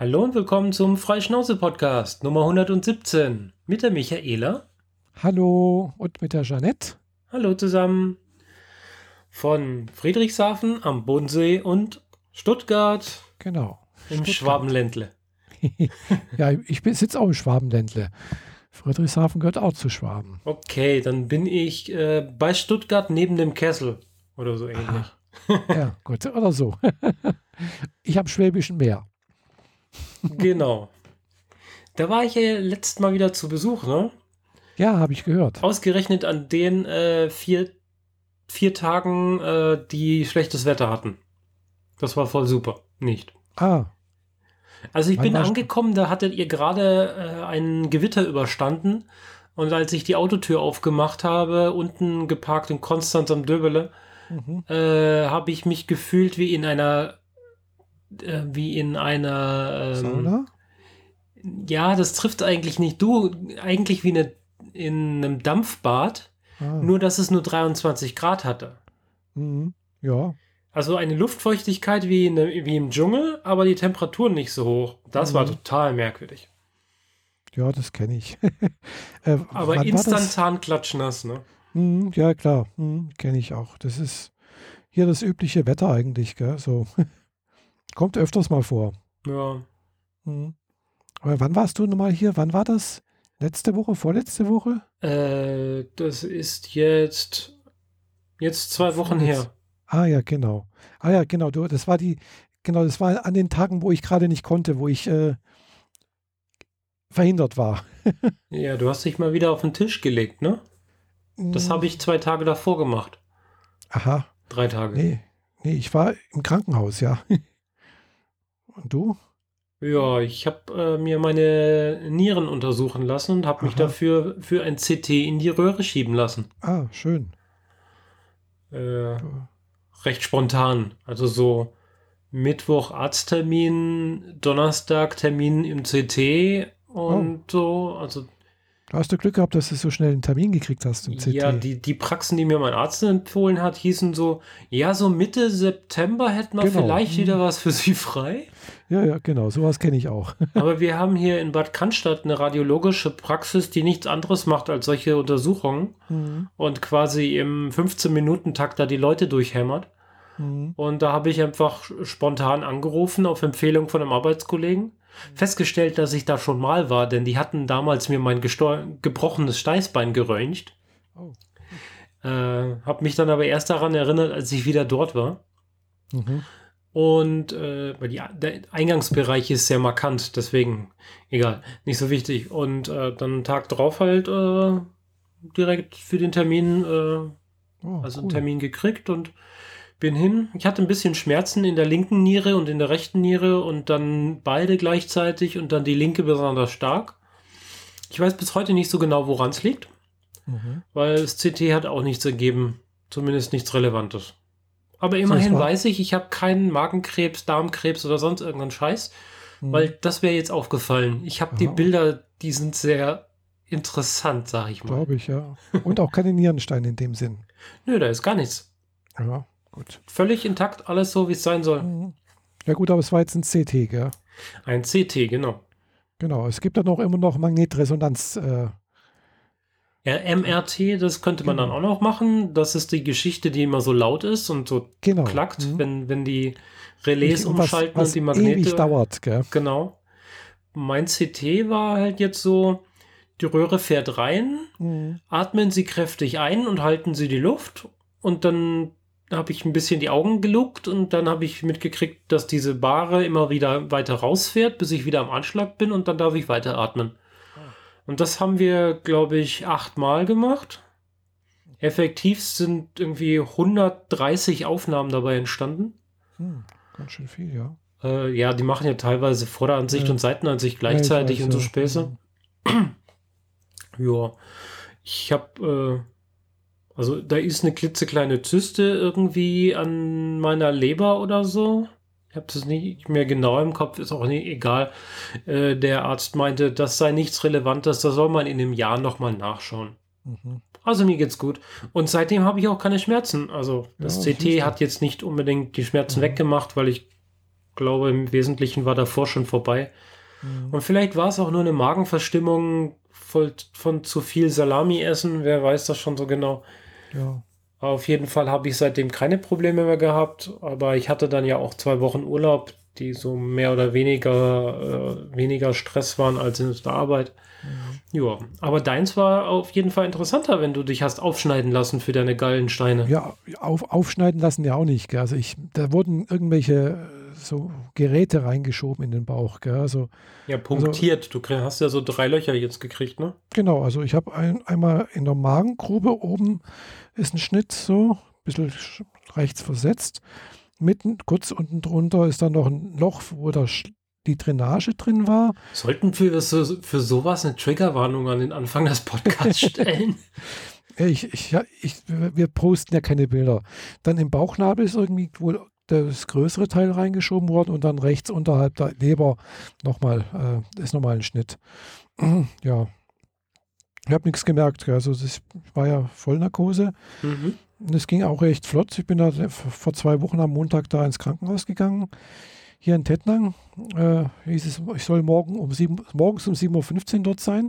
Hallo und willkommen zum Freischnauze-Podcast Nummer 117 mit der Michaela. Hallo und mit der Jeanette. Hallo zusammen. Von Friedrichshafen am Bodensee und Stuttgart Genau. im Stuttgart. Schwabenländle. Ja, ich sitze auch im Schwabenländle. Friedrichshafen gehört auch zu Schwaben. Okay, dann bin ich äh, bei Stuttgart neben dem Kessel oder so ähnlich. Ja, gut, oder so. Ich habe Schwäbischen Meer. Genau. Da war ich ja letztes Mal wieder zu Besuch, ne? Ja, habe ich gehört. Ausgerechnet an den äh, vier, vier Tagen, äh, die schlechtes Wetter hatten. Das war voll super. Nicht. Ah, Also ich Wann bin angekommen, da hattet ihr gerade äh, ein Gewitter überstanden. Und als ich die Autotür aufgemacht habe, unten geparkt in Konstanz am Döbele, mhm. äh, habe ich mich gefühlt wie in einer, äh, wie in einer, ähm, Sauna? ja, das trifft eigentlich nicht du, eigentlich wie eine, in einem Dampfbad, Ah. nur dass es nur 23 Grad hatte. Mhm. Ja, Also eine Luftfeuchtigkeit wie, in, der- wie im Dschungel, aber die Temperatur nicht so hoch. Das war Mhm. total merkwürdig. ja, das kenne ich. äh, Aber war instantan klatschnass, ne? Mhm, ja, klar, mhm, kenne ich auch. Das ist hier das übliche Wetter eigentlich, gell? So. Kommt öfters mal vor. Ja. Mhm. Aber wann warst du nochmal hier? Wann war das? Letzte Woche, vorletzte Woche? Äh, das ist jetzt, jetzt zwei Wochen Vorletz- her. Ah ja, genau. Ah ja, genau. Du, das war die, genau, das war an den Tagen, wo ich gerade nicht konnte, wo ich äh, verhindert war. Ja, du hast dich mal wieder auf den Tisch gelegt, ne? Das Mhm. habe ich zwei Tage davor gemacht. Aha, Drei Tage. nee, nee, ich war im Krankenhaus, ja. Und du? Ja, ich habe äh, mir meine Nieren untersuchen lassen und habe mich dafür für ein CT in die Röhre schieben lassen. Ah, schön. Äh, recht spontan. Also so Mittwoch Arzttermin, Donnerstag Termin im CT und so. Also Da hast du Glück gehabt, dass du so schnell einen Termin gekriegt hast im CT. ja, die, die Praxen, die mir mein Arzt empfohlen hat, hießen so, ja, so Mitte September hätten wir Genau. vielleicht Mhm. wieder was für Sie frei. ja, ja, genau, sowas kenne ich auch. Aber wir haben hier in Bad Cannstatt eine radiologische Praxis, die nichts anderes macht als solche Untersuchungen Mhm. und quasi im 15-Minuten-Takt da die Leute durchhämmert. Mhm. Und da habe ich einfach spontan angerufen auf Empfehlung von einem Arbeitskollegen. Festgestellt, dass ich da schon mal war, denn die hatten damals mir mein gebrochenes Steißbein geröntgt. Oh. Äh, habe mich dann aber erst daran erinnert, als ich wieder dort war. Mhm. Und äh, die, der Eingangsbereich ist sehr markant, deswegen egal, nicht so wichtig. Und äh, dann einen Tag drauf halt äh, direkt für den Termin, äh, Oh, also cool. einen Termin gekriegt und bin hin. Ich hatte ein bisschen Schmerzen in der linken Niere und in der rechten Niere und dann beide gleichzeitig und dann die linke besonders stark. Ich weiß bis heute nicht so genau, woran es liegt, Mhm. weil das CT hat auch nichts ergeben, zumindest nichts Relevantes. Aber immerhin weiß ich, ich habe keinen Magenkrebs, Darmkrebs oder sonst irgendeinen Scheiß, Mhm. weil das wäre jetzt aufgefallen. Ich habe die. Bilder, die sind sehr interessant, sag ich mal. Glaube ich, ja. Und auch keine Nierensteine in dem Sinn. Nö, da ist gar nichts. Ja, gut. Völlig intakt, alles so, wie es sein soll. Mhm. Ja gut, aber es war jetzt ein CT, gell? Ein CT, genau. Genau, es gibt dann auch immer noch Magnetresonanz. Äh, Ja, MRT, das könnte man Genau. dann auch noch machen. Das ist die Geschichte, die immer so laut ist und so genau. klackt, Mhm. wenn, wenn die Relais Und was, umschalten was und die Magnete. ewig dauert, gell? Genau. Mein CT war halt jetzt so, die Röhre fährt rein, Mhm. atmen Sie kräftig ein und halten Sie die Luft und dann habe ich ein bisschen die Augen geluckt und dann habe ich mitgekriegt, dass diese Bahre immer wieder weiter rausfährt, bis ich wieder am Anschlag bin und dann darf ich weiter atmen. Und das haben wir, glaube ich, achtmal gemacht. Effektiv sind irgendwie 130 Aufnahmen dabei entstanden. Hm, ganz schön viel, ja. Äh, ja, die machen ja teilweise Vorderansicht Ja. und Seitenansicht Ja, gleichzeitig ich weiß, und so ja. Späße. Mhm. Ja, ich habe, äh, also da ist eine klitzekleine Zyste irgendwie an meiner Leber oder so. Ich habe das nicht mehr genau im Kopf, ist auch nicht egal. Äh, der Arzt meinte, das sei nichts Relevantes, da soll man in einem Jahr nochmal nachschauen. Mhm. Also mir geht's gut. Und seitdem habe ich auch keine Schmerzen. Also das Ja, CT hat jetzt nicht unbedingt die Schmerzen Mhm. weggemacht, weil ich glaube, im Wesentlichen war davor schon vorbei. Mhm. Und vielleicht war es auch nur eine Magenverstimmung voll, von zu viel Salami essen. Wer weiß das schon so genau. Ja. Auf jeden Fall habe ich seitdem keine Probleme mehr gehabt. Aber ich hatte dann ja auch zwei Wochen Urlaub, die so mehr oder weniger, äh, weniger Stress waren als in der Arbeit. Mhm. Ja, aber deins war auf jeden Fall interessanter, wenn du dich hast aufschneiden lassen für deine Gallensteine. Ja, auf, aufschneiden lassen ja auch nicht. Gell? Also ich, da wurden irgendwelche so Geräte reingeschoben in den Bauch. Gell? Also, ja, punktiert. Also, du hast ja so drei Löcher jetzt gekriegt, ne? Genau, also ich habe ein, einmal in der Magengrube oben ist ein Schnitt so, ein bisschen rechts versetzt. Mitten, kurz unten drunter ist dann noch ein Loch, wo der die Drainage drin war. Sollten wir für sowas eine Triggerwarnung an den Anfang des Podcasts stellen? ich, ich, ich, wir posten ja keine Bilder. Dann im Bauchnabel ist irgendwie wohl das größere Teil reingeschoben worden und dann rechts unterhalb der Leber nochmal, äh, ist nochmal ein Schnitt. ja. Ich habe nichts gemerkt. Also das war ja Vollnarkose. Mhm. Und es ging auch recht flott. Ich bin da vor zwei Wochen am Montag da ins Krankenhaus gegangen hier in Tettnang. Äh, hieß es, ich soll morgen um sieben, morgens um 7.15 Uhr dort sein.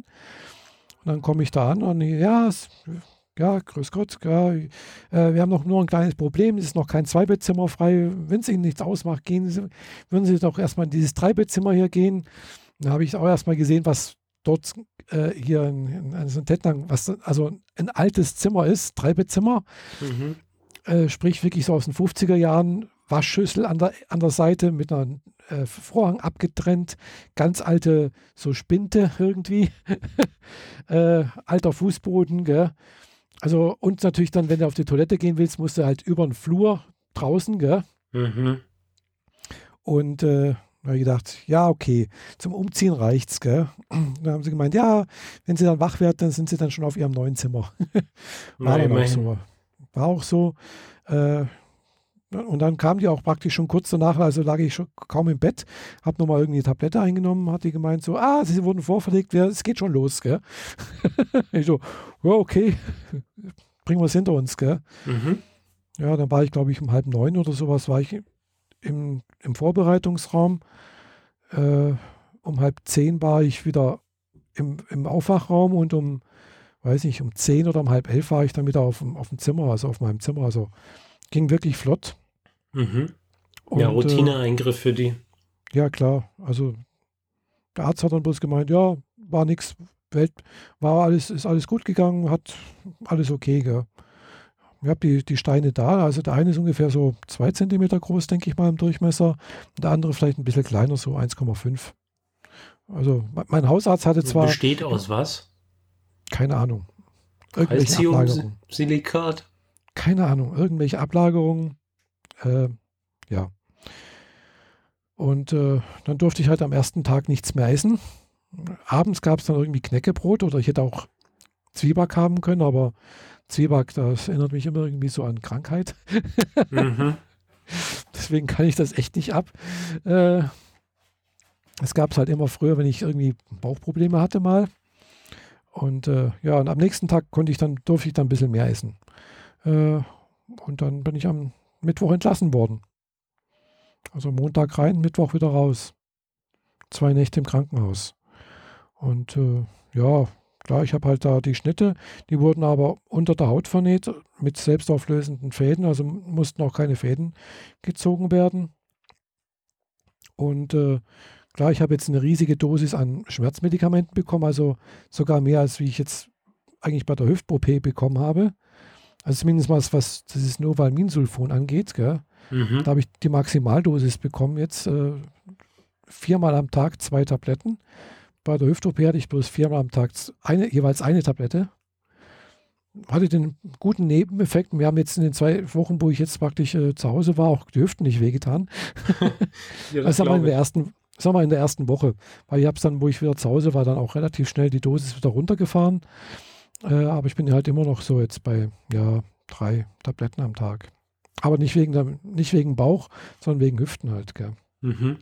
Und dann komme ich da an und ja, es, ja, grüß Gott, ja, äh, wir haben noch nur ein kleines Problem, es ist noch kein Zweibettzimmer frei. Wenn es Ihnen nichts ausmacht, gehen Sie, würden Sie doch erstmal in dieses Dreibettzimmer hier gehen. Da habe ich auch erstmal gesehen, was dort äh, hier in, in, also in Tettnang, was also ein altes Zimmer ist, Dreibettzimmer. Mhm. Äh, sprich wirklich so aus den 50er Jahren, Waschschüssel an der, an der Seite mit einer äh, Vorhang abgetrennt, ganz alte so Spinte irgendwie, äh, alter Fußboden, gell? Also und natürlich dann, wenn du auf die Toilette gehen willst, musst du halt über den Flur draußen, gell? Mhm. Und äh, da habe ich gedacht, ja, okay, zum Umziehen reicht's, gell? Dann haben sie gemeint, ja, wenn sie dann wach werden, dann sind sie dann schon auf ihrem neuen Zimmer. War Nein, dann auch so. War auch so. Äh, und dann kam die auch praktisch schon kurz danach, also lag ich schon kaum im Bett, habe nochmal irgendwie eine Tablette eingenommen, hat die gemeint so, ah, sie wurden vorverlegt, es geht schon los, gell. ich so, ja, okay, bringen wir es hinter uns, gell. Mhm. Ja, dann war ich, glaube ich, um halb neun oder sowas, war ich im, im Vorbereitungsraum. Äh, um halb zehn war ich wieder im, im Aufwachraum und um, weiß nicht, um zehn oder um halb elf war ich dann wieder auf, auf dem Zimmer, also auf meinem Zimmer. Also ging wirklich flott. Mhm. Ja, und, Routineeingriff für die. Ja, klar. Also der Arzt hat dann bloß gemeint, ja, war nichts, Welt, war alles, ist alles gut gegangen, hat alles okay, gell. Ich habe die, die Steine da, also der eine ist ungefähr so zwei Zentimeter groß, denke ich mal, im Durchmesser. Und der andere vielleicht ein bisschen kleiner, so 1,5. Also mein Hausarzt hatte zwar. Besteht aus was? Keine Ahnung. Irgendwelche Silikat? Keine Ahnung, irgendwelche Ablagerungen. Äh, ja. Und äh, dann durfte ich halt am ersten Tag nichts mehr essen. Abends gab es dann irgendwie Knäckebrot oder ich hätte auch Zwieback haben können, aber Zwieback, das erinnert mich immer irgendwie so an Krankheit. mhm. Deswegen kann ich das echt nicht ab. Äh, es gab es halt immer früher, wenn ich irgendwie Bauchprobleme hatte mal. Und äh, ja, und am nächsten Tag konnte ich dann, durfte ich dann ein bisschen mehr essen. Äh, und dann bin ich am Mittwoch entlassen worden. Also Montag rein, Mittwoch wieder raus. Zwei Nächte im Krankenhaus. Und äh, ja, klar, ich habe halt da die Schnitte, die wurden aber unter der Haut vernäht mit selbstauflösenden Fäden, also mussten auch keine Fäden gezogen werden. Und äh, klar, ich habe jetzt eine riesige Dosis an Schmerzmedikamenten bekommen, also sogar mehr als wie ich jetzt eigentlich bei der Hüft-OP bekommen habe. Also zumindest mal was dieses Novalminsulfon angeht. Gell? Mhm. Da habe ich die Maximaldosis bekommen jetzt. Äh, viermal am Tag zwei Tabletten. Bei der Hüft-OP hatte ich bloß viermal am Tag eine, jeweils eine Tablette. Hatte den guten Nebeneffekt. Wir haben jetzt in den zwei Wochen, wo ich jetzt praktisch äh, zu Hause war, auch die Hüften nicht wehgetan. ja, das, das haben wir in der ersten, sagen wir in der ersten Woche. Weil ich habe es dann, wo ich wieder zu Hause war, dann auch relativ schnell die Dosis wieder runtergefahren. Äh, aber ich bin halt immer noch so jetzt bei ja, drei Tabletten am Tag. Aber nicht wegen, der, nicht wegen Bauch, sondern wegen Hüften halt. Gell. Mhm.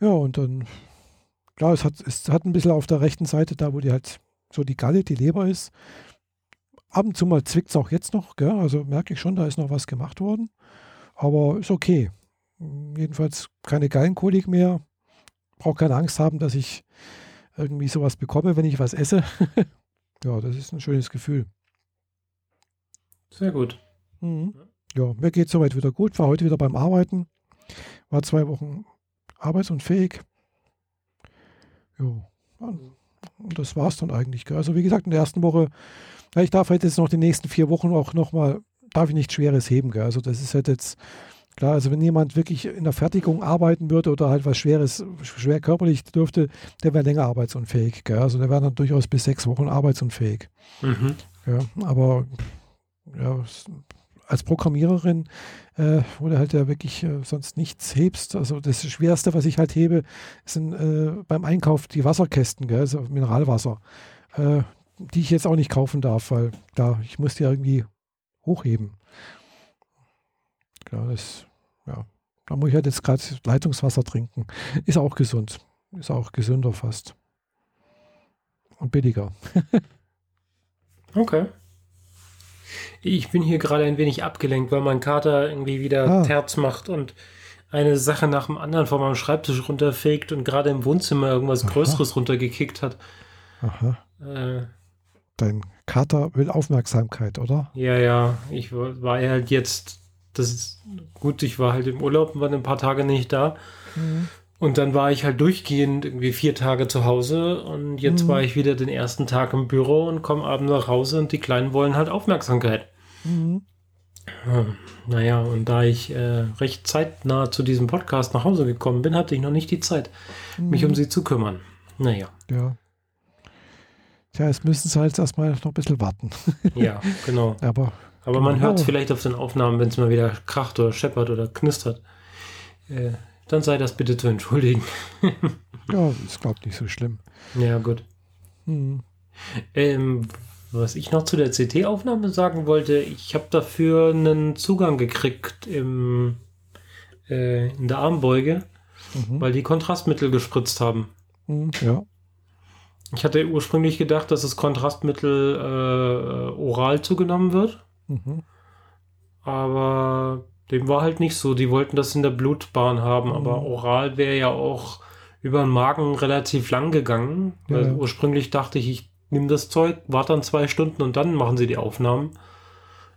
Ja, und dann, klar, es hat, es hat ein bisschen auf der rechten Seite, da wo die halt so die Galle, die Leber ist. Ab und zu mal zwickt es auch jetzt noch, gell? also merke ich schon, da ist noch was gemacht worden. Aber ist okay. Jedenfalls keine Gallenkolik mehr. Brauche keine Angst haben, dass ich irgendwie sowas bekomme, wenn ich was esse. ja, das ist ein schönes Gefühl. Sehr gut. Mhm. Ja, mir geht soweit wieder gut. War heute wieder beim Arbeiten. War zwei Wochen arbeitsunfähig. Ja, und das war es dann eigentlich. Gell? Also wie gesagt, in der ersten Woche, ja, ich darf halt jetzt noch die nächsten vier Wochen auch nochmal, darf ich nichts Schweres heben. Gell? Also das ist halt jetzt, klar, also wenn jemand wirklich in der Fertigung arbeiten würde oder halt was Schweres, schwer körperlich dürfte, der wäre länger arbeitsunfähig. Gell? Also der wäre dann durchaus bis sechs Wochen arbeitsunfähig. Mhm. Ja, aber ja, als Programmiererin, äh, wo du halt ja wirklich äh, sonst nichts hebst. Also das Schwerste, was ich halt hebe, sind äh, beim Einkauf die Wasserkästen, gell, also Mineralwasser, äh, die ich jetzt auch nicht kaufen darf, weil da, ich muss die irgendwie hochheben. Klar, das, ja, da muss ich halt jetzt gerade Leitungswasser trinken. Ist auch gesund. Ist auch gesünder fast. Und billiger. okay. Ich bin hier gerade ein wenig abgelenkt, weil mein Kater irgendwie wieder ah. Terz macht und eine Sache nach dem anderen von meinem Schreibtisch runterfegt und gerade im Wohnzimmer irgendwas Aha. Größeres runtergekickt hat. Aha. Äh, Dein Kater will Aufmerksamkeit, oder? Ja, ja. Ich war halt jetzt, das ist gut, ich war halt im Urlaub und war ein paar Tage nicht da. Mhm. Und dann war ich halt durchgehend irgendwie vier Tage zu Hause und jetzt mhm. war ich wieder den ersten Tag im Büro und komme abends nach Hause und die Kleinen wollen halt Aufmerksamkeit. Mhm. Hm, naja, und da ich äh, recht zeitnah zu diesem Podcast nach Hause gekommen bin, hatte ich noch nicht die Zeit, mhm. mich um sie zu kümmern. Naja. Ja. Tja, jetzt müssen sie halt erstmal noch ein bisschen warten. ja, genau. Aber, Aber man hört es vielleicht auf den Aufnahmen, wenn es mal wieder kracht oder scheppert oder knistert. Äh, dann sei das bitte zu entschuldigen. ja, ist glaube ich nicht so schlimm. Ja, gut. Hm. Ähm, was ich noch zu der CT-Aufnahme sagen wollte, ich habe dafür einen Zugang gekriegt im, äh, in der Armbeuge, mhm. weil die Kontrastmittel gespritzt haben. Mhm, ja. Ich hatte ursprünglich gedacht, dass das Kontrastmittel äh, oral zugenommen wird. Mhm. Aber dem war halt nicht so. Die wollten das in der Blutbahn haben, mhm. aber oral wäre ja auch über den Magen relativ lang gegangen. Ja. Weil ursprünglich dachte ich, ich nehme das Zeug, warte dann zwei Stunden und dann machen sie die Aufnahmen.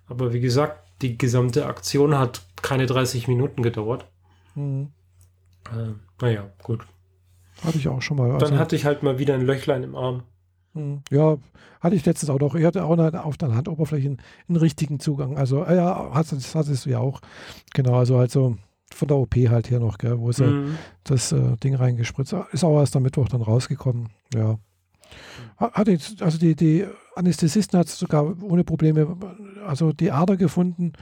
Aber wie gesagt, die gesamte Aktion hat keine 30 Minuten gedauert. Mhm. Äh, naja, gut. Hatte ich auch schon mal. Also, dann hatte ich halt mal wieder ein Löchlein im Arm. Hm. Ja, hatte ich letztens auch noch. Ich hatte auch auf der Handoberfläche einen, einen richtigen Zugang. Also, äh, ja, das hattest du ja auch. Genau, also halt so von der OP halt hier noch, gell, wo sie mhm. das äh, Ding reingespritzt Ist auch erst am Mittwoch dann rausgekommen. Ja. Hatte jetzt, also die, die Anästhesisten hat sogar ohne Probleme, also die Ader gefunden.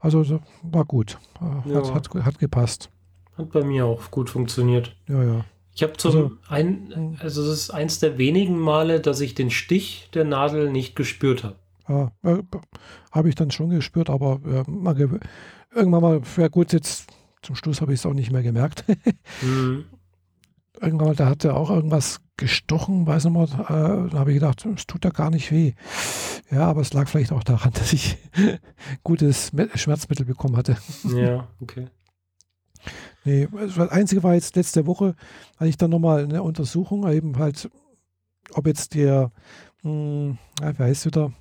Also war gut. Äh, ja. Hat, hat, hat gepasst. Hat bei mir auch gut funktioniert. Ja, ja. Ich habe zum also, ein, also es ist eins der wenigen Male, dass ich den Stich der Nadel nicht gespürt habe. Ja, äh, habe ich dann schon gespürt, aber äh, irgendwann mal, ja gut, jetzt zum Schluss habe ich es auch nicht mehr gemerkt. mhm. Irgendwann mal, da hat er auch irgendwas gestochen, weiß nicht mehr, äh, da habe ich gedacht, es tut da gar nicht weh. Ja, aber es lag vielleicht auch daran, dass ich gutes Schmerzmittel bekommen hatte. Ja, okay. Nee, das Einzige war jetzt letzte Woche, hatte ich dann nochmal eine Untersuchung, eben halt, ob jetzt der, mh, hm, ja, wie heißt wieder,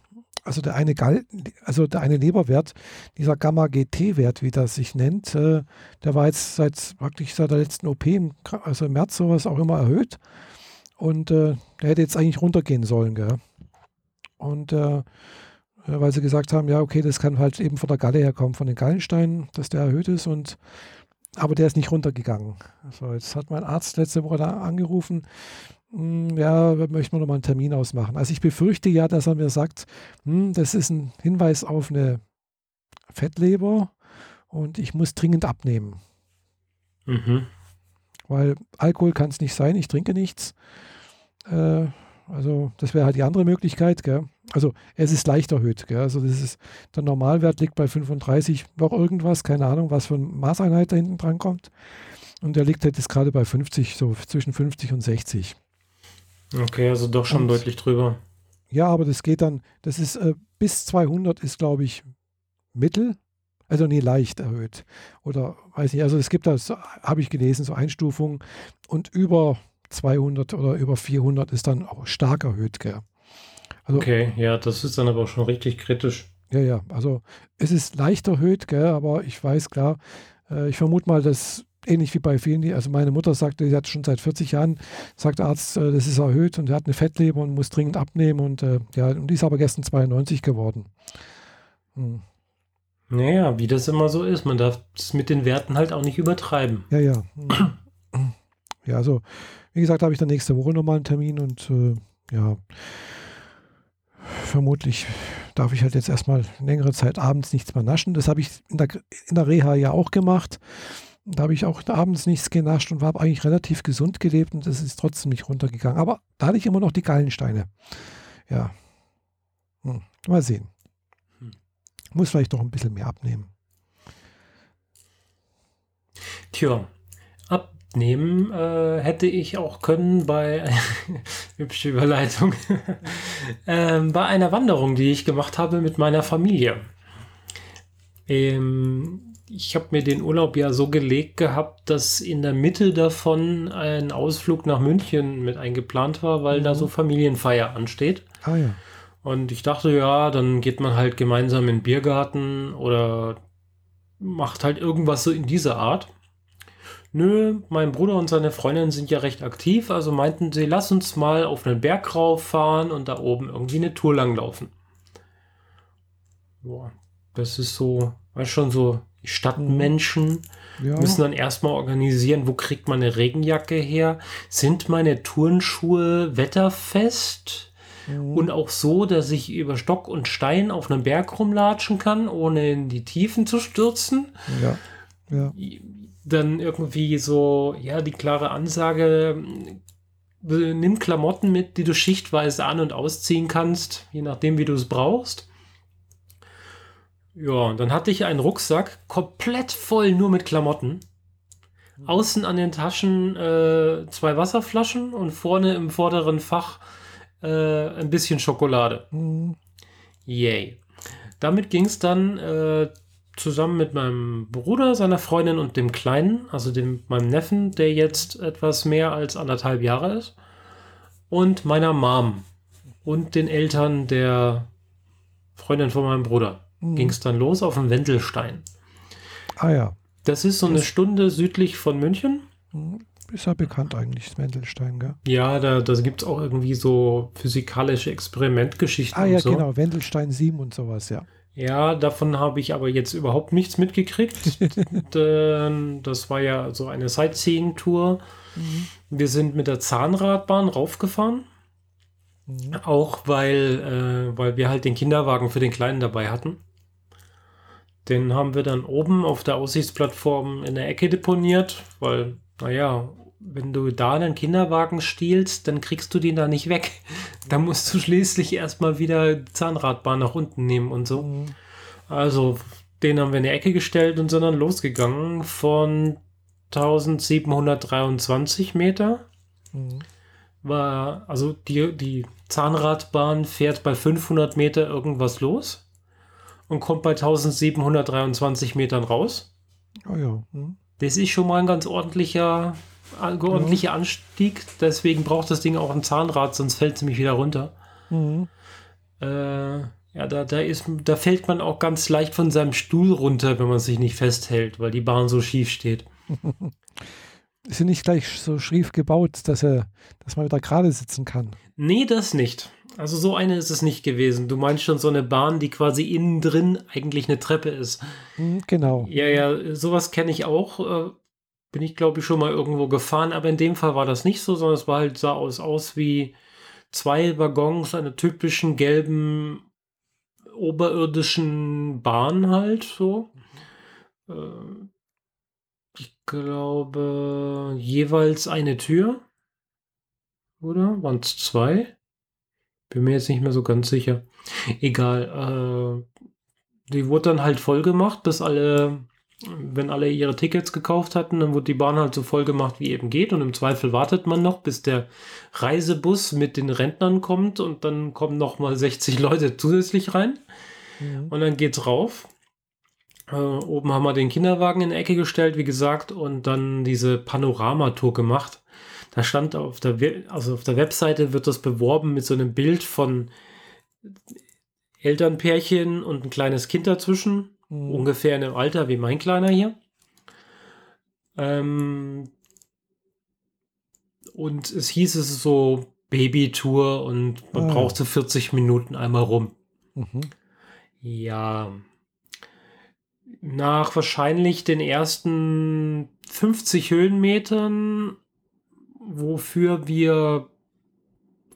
also der eine Gal also der eine Leberwert, dieser Gamma-GT-Wert, wie das sich nennt, äh, der war jetzt seit praktisch seit der letzten OP, im, also im März sowas auch immer erhöht. Und äh, der hätte jetzt eigentlich runtergehen sollen, gell? Und äh, weil sie gesagt haben, ja, okay, das kann halt eben von der Galle herkommen, von den Gallensteinen, dass der erhöht ist und aber der ist nicht runtergegangen. Also jetzt hat mein Arzt letzte Woche da angerufen, hm, ja, möchten wir nochmal einen Termin ausmachen. Also ich befürchte ja, dass er mir sagt, hm, das ist ein Hinweis auf eine Fettleber und ich muss dringend abnehmen. Mhm. Weil Alkohol kann es nicht sein, ich trinke nichts. Äh, also das wäre halt die andere Möglichkeit. Gell? Also es ist leicht erhöht. Gell? Also das ist, der Normalwert liegt bei 35 noch irgendwas, keine Ahnung, was für eine Maßeinheit da hinten dran kommt. Und der liegt halt jetzt gerade bei 50, so zwischen 50 und 60. Okay, also doch schon und, deutlich drüber. Ja, aber das geht dann, das ist äh, bis 200 ist, glaube ich, Mittel. Also nie leicht erhöht. Oder weiß nicht, also es gibt das, habe ich gelesen, so Einstufungen und über 200 oder über 400 ist dann auch stark erhöht. Gell? Also, okay, ja, das ist dann aber schon richtig kritisch. Ja, ja, also es ist leicht erhöht, gell, aber ich weiß klar, äh, ich vermute mal, dass ähnlich wie bei vielen, also meine Mutter sagte, sie hat schon seit 40 Jahren, sagt der Arzt, äh, das ist erhöht und sie hat eine Fettleber und muss dringend abnehmen und äh, ja, und die ist aber gestern 92 geworden. Hm. Naja, wie das immer so ist, man darf es mit den Werten halt auch nicht übertreiben. Ja, ja. Hm. Ja, also wie gesagt, habe ich dann nächste Woche nochmal einen Termin und äh, ja, vermutlich darf ich halt jetzt erstmal längere Zeit abends nichts mehr naschen. Das habe ich in der, in der Reha ja auch gemacht. Da habe ich auch abends nichts genascht und war eigentlich relativ gesund gelebt und das ist trotzdem nicht runtergegangen. Aber da hatte ich immer noch die Gallensteine. Ja. Hm. Mal sehen. Hm. Muss vielleicht doch ein bisschen mehr abnehmen. Tja, abnehmen äh, hätte ich auch können bei, hübsche Überleitung, äh, bei einer Wanderung, die ich gemacht habe mit meiner Familie. Ähm, ich habe mir den Urlaub ja so gelegt gehabt, dass in der Mitte davon ein Ausflug nach München mit eingeplant war, weil mhm. da so Familienfeier ansteht. Ah ja. Und ich dachte, ja, dann geht man halt gemeinsam in den Biergarten oder macht halt irgendwas so in dieser Art. Nö, mein Bruder und seine Freundin sind ja recht aktiv, also meinten sie, lass uns mal auf einen Berg rauffahren und da oben irgendwie eine Tour langlaufen. Boah, das ist so, weißt schon so, Stadtmenschen ja. müssen dann erstmal organisieren, wo kriegt man eine Regenjacke her? Sind meine Turnschuhe wetterfest? Mhm. Und auch so, dass ich über Stock und Stein auf einem Berg rumlatschen kann, ohne in die Tiefen zu stürzen. Ja. ja dann irgendwie so, ja, die klare Ansage, äh, nimm Klamotten mit, die du schichtweise an- und ausziehen kannst, je nachdem, wie du es brauchst. Ja, und dann hatte ich einen Rucksack komplett voll nur mit Klamotten. Außen an den Taschen äh, zwei Wasserflaschen und vorne im vorderen Fach äh, ein bisschen Schokolade. Yay. Damit ging es dann äh, zusammen mit meinem Bruder, seiner Freundin und dem Kleinen, also dem, meinem Neffen, der jetzt etwas mehr als anderthalb Jahre ist, und meiner Mom und den Eltern der Freundin von meinem Bruder. Mhm. Ging es dann los auf dem Wendelstein. Ah ja. Das ist so eine Stunde südlich von München. Mhm. Ist ja bekannt eigentlich, das Wendelstein, gell? Ja, da, da gibt es auch irgendwie so physikalische Experimentgeschichten. Ah ja, so. genau, Wendelstein 7 und sowas, ja. Ja, davon habe ich aber jetzt überhaupt nichts mitgekriegt. das war ja so eine Sightseeing-Tour. Mhm. Wir sind mit der Zahnradbahn raufgefahren. Mhm. Auch weil, äh, weil wir halt den Kinderwagen für den Kleinen dabei hatten. Den haben wir dann oben auf der Aussichtsplattform in der Ecke deponiert, weil, naja, wenn du da einen Kinderwagen stiehlst, dann kriegst du den da nicht weg. Da musst du schließlich erstmal wieder Zahnradbahn nach unten nehmen und so. Mhm. Also, den haben wir in die Ecke gestellt und sind dann losgegangen von 1723 Meter. Mhm. War, also die, die Zahnradbahn fährt bei 500 Meter irgendwas los und kommt bei 1723 Metern raus. Oh ja. Mhm. Das ist schon mal ein ganz ordentlicher ordentlicher ja. Anstieg. Deswegen braucht das Ding auch ein Zahnrad, sonst fällt es nämlich wieder runter. Mhm. Äh, ja, da, da, ist, da fällt man auch ganz leicht von seinem Stuhl runter, wenn man sich nicht festhält, weil die Bahn so schief steht. ist sie nicht gleich so schief gebaut, dass, er, dass man wieder gerade sitzen kann? Nee, das nicht. Also so eine ist es nicht gewesen. Du meinst schon so eine Bahn, die quasi innen drin eigentlich eine Treppe ist. Mhm, genau. Ja, ja, sowas kenne ich auch. Äh, bin ich, glaube ich, schon mal irgendwo gefahren, aber in dem Fall war das nicht so, sondern es war halt, sah aus, aus wie zwei Waggons einer typischen gelben oberirdischen Bahn halt so. Mhm. ich glaube, jeweils eine Tür. Oder? Waren es zwei? Bin mir jetzt nicht mehr so ganz sicher. Egal. Äh, die wurde dann halt voll gemacht, bis alle wenn alle ihre Tickets gekauft hatten, dann wurde die Bahn halt so voll gemacht, wie eben geht. Und im Zweifel wartet man noch, bis der Reisebus mit den Rentnern kommt und dann kommen noch mal 60 Leute zusätzlich rein. Mhm. Und dann geht's rauf. Äh, oben haben wir den Kinderwagen in die Ecke gestellt, wie gesagt, und dann diese Panoramatour gemacht. Da stand auf der, We also auf der Webseite wird das beworben mit so einem Bild von Elternpärchen und ein kleines Kind dazwischen, mhm. ungefähr in einem Alter wie mein Kleiner hier. Ähm, und es hieß, es ist so Babytour und man ah. braucht so 40 Minuten einmal rum. Mhm. Ja. Nach wahrscheinlich den ersten 50 Höhenmetern, wofür wir,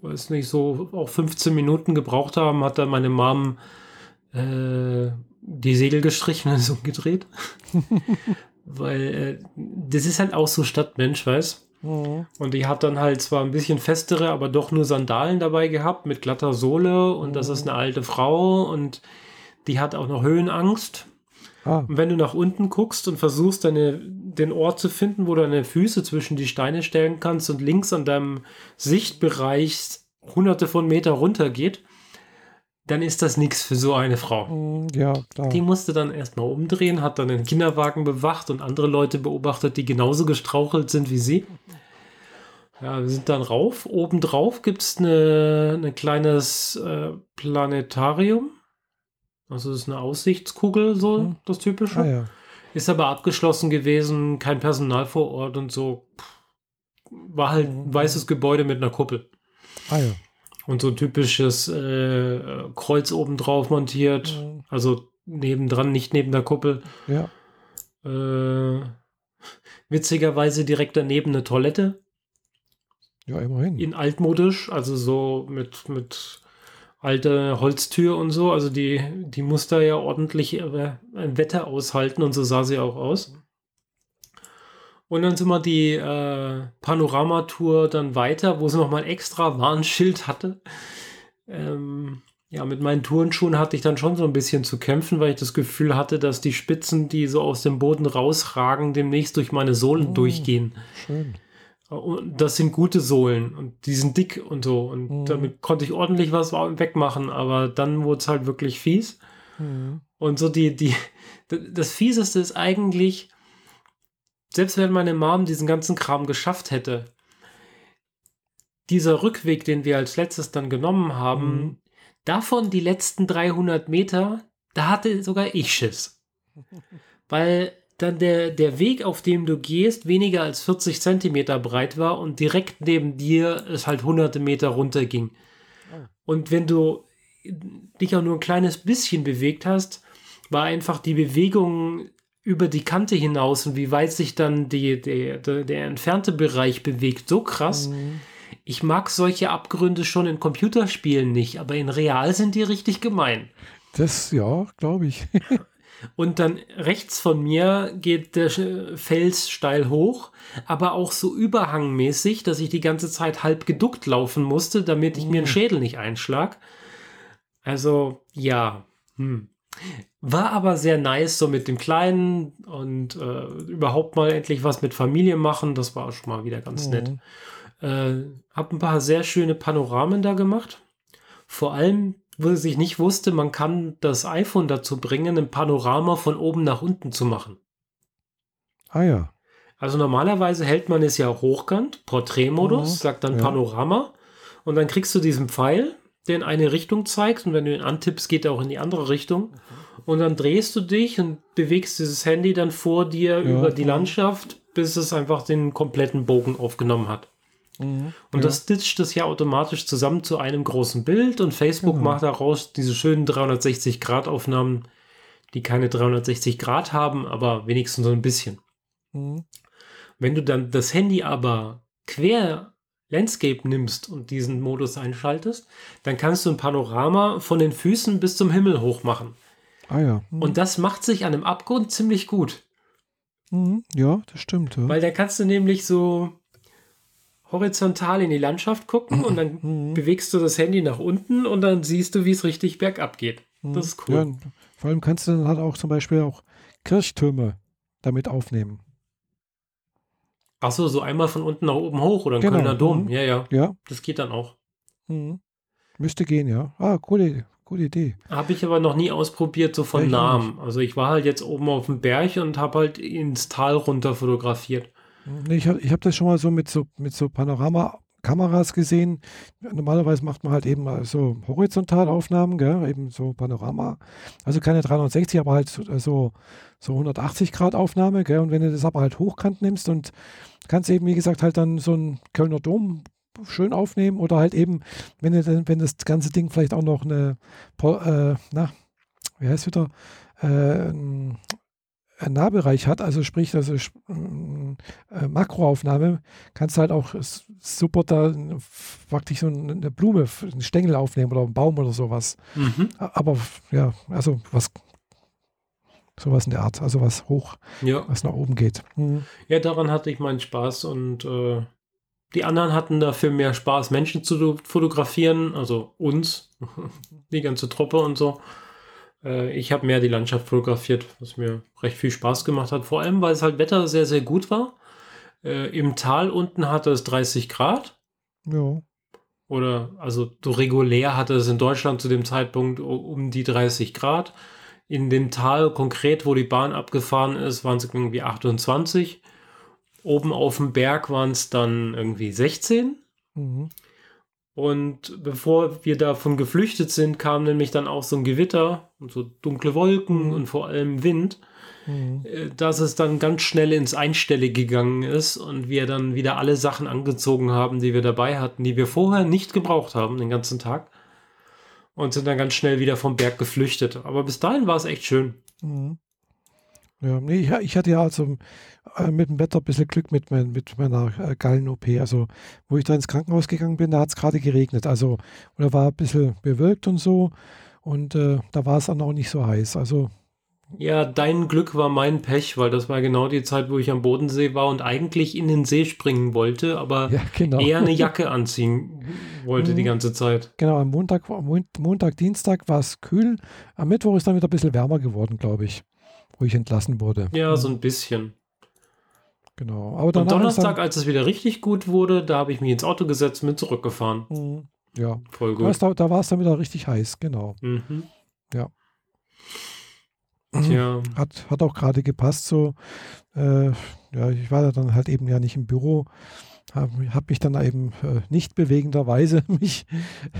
weiß nicht, so auch 15 Minuten gebraucht haben, hat dann meine Mom äh, die Segel gestrichen und so gedreht. Weil äh, das ist halt auch so Stadtmensch, weiß. Mhm. Und die hat dann halt zwar ein bisschen festere, aber doch nur Sandalen dabei gehabt mit glatter Sohle und mhm. das ist eine alte Frau und die hat auch noch Höhenangst. Ah. Und wenn du nach unten guckst und versuchst, deine, den Ort zu finden, wo du deine Füße zwischen die Steine stellen kannst und links an deinem Sichtbereich hunderte von Meter runter geht, dann ist das nichts für so eine Frau. Mm, ja, klar. Die musste dann erstmal umdrehen, hat dann den Kinderwagen bewacht und andere Leute beobachtet, die genauso gestrauchelt sind wie sie. Ja, wir sind dann rauf. Obendrauf gibt es ein ne kleines äh, Planetarium. Also das ist eine Aussichtskugel, so mhm. das Typische. Ah, ja. Ist aber abgeschlossen gewesen, kein Personal vor Ort und so. War halt ein mhm. weißes Gebäude mit einer Kuppel. Ah ja. Und so ein typisches äh, Kreuz oben drauf montiert. Mhm. Also nebendran, nicht neben der Kuppel. Ja. Äh, witzigerweise direkt daneben eine Toilette. Ja, immerhin. In altmodisch, also so mit, mit alte Holztür und so. Also die, die muss da ja ordentlich äh, ein Wetter aushalten und so sah sie auch aus. Und dann sind wir die äh, Panoramatour dann weiter, wo sie nochmal extra Warnschild hatte. Ähm, ja, mit meinen Turnschuhen hatte ich dann schon so ein bisschen zu kämpfen, weil ich das Gefühl hatte, dass die Spitzen, die so aus dem Boden rausragen, demnächst durch meine Sohlen oh, durchgehen. Schön. Und das sind gute Sohlen und die sind dick und so. Und mhm. damit konnte ich ordentlich was wegmachen, aber dann wurde es halt wirklich fies. Mhm. Und so die, die, das Fieseste ist eigentlich, selbst wenn meine Mom diesen ganzen Kram geschafft hätte, dieser Rückweg, den wir als letztes dann genommen haben, mhm. davon die letzten 300 Meter, da hatte sogar ich Schiss. Weil dann der, der Weg, auf dem du gehst, weniger als 40 Zentimeter breit war und direkt neben dir es halt hunderte Meter runter ging. Oh. Und wenn du dich auch nur ein kleines bisschen bewegt hast, war einfach die Bewegung über die Kante hinaus und wie weit sich dann die, die, der, der entfernte Bereich bewegt, so krass. Mhm. Ich mag solche Abgründe schon in Computerspielen nicht, aber in real sind die richtig gemein. Das, ja, glaube ich. und dann rechts von mir geht der Fels steil hoch, aber auch so überhangmäßig, dass ich die ganze Zeit halb geduckt laufen musste, damit ich mhm. mir den Schädel nicht einschlag. Also, ja. Hm. War aber sehr nice, so mit dem Kleinen und äh, überhaupt mal endlich was mit Familie machen. Das war schon mal wieder ganz mhm. nett. Äh, hab ein paar sehr schöne Panoramen da gemacht. Vor allem, was ich nicht wusste, man kann das iPhone dazu bringen, ein Panorama von oben nach unten zu machen. Ah ja. Also normalerweise hält man es ja hochkant, Porträtmodus, mhm. sagt dann ja. Panorama. Und dann kriegst du diesen Pfeil, der in eine Richtung zeigt. Und wenn du ihn antippst, geht er auch in die andere Richtung. Mhm und dann drehst du dich und bewegst dieses Handy dann vor dir ja, über die Landschaft, bis es einfach den kompletten Bogen aufgenommen hat. Mhm, und ja. das stitcht das ja automatisch zusammen zu einem großen Bild und Facebook genau. macht daraus diese schönen 360-Grad-Aufnahmen, die keine 360 Grad haben, aber wenigstens so ein bisschen. Mhm. Wenn du dann das Handy aber quer Landscape nimmst und diesen Modus einschaltest, dann kannst du ein Panorama von den Füßen bis zum Himmel hoch machen. Ah ja. Mhm. Und das macht sich an einem Abgrund ziemlich gut. Mhm. Ja, das stimmt. Ja. Weil da kannst du nämlich so horizontal in die Landschaft gucken und dann mhm. bewegst du das Handy nach unten und dann siehst du, wie es richtig bergab geht. Mhm. Das ist cool. Ja, vor allem kannst du dann halt auch zum Beispiel auch Kirchtürme damit aufnehmen. Achso, so einmal von unten nach oben hoch oder ein genau. Kölner Dom. Mhm. Ja, ja. Ja. Das geht dann auch. Mhm. Müsste gehen, ja. Ah, coole, gute Idee. Habe ich aber noch nie ausprobiert, so von Ja, Namen. Also ich war halt jetzt oben auf dem Berg und habe halt ins Tal runter fotografiert. Nee, ich habe ich hab das schon mal so mit so, mit so Panorama-Kameras gesehen. Normalerweise macht man halt eben so Horizontalaufnahmen, gell? eben so Panorama. Also keine 360, aber halt so, so, so 180 Grad Aufnahme. Gell? Und wenn du das aber halt hochkant nimmst und kannst eben, wie gesagt, halt dann so ein Kölner Dom schön aufnehmen oder halt eben, wenn, dann- wenn das ganze Ding vielleicht auch noch eine, äh, na, wie heißt wieder, äh, ein, ein Nahbereich hat, also sprich, also äh, Makroaufnahme, kannst du halt auch super da praktisch so eine Blume, einen Stängel aufnehmen oder einen Baum oder sowas. Mhm. Aber ja, also was, sowas in der Art, also was hoch, Ja. was nach oben geht. Mhm. ja, daran hatte ich meinen Spaß und äh, die anderen hatten dafür mehr Spaß, Menschen zu fotografieren, also uns, die ganze Truppe und so. Äh, ich habe mehr die Landschaft fotografiert, was mir recht viel Spaß gemacht hat. Vor allem, weil es halt Wetter sehr, sehr gut war. Äh, Im Tal unten hatte es 30 Grad. Ja. Oder also so regulär hatte es in Deutschland zu dem Zeitpunkt um die 30 Grad. In dem Tal konkret, wo die Bahn abgefahren ist, waren es irgendwie 28. Oben auf dem Berg waren es dann irgendwie 16. Mhm. Und bevor wir davon geflüchtet sind, kam nämlich dann auch so ein Gewitter und so dunkle Wolken Mhm. und vor allem Wind, Mhm. äh, dass es dann ganz schnell ins Einstellige gegangen ist und wir dann wieder alle Sachen angezogen haben, die wir dabei hatten, die wir vorher nicht gebraucht haben, den ganzen Tag. Und sind dann ganz schnell wieder vom Berg geflüchtet. Aber bis dahin war es echt schön. Mhm. Ja, nee, ich, ich hatte ja also äh, mit dem Wetter ein bisschen Glück mit, mein, mit meiner äh, Gallen-OP. Also, wo ich da ins Krankenhaus gegangen bin, da hat es gerade geregnet. Also, da war ein bisschen bewölkt und so. Und äh, da war es dann auch nicht so heiß. Also, Ja, dein Glück war mein Pech, weil das war genau die Zeit, wo ich am Bodensee war und eigentlich in den See springen wollte, aber ja, genau. eher eine Jacke anziehen wollte die Mhm. ganze Zeit. Genau, am Montag, Montag, Dienstag war es kühl. Am Mittwoch ist dann wieder ein bisschen wärmer geworden, glaube ich, wo ich entlassen wurde. Ja, so ein bisschen. Genau. Aber danach ist Donnerstag, als es wieder richtig gut wurde, da habe ich mich ins Auto gesetzt und bin zurückgefahren. Dann, Mhm. ja, Voll gut. da, da war es dann wieder richtig heiß, genau. Mhm. Ja. Tja, Hat, hat auch gerade gepasst so. Äh, ja, ich war dann halt eben ja nicht im Büro, habe hab mich dann eben äh, nicht bewegenderweise mich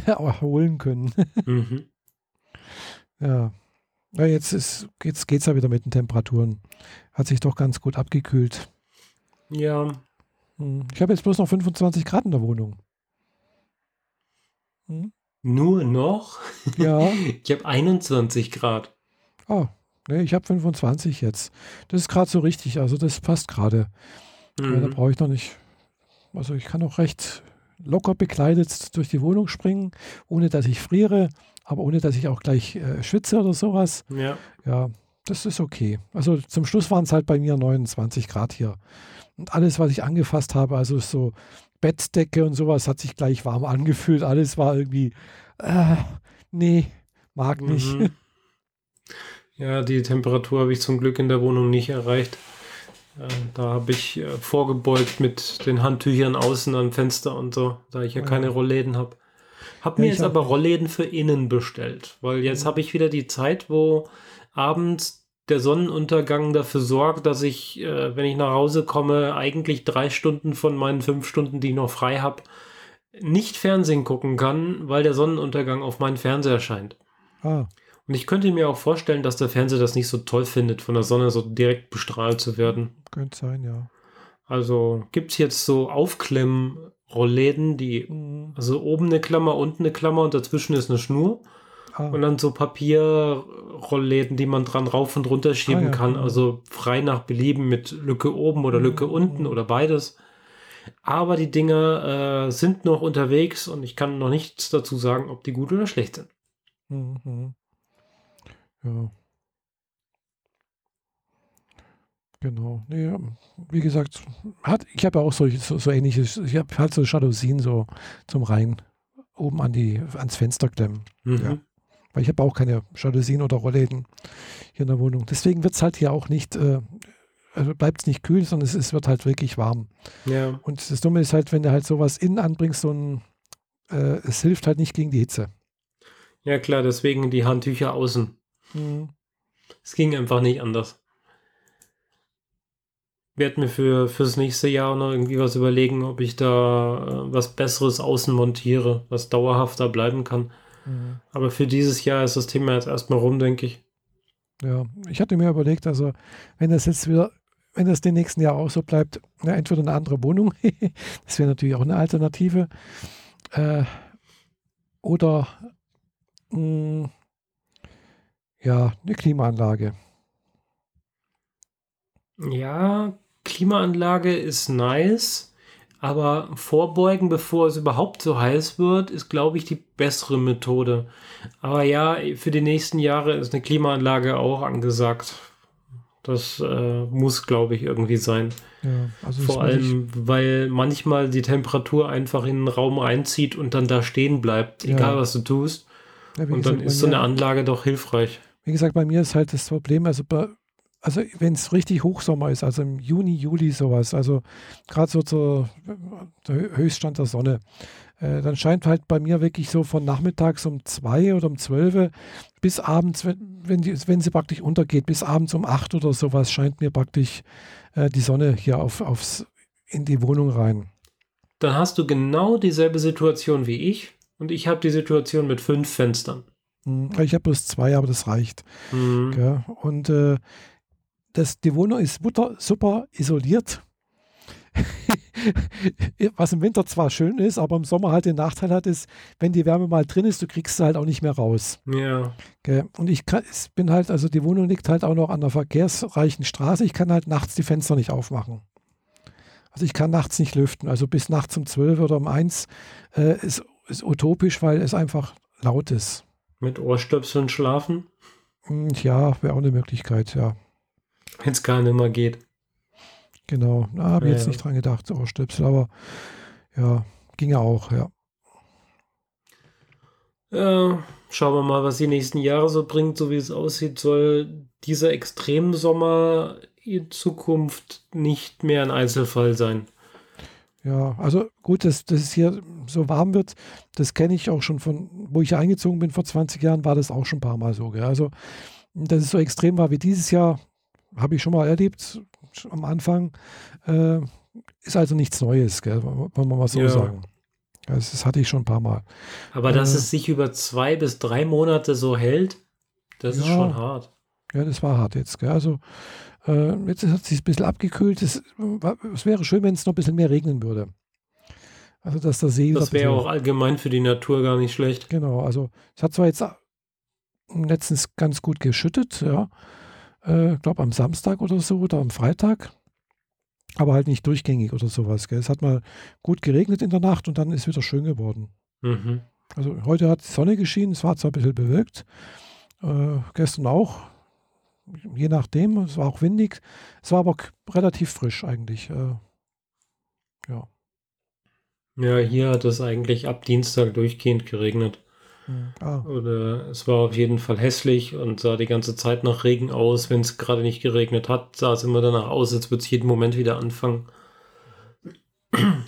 erholen können. mhm. ja. Ja, jetzt ist, jetzt geht's ja wieder mit den Temperaturen. Hat sich doch ganz gut abgekühlt. ja, Hm. Ich habe jetzt bloß noch 25 Grad in der Wohnung. Hm? nur noch. Ja, Ich habe 21 Grad. ah, nee, ich habe 25 jetzt. Das ist gerade so richtig, also das passt gerade. Ja, da Mhm. brauche ich noch nicht. Also ich kann auch recht locker bekleidet durch die Wohnung springen, ohne dass ich friere, aber ohne dass ich auch gleich äh, schwitze oder sowas. Ja, Ja, das ist okay. Also zum Schluss waren es halt bei mir 29 Grad hier. Und alles, was ich angefasst habe, also so Bettdecke und sowas, hat sich gleich warm angefühlt. Alles war irgendwie, äh, nee, mag nicht. Mhm. Ja, die Temperatur habe ich zum Glück in der Wohnung nicht erreicht. Äh, Da habe ich äh, vorgebeugt mit den Handtüchern außen am Fenster und so, da ich ja Ja. keine Rollläden habe. Hab Ja, mir jetzt hab- aber Rollläden für innen bestellt, weil jetzt Mhm. habe ich wieder die Zeit, wo abends der Sonnenuntergang dafür sorgt, dass ich, äh, wenn ich nach Hause komme, eigentlich drei Stunden von meinen fünf Stunden, die ich noch frei habe, nicht Fernsehen gucken kann, weil der Sonnenuntergang auf meinen Fernseher scheint. Ah, Und ich könnte mir auch vorstellen, dass der Fernseher das nicht so toll findet, von der Sonne so direkt bestrahlt zu werden. könnte sein, ja. Also gibt es jetzt so Aufklemm-Rollläden, die, Mhm. also oben eine Klammer, unten eine Klammer und dazwischen ist eine Schnur. Ah, Und dann so Papierrollläden, die man dran rauf und runter schieben Ah, ja, kann. Also frei nach Belieben mit Lücke oben oder Lücke Mhm. unten oder beides. Aber die Dinger äh, sind noch unterwegs und ich kann noch nichts dazu sagen, ob die gut oder schlecht sind. Mhm. Ja. Genau. Nee, ja, wie gesagt, hat, ich habe auch solche, so, so ähnliches, ich habe halt so Jalousien so zum Rein oben an die, ans Fenster klemmen. Mhm. Ja. Weil ich habe auch keine Jalousien oder Rollläden hier in der Wohnung. Deswegen wird es halt hier auch nicht, äh, also bleibt es nicht kühl, sondern es, es wird halt wirklich warm. ja. Und das Dumme ist halt, wenn du halt sowas innen anbringst, so ein, äh, es hilft halt nicht gegen die Hitze. Ja klar, deswegen die Handtücher außen. Mhm. Es ging einfach nicht anders. Werde mir für fürs nächste Jahr noch irgendwie was überlegen, ob ich da äh, was Besseres außen montiere, was dauerhafter bleiben kann. Mhm. Aber für dieses Jahr ist das Thema jetzt erstmal rum, denke ich. Ja, ich hatte mir überlegt, also wenn das jetzt wieder, wenn das den nächsten Jahr auch so bleibt, na, entweder eine andere Wohnung, das wäre natürlich auch eine Alternative, äh, oder mh, ja, eine Klimaanlage. Ja, Klimaanlage ist nice, aber vorbeugen, bevor es überhaupt so heiß wird, ist, glaube ich, die bessere Methode. Aber ja, für die nächsten Jahre ist eine Klimaanlage auch angesagt. Das äh, muss, glaube ich, irgendwie sein. Ja, also Vor allem, weil manchmal die Temperatur einfach in den Raum einzieht und dann da stehen bleibt, Ja. egal was du tust. ja, Und dann gesagt, ist bei so eine Anlage doch hilfreich. Wie gesagt, bei mir ist halt das Problem, also, bei, also wenn es richtig Hochsommer ist, also im Juni, Juli sowas, also gerade so zur, der Höchststand der Sonne, äh, dann scheint halt bei mir wirklich so von nachmittags um zwei oder um zwölf bis abends, wenn, wenn, die, wenn sie praktisch untergeht, bis abends um acht oder sowas, scheint mir praktisch äh, die Sonne hier auf, aufs, in die Wohnung rein. Dann hast du genau dieselbe Situation wie ich und ich habe die Situation mit fünf Fenstern. Hm, Ich habe bloß zwei, aber das reicht. Mhm. Und äh, das, die Wohnung ist super isoliert. Was im Winter zwar schön ist, aber im Sommer halt den Nachteil hat, ist, wenn die Wärme mal drin ist, du kriegst sie halt auch nicht mehr raus. Ja, Gell? Und ich kann, es bin halt, also die Wohnung liegt halt auch noch an der verkehrsreichen Straße. Ich kann halt nachts die Fenster nicht aufmachen. Also ich kann nachts nicht lüften. Also bis nachts um 12 oder um 1 äh, ist, ist utopisch, weil es einfach laut ist. mit Ohrstöpseln schlafen, Hm, Ja, wäre auch eine Möglichkeit, ja. Wenn es gar nicht mehr geht. Genau, da habe ich Ja, jetzt ja. nicht dran gedacht, Ohrstöpsel, aber ja, ginge auch, ja. Ja, schauen wir mal, was die nächsten Jahre so bringt. So wie es aussieht, soll dieser Extremsommer in Zukunft nicht mehr ein Einzelfall sein. Ja, also gut, dass, dass es hier so warm wird, das kenne ich auch schon von, wo ich eingezogen bin vor 20 Jahren, war das auch schon ein paar Mal so. Gell? Also, dass es so extrem war wie dieses Jahr, habe ich schon mal erlebt schon am Anfang. Äh, ist also nichts Neues, gell? wollen wir mal so Ja. sagen. Das, das hatte ich schon ein paar Mal. Aber dass Äh. es sich über zwei bis drei Monate so hält, das ist Ja. schon hart. Ja, das war hart jetzt. Gell? Also äh, jetzt hat es sich ein bisschen abgekühlt. Es, es wäre schön, wenn es noch ein bisschen mehr regnen würde. Also dass der See Das wäre auch allgemein für die Natur gar nicht schlecht. Genau, also es hat zwar jetzt äh, letztens ganz gut geschüttet, ja. Ich glaube am Samstag oder so oder am Freitag. Aber halt nicht durchgängig oder sowas. Gell? Es hat mal gut geregnet in der Nacht und dann ist wieder schön geworden. Mhm. Also heute hat die Sonne geschienen, es war zwar ein bisschen bewölkt, äh, gestern auch, je nachdem, es war auch windig, es war aber relativ frisch eigentlich. Äh, ja. Ja, hier hat es eigentlich ab Dienstag durchgehend geregnet. Ah, Oder es war auf jeden Fall hässlich und sah die ganze Zeit nach Regen aus. Wenn es gerade nicht geregnet hat, sah es immer danach aus, als würde es jeden Moment wieder anfangen.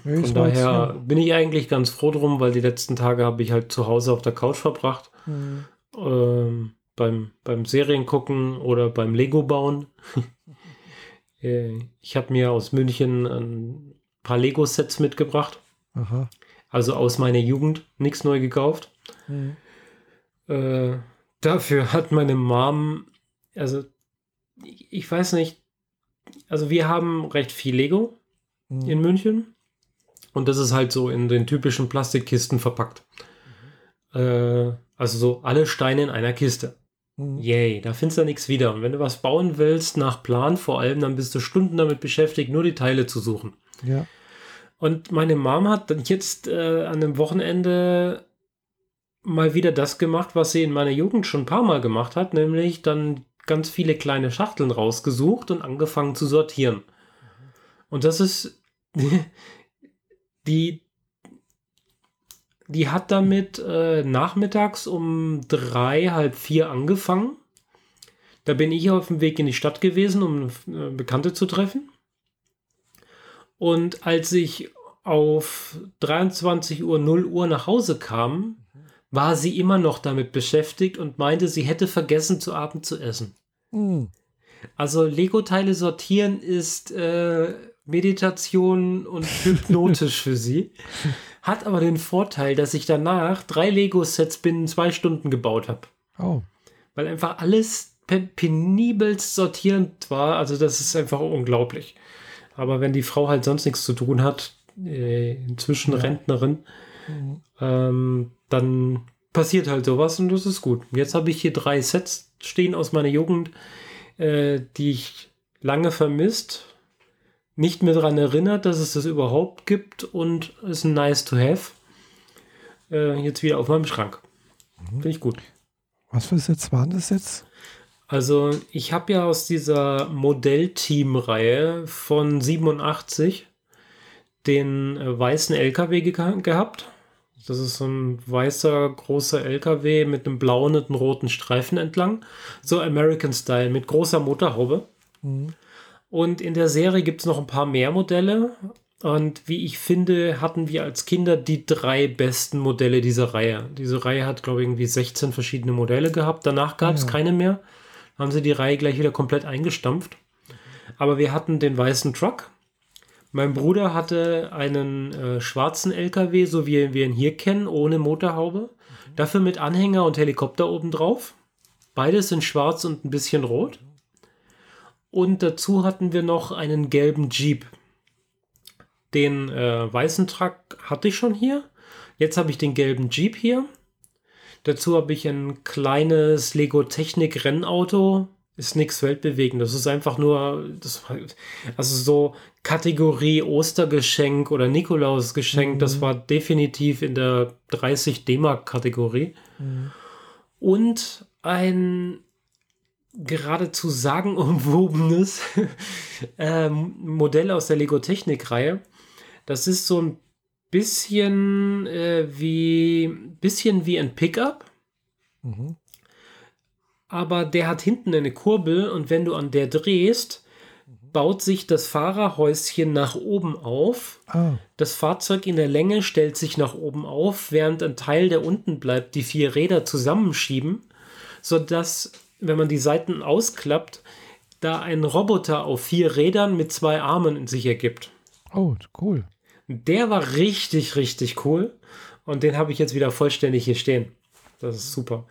Von daher bin ich eigentlich ganz froh drum, weil die letzten Tage habe ich halt zu Hause auf der Couch verbracht. ja, hm, Ähm, beim, beim Serien gucken oder beim Lego bauen. Äh, ich habe mir aus München ein paar Lego-Sets mitgebracht. aha. Also aus meiner Jugend nichts neu gekauft. Äh, dafür hat meine Mom, also ich, ich weiß nicht, also wir haben recht viel Lego hm. in München und das ist halt so in den typischen Plastikkisten verpackt. Äh, also so alle Steine in einer Kiste. hm. Yay, da findest du nichts wieder. Und wenn du was bauen willst, nach Plan vor allem, dann bist du Stunden damit beschäftigt, nur die Teile zu suchen. Ja. Und meine Mom hat dann jetzt äh, an dem Wochenende mal wieder das gemacht, was sie in meiner Jugend schon ein paar Mal gemacht hat, nämlich dann ganz viele kleine Schachteln rausgesucht und angefangen zu sortieren. Und das ist die die hat damit äh, nachmittags um drei, halb vier angefangen. Da bin ich auf dem Weg in die Stadt gewesen, um äh, Bekannte zu treffen. Und als ich auf 23 Uhr 0 Uhr nach Hause kam, war sie immer noch damit beschäftigt und meinte, sie hätte vergessen, zu Abend zu essen. Hm. Also Lego-Teile sortieren ist äh, Meditation und hypnotisch für sie. Hat aber den Vorteil, dass ich danach drei Lego-Sets binnen zwei Stunden gebaut habe. Oh. Weil einfach alles pe- penibelst sortierend war. Also das ist einfach unglaublich. Aber wenn die Frau halt sonst nichts zu tun hat, äh, inzwischen Ja. Rentnerin, Mhm. ähm, dann passiert halt sowas und das ist gut. Jetzt habe ich hier drei Sets stehen aus meiner Jugend, äh, die ich lange vermisst, nicht mehr daran erinnert, dass es das überhaupt gibt und ist ein nice to have. Äh, jetzt wieder auf meinem Schrank. Finde ich gut. Was für Sets waren das jetzt? Also ich habe ja aus dieser Modellteam-Reihe von 87 den äh, weißen LKW ge gehabt. Das ist so ein weißer, großer LKW mit einem blauen und einem roten Streifen entlang. So American Style mit großer Motorhaube. Mhm. Und in der Serie gibt es noch ein paar mehr Modelle. Und wie ich finde, hatten wir als Kinder die drei besten Modelle dieser Reihe. Diese Reihe hat, glaube ich, irgendwie 16 verschiedene Modelle gehabt. Danach gab es Ja. keine mehr. Haben sie die Reihe gleich wieder komplett eingestampft. Aber wir hatten den weißen Truck. Mein Bruder hatte einen äh, schwarzen LKW, so wie wir ihn hier kennen, ohne Motorhaube. Dafür mit Anhänger und Helikopter obendrauf. Beides in schwarz und ein bisschen rot. Und dazu hatten wir noch einen gelben Jeep. Den äh, weißen Truck hatte ich schon hier. Jetzt habe ich den gelben Jeep hier. Dazu habe ich ein kleines Lego Technik Rennauto. Ist nichts weltbewegend. Das ist einfach nur, das, also so Kategorie Ostergeschenk oder Nikolausgeschenk. Das war definitiv in der 30 D-Mark Kategorie. Und ein geradezu sagenumwobenes ähm, Modell aus der Lego Technik-Reihe. Das ist so ein bisschen äh, wie bisschen wie ein Pickup, Mhm. aber der hat hinten eine Kurbel und wenn du an der drehst, baut sich das Fahrerhäuschen nach oben auf. Ah, Das Fahrzeug in der Länge stellt sich nach oben auf, während ein Teil, der unten bleibt, die vier Räder zusammenschieben, sodass, wenn man die Seiten ausklappt, da ein Roboter auf vier Rädern mit zwei Armen in sich ergibt. oh, cool. Der war richtig, richtig cool. Und den habe ich jetzt wieder vollständig hier stehen. Das ist super.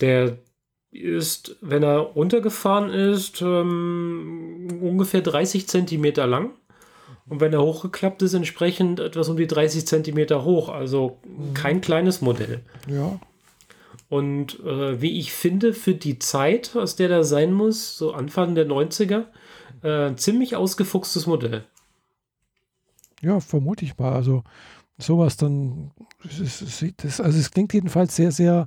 Der ist, wenn er runtergefahren ist, ähm, ungefähr 30 Zentimeter lang. Und wenn er hochgeklappt ist, entsprechend etwas um die 30 Zentimeter hoch. Also kein kleines Modell. Ja, Und äh, wie ich finde, für die Zeit, aus der da sein muss, so Anfang der 90er, äh, ein ziemlich ausgefuchstes Modell. ja, vermute ich mal. Also sowas dann, es, es das, also es klingt jedenfalls sehr, sehr,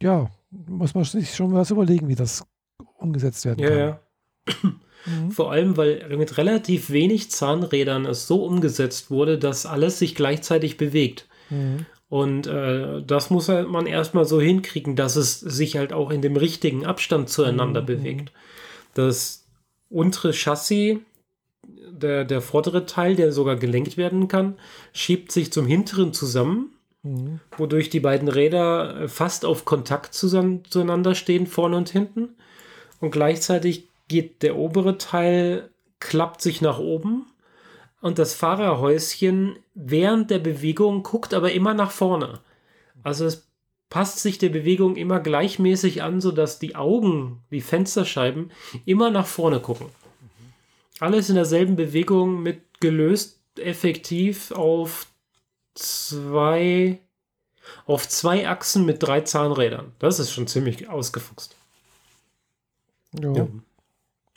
ja, muss man sich schon was überlegen, wie das umgesetzt werden Ja, kann. ja. Mhm. Vor allem, weil mit relativ wenig Zahnrädern es so umgesetzt wurde, dass alles sich gleichzeitig bewegt. Mhm. Und äh, das muss halt man erstmal so hinkriegen, dass es sich halt auch in dem richtigen Abstand zueinander Mhm. bewegt. Das untere Chassis, der, der vordere Teil, der sogar gelenkt werden kann, schiebt sich zum hinteren zusammen, Mhm. wodurch die beiden Räder äh, fast auf Kontakt zusammen, zueinander stehen, vorne und hinten. Und gleichzeitig geht der obere Teil, klappt sich nach oben und das Fahrerhäuschen während der Bewegung guckt aber immer nach vorne. Also es passt sich der Bewegung immer gleichmäßig an, sodass die Augen, die Fensterscheiben, immer nach vorne gucken. Alles in derselben Bewegung mit gelöst effektiv auf zwei auf zwei Achsen mit drei Zahnrädern. Das ist schon ziemlich ausgefuchst. Ja, Ja.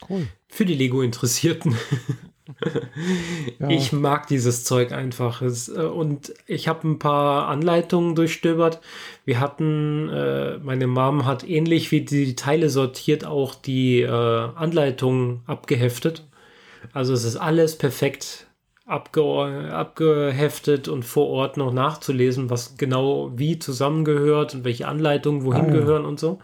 cool. Für die Lego-Interessierten. Ja. Ich mag dieses Zeug einfach. Äh, und ich habe ein paar Anleitungen durchstöbert. Wir hatten, äh, meine Mom hat ähnlich wie die Teile sortiert auch die äh, Anleitungen abgeheftet. Also es ist alles perfekt abge abgeheftet und vor Ort noch nachzulesen, was genau wie zusammengehört und welche Anleitungen wohin Ah, ja. gehören und so.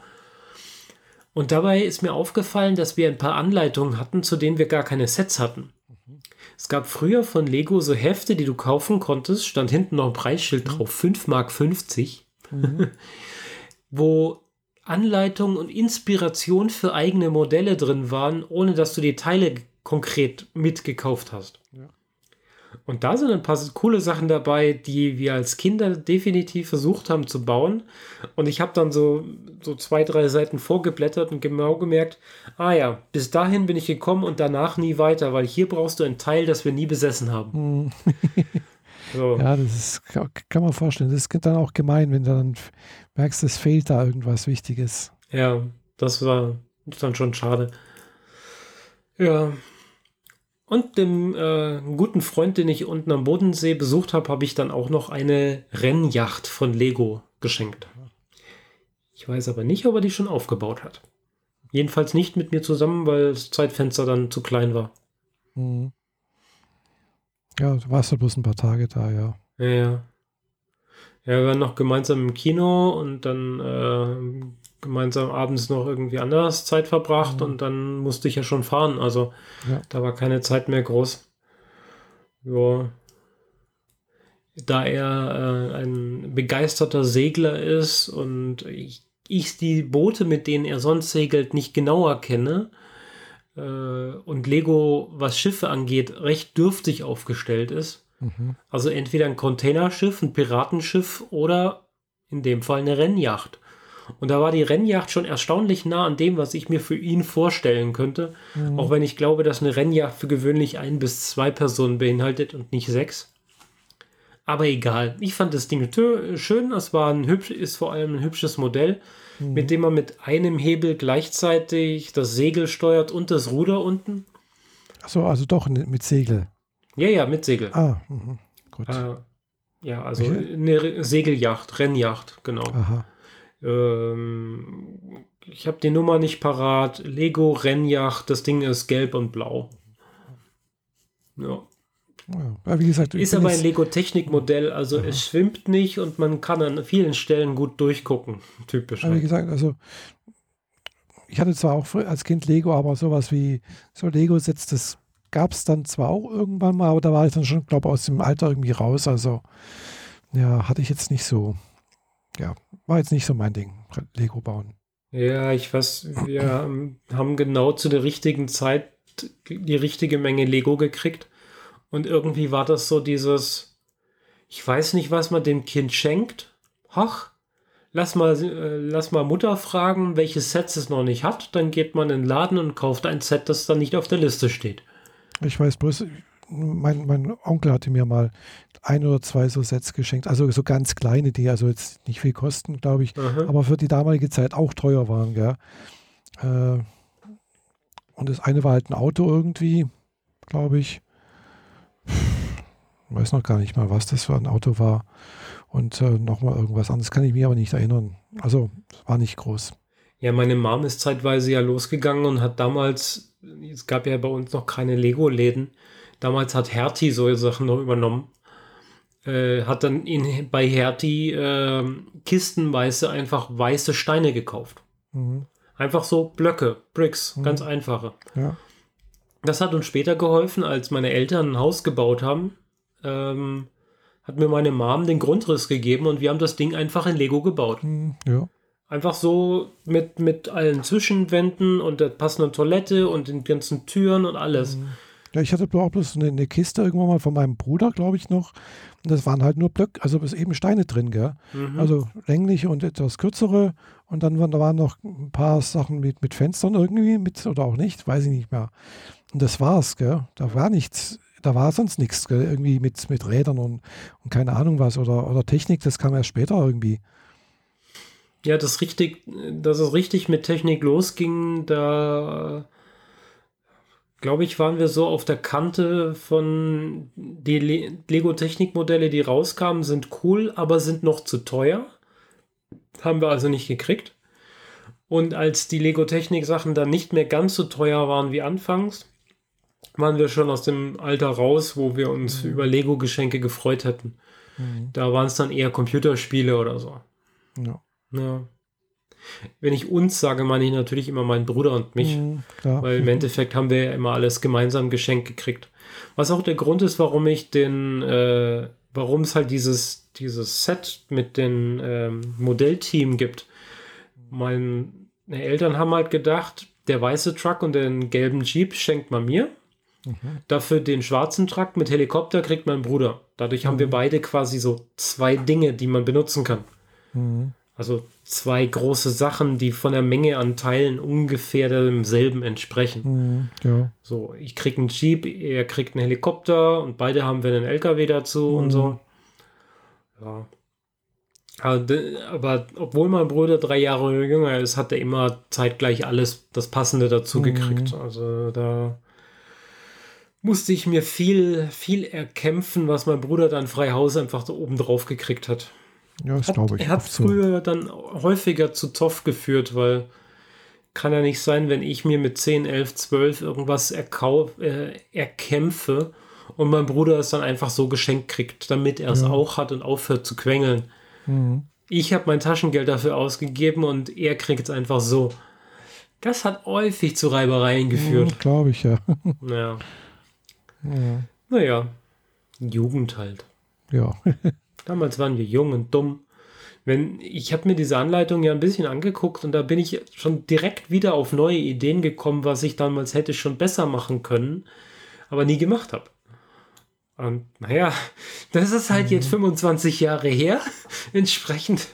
Und dabei ist mir aufgefallen, dass wir ein paar Anleitungen hatten, zu denen wir gar keine Sets hatten. Es gab früher von Lego so Hefte, die du kaufen konntest, stand hinten noch ein Preisschild drauf, 5,50 Mark. mhm. wo Anleitung und Inspiration für eigene Modelle drin waren, ohne dass du die Teile konkret mitgekauft hast. Ja. Und da sind ein paar coole Sachen dabei, die wir als Kinder definitiv versucht haben zu bauen. Und ich habe dann so, so zwei, drei Seiten vorgeblättert und genau gemerkt, ah ja, bis dahin bin ich gekommen und danach nie weiter, weil hier brauchst du ein Teil, das wir nie besessen haben. Hm. so. Ja, das ist, kann man vorstellen. Das ist dann auch gemein, wenn du dann merkst, es fehlt da irgendwas Wichtiges. Ja, das war dann schon schade. Ja, und dem äh, guten Freund, den ich unten am Bodensee besucht habe, habe ich dann auch noch eine Rennjacht von Lego geschenkt. Ich weiß aber nicht, ob er die schon aufgebaut hat. Jedenfalls nicht mit mir zusammen, weil das Zeitfenster dann zu klein war. Mhm. Ja, du warst ja bloß ein paar Tage da, ja. Ja, ja. Ja, wir waren noch gemeinsam im Kino und dann äh, gemeinsam abends noch irgendwie anders Zeit verbracht mhm. und dann musste ich ja schon fahren. Also ja. da war keine Zeit mehr groß. Ja. Da er äh, ein begeisterter Segler ist und ich, ich die Boote, mit denen er sonst segelt, nicht genauer kenne äh, und Lego, was Schiffe angeht, recht dürftig aufgestellt ist. Mhm. Also entweder ein Containerschiff, ein Piratenschiff oder in dem Fall eine Rennjacht. Und da war die Rennjacht schon erstaunlich nah an dem, was ich mir für ihn vorstellen könnte. Mhm. Auch wenn ich glaube, dass eine Rennjacht für gewöhnlich ein bis zwei Personen beinhaltet und nicht sechs. Aber egal. Ich fand das Ding schön. Es war ein hübsch, ist vor allem ein hübsches Modell, mhm. mit dem man mit einem Hebel gleichzeitig das Segel steuert und das Ruder unten. Achso, also doch mit Segel. Ja, ja, mit Segel. Ah, mh. gut. Äh, ja, also okay. eine Segeljacht, Rennjacht, genau. Aha. Ähm, ich habe die Nummer nicht parat. Lego Rennjacht, das Ding ist gelb und blau. Ja. Ja, wie gesagt, ist aber ein Lego Technik-Modell, also ja. es schwimmt nicht und man kann an vielen Stellen gut durchgucken. Typisch. Ja, wie halt. gesagt, also ich hatte zwar auch als Kind Lego, aber sowas wie so Lego-Sets, das gab es dann zwar auch irgendwann mal, aber da war ich dann schon, glaube ich, aus dem Alter irgendwie raus. Also ja, hatte ich jetzt nicht so ja, war jetzt nicht so mein Ding, Lego bauen. Ja, ich weiß, wir haben genau zu der richtigen Zeit die richtige Menge Lego gekriegt. Und irgendwie war das so dieses, ich weiß nicht, was man dem Kind schenkt. Ach, lass mal, äh, lass mal Mutter fragen, welches Set es noch nicht hat. Dann geht man in den Laden und kauft ein Set, das dann nicht auf der Liste steht. Ich weiß bloß, mein, mein Onkel hatte mir mal ein oder zwei so Sets geschenkt, also so ganz kleine, die also jetzt nicht viel kosten, glaube ich, Aha. aber für die damalige Zeit auch teuer waren. Gell? Äh, und das eine war halt ein Auto irgendwie, glaube ich. Ich weiß noch gar nicht mal, was das für ein Auto war. Und äh, nochmal irgendwas anderes kann ich mir aber nicht erinnern. Also war nicht groß. Ja, meine Mom ist zeitweise ja losgegangen und hat damals, es gab ja bei uns noch keine Lego-Läden, Damals hat Hertie solche Sachen noch übernommen. Äh, hat dann in, bei Hertie äh, kistenweise einfach weiße Steine gekauft. Mhm. Einfach so Blöcke, Bricks, mhm. ganz einfache. Ja. Das hat uns später geholfen, als meine Eltern ein Haus gebaut haben. Ähm, hat mir meine Mom den Grundriss gegeben und wir haben das Ding einfach in Lego gebaut. Mhm, ja. Einfach so mit, mit allen Zwischenwänden und der passenden Toilette und den ganzen Türen und alles. Ja, ich hatte auch bloß eine, eine, Kiste irgendwann mal von meinem Bruder, glaube ich, noch. Und das waren halt nur Blöcke, also eben Steine drin, gell? Mhm. Also längliche und etwas kürzere. Und dann waren, da waren noch ein paar Sachen mit, mit Fenstern irgendwie, mit oder auch nicht, weiß ich nicht mehr. Und das war's, gell? Da war nichts, da war sonst nichts, gell? Irgendwie mit, mit Rädern und, und keine Ahnung was oder, oder Technik, das kam erst später irgendwie. Ja, das richtig, dass es richtig mit Technik losging, da glaube ich, waren wir so auf der Kante von die Le Lego-Technik-Modelle, die rauskamen, sind cool, aber sind noch zu teuer. Haben wir also nicht gekriegt. Und als die Lego-Technik-Sachen dann nicht mehr ganz so teuer waren wie anfangs, waren wir schon aus dem Alter raus, wo wir uns mhm. über Lego-Geschenke gefreut hätten. Mhm. Da waren es dann eher Computerspiele oder so. Ja. ja. Wenn ich uns sage, meine ich natürlich immer meinen Bruder und mich. Mhm, weil im Endeffekt haben wir ja immer alles gemeinsam geschenkt gekriegt. Was auch der Grund ist, warum ich den, äh, warum es halt dieses, dieses Set mit dem ähm, Modellteam gibt. Meine Eltern haben halt gedacht, der weiße Truck und den gelben Jeep schenkt man mir. Mhm. Dafür den schwarzen Truck mit Helikopter kriegt mein Bruder. Dadurch mhm. haben wir beide quasi so zwei Dinge, die man benutzen kann. Mhm. Also zwei große Sachen, die von der Menge an Teilen ungefähr demselben entsprechen. Mhm, ja. So, ich krieg einen Jeep, er kriegt einen Helikopter und beide haben wir einen LKW dazu mhm. und so. Ja. Aber, aber, obwohl mein Bruder drei Jahre jünger ist, hat er immer zeitgleich alles das Passende dazu mhm. gekriegt. Also da musste ich mir viel, viel erkämpfen, was mein Bruder dann frei Haus einfach da oben drauf gekriegt hat. Ja, das glaube ich. Er hat früher so. dann häufiger zu Zoff geführt, weil kann ja nicht sein, wenn ich mir mit 10, 11, 12 irgendwas erkau äh, erkämpfe und mein Bruder es dann einfach so geschenkt kriegt, damit er es ja. auch hat und aufhört zu quengeln. Mhm. Ich habe mein Taschengeld dafür ausgegeben und er kriegt es einfach so. Das hat häufig zu Reibereien geführt. Mhm, glaube ich, ja. Naja. Ja. Naja, Jugend halt. Ja. Damals waren wir jung und dumm. Wenn, ich habe mir diese Anleitung ja ein bisschen angeguckt und da bin ich schon direkt wieder auf neue Ideen gekommen, was ich damals hätte schon besser machen können, aber nie gemacht habe. Und naja, das ist halt mhm. jetzt 25 Jahre her. Entsprechend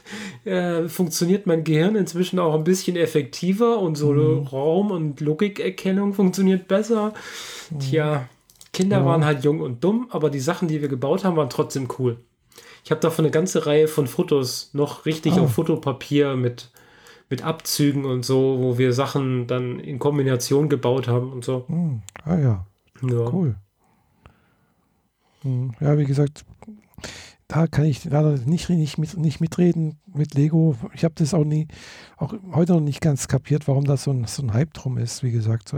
äh, funktioniert mein Gehirn inzwischen auch ein bisschen effektiver und so mhm. Raum- und Logikerkennung funktioniert besser. Mhm. Tja, Kinder ja. waren halt jung und dumm, aber die Sachen, die wir gebaut haben, waren trotzdem cool. Ich habe davon eine ganze Reihe von Fotos noch richtig oh. auf Fotopapier mit, mit Abzügen und so, wo wir Sachen dann in Kombination gebaut haben und so. Hm. Ah ja. ja. Cool. Hm. Ja, wie gesagt, da kann ich leider nicht, nicht, mit, nicht mitreden mit Lego. Ich habe das auch nie, auch heute noch nicht ganz kapiert, warum da so ein, so ein Hype drum ist, wie gesagt.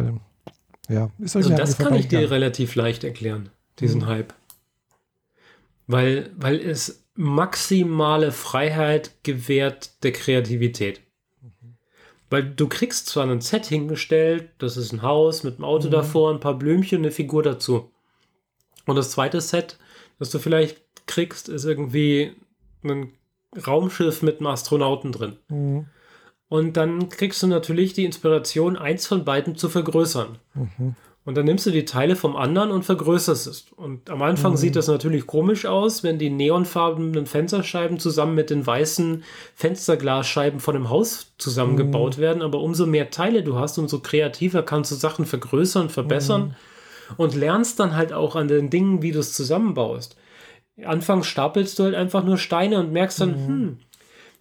Ja, ist also das kann ich dir relativ leicht erklären, diesen hm. Hype weil, weil es maximale Freiheit gewährt der Kreativität. Mhm. Weil du kriegst zwar ein Set hingestellt, das ist ein Haus mit einem Auto mhm. davor, ein paar Blümchen, eine Figur dazu. Und das zweite Set, das du vielleicht kriegst, ist irgendwie ein Raumschiff mit einem Astronauten drin. Mhm. Und dann kriegst du natürlich die Inspiration, eins von beiden zu vergrößern. Mhm. Und dann nimmst du die Teile vom anderen und vergrößerst es. Und am Anfang mhm. sieht das natürlich komisch aus, wenn die neonfarbenen Fensterscheiben zusammen mit den weißen Fensterglasscheiben von dem Haus zusammengebaut mhm. werden. Aber umso mehr Teile du hast, umso kreativer kannst du Sachen vergrößern, verbessern mhm. und lernst dann halt auch an den Dingen, wie du es zusammenbaust. Anfangs stapelst du halt einfach nur Steine und merkst dann, mhm. hm,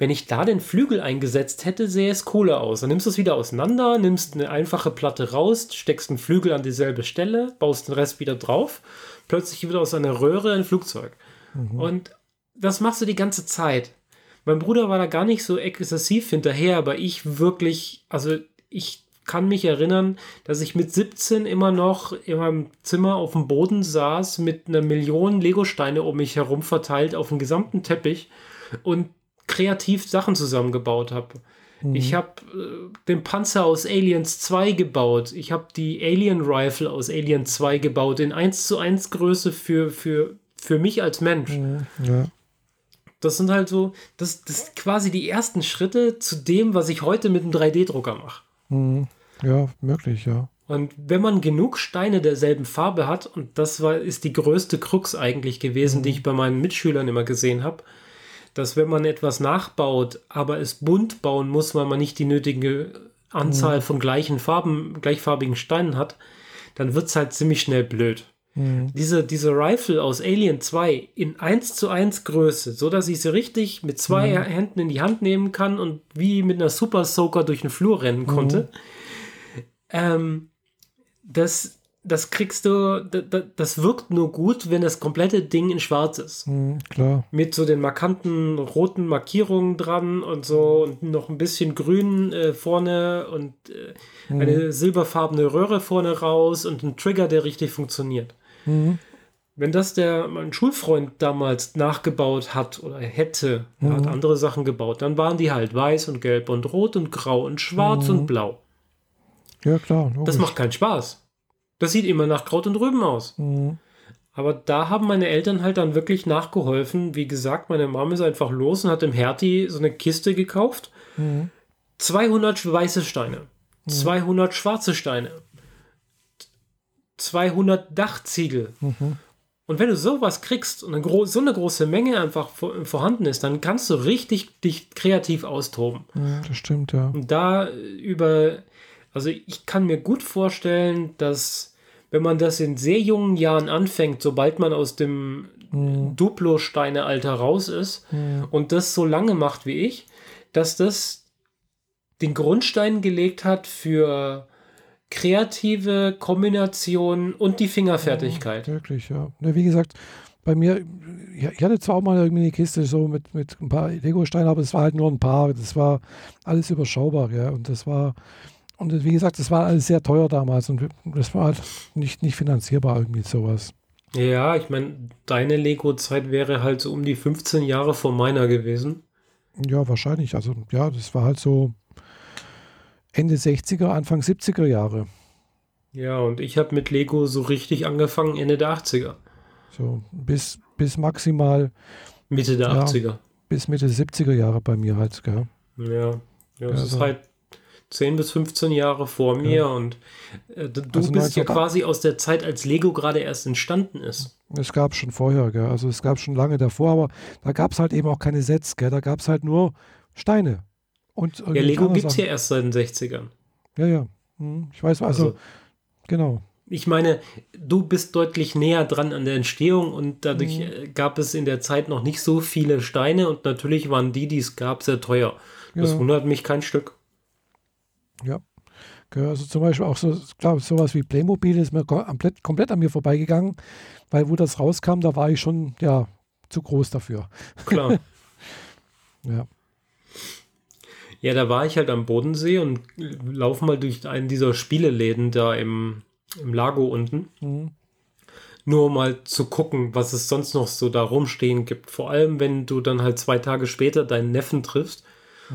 wenn ich da den Flügel eingesetzt hätte, sähe es cooler aus. Dann nimmst du es wieder auseinander, nimmst eine einfache Platte raus, steckst einen Flügel an dieselbe Stelle, baust den Rest wieder drauf, plötzlich wieder aus einer Röhre ein Flugzeug. Mhm. Und das machst du die ganze Zeit. Mein Bruder war da gar nicht so exzessiv hinterher, aber ich wirklich, also ich kann mich erinnern, dass ich mit 17 immer noch in meinem Zimmer auf dem Boden saß mit einer Million Legosteine um mich herum verteilt auf dem gesamten Teppich und kreativ Sachen zusammengebaut habe. Mhm. Ich habe äh, den Panzer aus Aliens 2 gebaut. Ich habe die Alien Rifle aus Alien 2 gebaut in 1 zu 1 Größe für, für, für mich als Mensch. Mhm. Ja. Das sind halt so, das, das sind quasi die ersten Schritte zu dem, was ich heute mit einem 3D-Drucker mache. Mhm. Ja, möglich, ja. Und wenn man genug Steine derselben Farbe hat, und das war, ist die größte Krux eigentlich gewesen, mhm. die ich bei meinen Mitschülern immer gesehen habe, dass wenn man etwas nachbaut, aber es bunt bauen muss, weil man nicht die nötige Anzahl mhm. von gleichen Farben, gleichfarbigen Steinen hat, dann wird es halt ziemlich schnell blöd. Mhm. Diese, diese Rifle aus Alien 2 in 1 zu 1 Größe, so dass ich sie richtig mit zwei mhm. Händen in die Hand nehmen kann und wie mit einer Super Soaker durch den Flur rennen konnte. Mhm. Ähm, das, das kriegst du, das, wirkt nur gut, wenn das komplette Ding in schwarz ist. Mhm, klar. Mit so den markanten roten Markierungen dran und so und noch ein bisschen grün äh, vorne und äh, mhm. eine silberfarbene Röhre vorne raus und ein Trigger, der richtig funktioniert. Mhm. Wenn das der mein Schulfreund damals nachgebaut hat oder hätte, er hat mhm. andere Sachen gebaut, dann waren die halt weiß und gelb und rot und grau und schwarz und mhm. blau. Ja, klar. Logisch. Das macht keinen Spaß. Das sieht immer nach Kraut und Rüben aus. Mhm. Aber da haben meine Eltern halt dann wirklich nachgeholfen. Wie gesagt, meine Mom ist einfach los und hat im Hertie so eine Kiste gekauft. Mhm. 200 weiße Steine, 200 schwarze Steine, 200 Dachziegel. Mhm. Und wenn du sowas kriegst und eine so eine große Menge einfach vor- vorhanden ist, dann kannst du richtig dich kreativ austoben. Mhm, Das stimmt, ja. Und da über, also ich kann mir gut vorstellen, dass wenn man das in sehr jungen Jahren anfängt, sobald man aus dem Duplo-Steine-Alter raus ist und das so lange macht wie ich, dass das den Grundstein gelegt hat für kreative Kombination und die Fingerfertigkeit. Wirklich, ja. Wie gesagt, bei mir, ja, ich hatte zwar auch mal irgendwie eine Kiste so mit, mit ein paar Lego-Steinen, aber es war halt nur ein paar. Das war alles überschaubar, ja. Und das war, und wie gesagt, das war alles sehr teuer damals und das war halt nicht, nicht finanzierbar irgendwie sowas. Ja, ich meine, deine Lego-Zeit wäre halt so um die 15 Jahre vor meiner gewesen. Ja, wahrscheinlich. Also, ja, das war halt so Ende 60er, Anfang 70er Jahre. Ja, und ich habe mit Lego so richtig angefangen Ende der 80er. So bis, bis maximal Mitte der Ja. 80er. bis Mitte 70er Jahre bei mir halt, gell. Ja, ja, das Ja, ist halt 10 bis 15 Jahre vor mir und äh, du Also bist ja 19 quasi aus der Zeit, als Lego gerade erst entstanden ist. Es gab schon vorher, gell? also es gab schon lange davor, aber da gab es halt eben auch keine Sets, gell? da gab es halt nur Steine. Und Ja, Lego gibt es ja erst seit den 60ern. Ja, ja. Hm, Ich weiß, also, Also, genau. ich meine, du bist deutlich näher dran an der Entstehung und dadurch Mhm. gab es in der Zeit noch nicht so viele Steine und natürlich waren die, die es gab, sehr teuer. Das Ja. wundert mich kein Stück. Ja. Also zum Beispiel auch so, klar, sowas wie Playmobil ist mir ko- komplett, komplett an mir vorbeigegangen, weil wo das rauskam, da war ich schon, ja, zu groß dafür. Klar. Ja. Ja, da war ich halt am Bodensee und laufe mal durch einen dieser Spieleläden da im, im Lago unten. Mhm. Nur um mal zu gucken, was es sonst noch so da rumstehen gibt. Vor allem, wenn du dann halt zwei Tage später deinen Neffen triffst.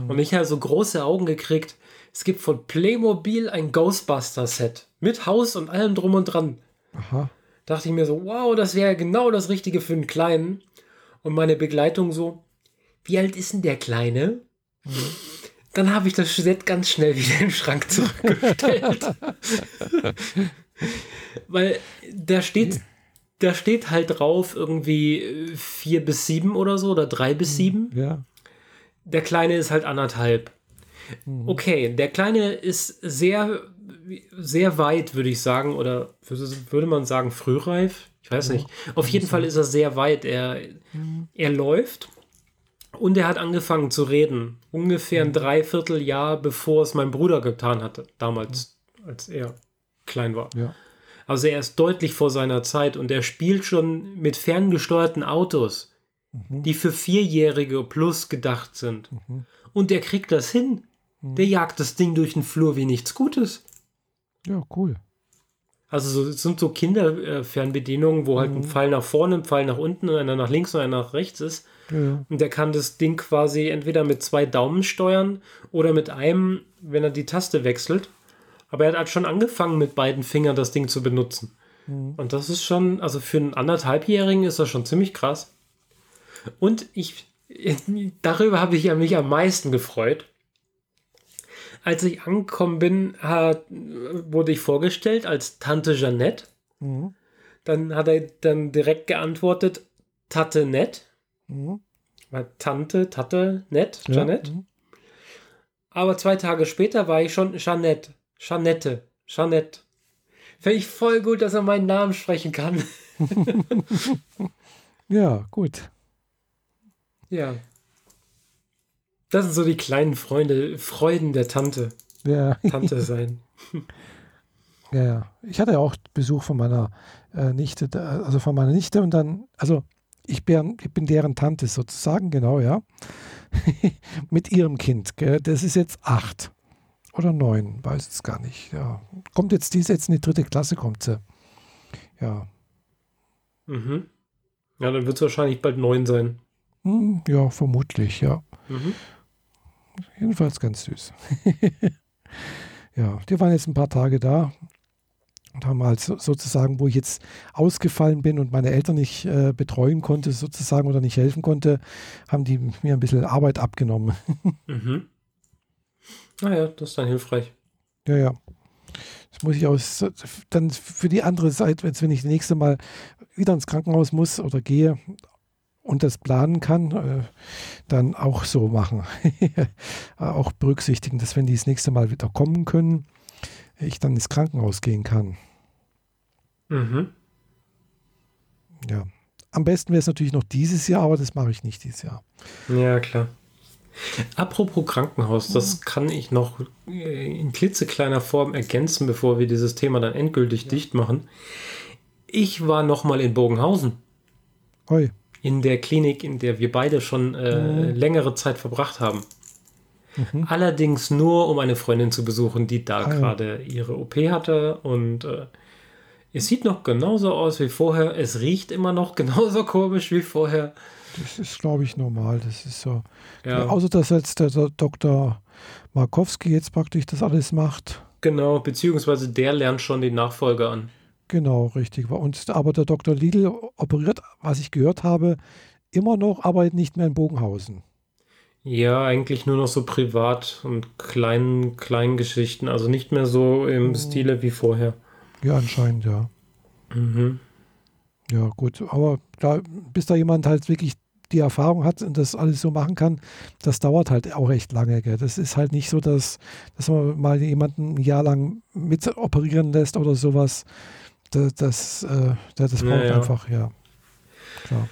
Und ich habe so große Augen gekriegt. Es gibt von Playmobil ein Ghostbuster-Set. Mit Haus und allem drum und dran. Aha. Dachte ich mir so, wow, das wäre genau das Richtige für einen Kleinen. Und meine Begleitung so, wie alt ist denn der Kleine? Dann habe ich das Set ganz schnell wieder den Schrank zurückgestellt. Weil da steht, da steht halt drauf irgendwie äh, vier bis sieben oder so oder drei bis sieben. Ja. Der Kleine ist halt anderthalb. Okay, der Kleine ist sehr, sehr weit, würde ich sagen, oder würde man sagen, frühreif? Ich weiß nicht. Auf jeden Fall ist er sehr weit. Er, er läuft und er hat angefangen zu reden. Ungefähr ein Dreivierteljahr, bevor es mein Bruder getan hatte, damals, als er klein war. Ja. Also er ist deutlich vor seiner Zeit und er spielt schon mit ferngesteuerten Autos, die für Vierjährige plus gedacht sind. Und der kriegt das hin. Der jagt das Ding durch den Flur wie nichts Gutes. Ja, cool. Also so, es sind so Kinderfernbedienungen, wo halt ein Pfeil nach vorne, ein Pfeil nach unten, einer nach links und einer nach rechts ist. Ja. Und der kann das Ding quasi entweder mit zwei Daumen steuern oder mit einem, wenn er die Taste wechselt. Aber er hat halt schon angefangen, mit beiden Fingern das Ding zu benutzen. Und das ist schon, also für einen anderthalbjährigen ist das schon ziemlich krass. Und ich, darüber habe ich mich am meisten gefreut. Als ich angekommen bin, hat, wurde ich vorgestellt als Tante Jeannette. Mhm. Dann hat er dann direkt geantwortet, Tante Nett. Mhm. Tante, Tatte, Nett, Ja. Jeannette. Mhm. Aber zwei Tage später war ich schon Jeannette, Jeannette, Jeannette. Fände ich voll gut, dass er meinen Namen sprechen kann. Ja, gut. ja. Das sind so die kleinen Freunde, Freuden der Tante. Ja, Tante sein. ja, ja. Ich hatte ja auch Besuch von meiner äh, Nichte, also von meiner Nichte und dann, also ich bin, ich bin deren Tante sozusagen, genau, ja. Mit ihrem Kind. Gell? Das ist jetzt acht oder neun, weiß es gar nicht. Ja. Kommt jetzt, die ist jetzt in die dritte Klasse, kommt sie. Ja. Mhm. Ja, dann wird es wahrscheinlich bald neun sein. Hm, ja, vermutlich, ja. Mhm. Jedenfalls ganz süß. ja, die waren jetzt ein paar Tage da. Und haben halt so, sozusagen, wo ich jetzt ausgefallen bin und meine Eltern nicht äh, betreuen konnte, sozusagen, oder nicht helfen konnte, haben die mir ein bisschen Arbeit abgenommen. Mhm. Naja, das ist dann hilfreich. Ja, ja. Das muss ich aus, dann für die andere Seite, wenn ich das nächste Mal wieder ins Krankenhaus muss oder gehe und das planen kann, äh, dann auch so machen. auch berücksichtigen, dass wenn die das nächste Mal wieder kommen können, ich dann ins Krankenhaus gehen kann. Mhm. Ja. Am besten wäre es natürlich noch dieses Jahr, aber das mache ich nicht dieses Jahr. Ja, klar. Apropos Krankenhaus, das kann ich noch äh, in klitzekleiner Form ergänzen, bevor wir dieses Thema dann endgültig ja. dicht machen. Ich war noch mal in Bogenhausen. Oi. In der Klinik, in der wir beide schon äh, mhm. längere Zeit verbracht haben. Mhm. Allerdings nur, um eine Freundin zu besuchen, die da ah, gerade ihre OP hatte. Und äh, es sieht noch genauso aus wie vorher. Es riecht immer noch genauso komisch wie vorher. Das ist, glaube ich, normal. Das ist so. Ja. Außer dass jetzt der, der Dr. Markowski jetzt praktisch das alles macht. Genau, beziehungsweise der lernt schon den Nachfolger an. Genau, richtig. Und, aber der Dr. Lidl operiert, was ich gehört habe, immer noch, aber nicht mehr in Bogenhausen. Ja, eigentlich nur noch so privat und kleinen, kleinen Geschichten. Also nicht mehr so im mhm. Stile wie vorher. Ja, anscheinend, ja. Mhm. Ja, gut. Aber da, bis da jemand halt wirklich die Erfahrung hat und das alles so machen kann, das dauert halt auch echt lange. Gell? Das ist halt nicht so, dass, dass man mal jemanden ein Jahr lang mit operieren lässt oder sowas. Das, das, äh, das braucht ja, ja. einfach, ja. Klar.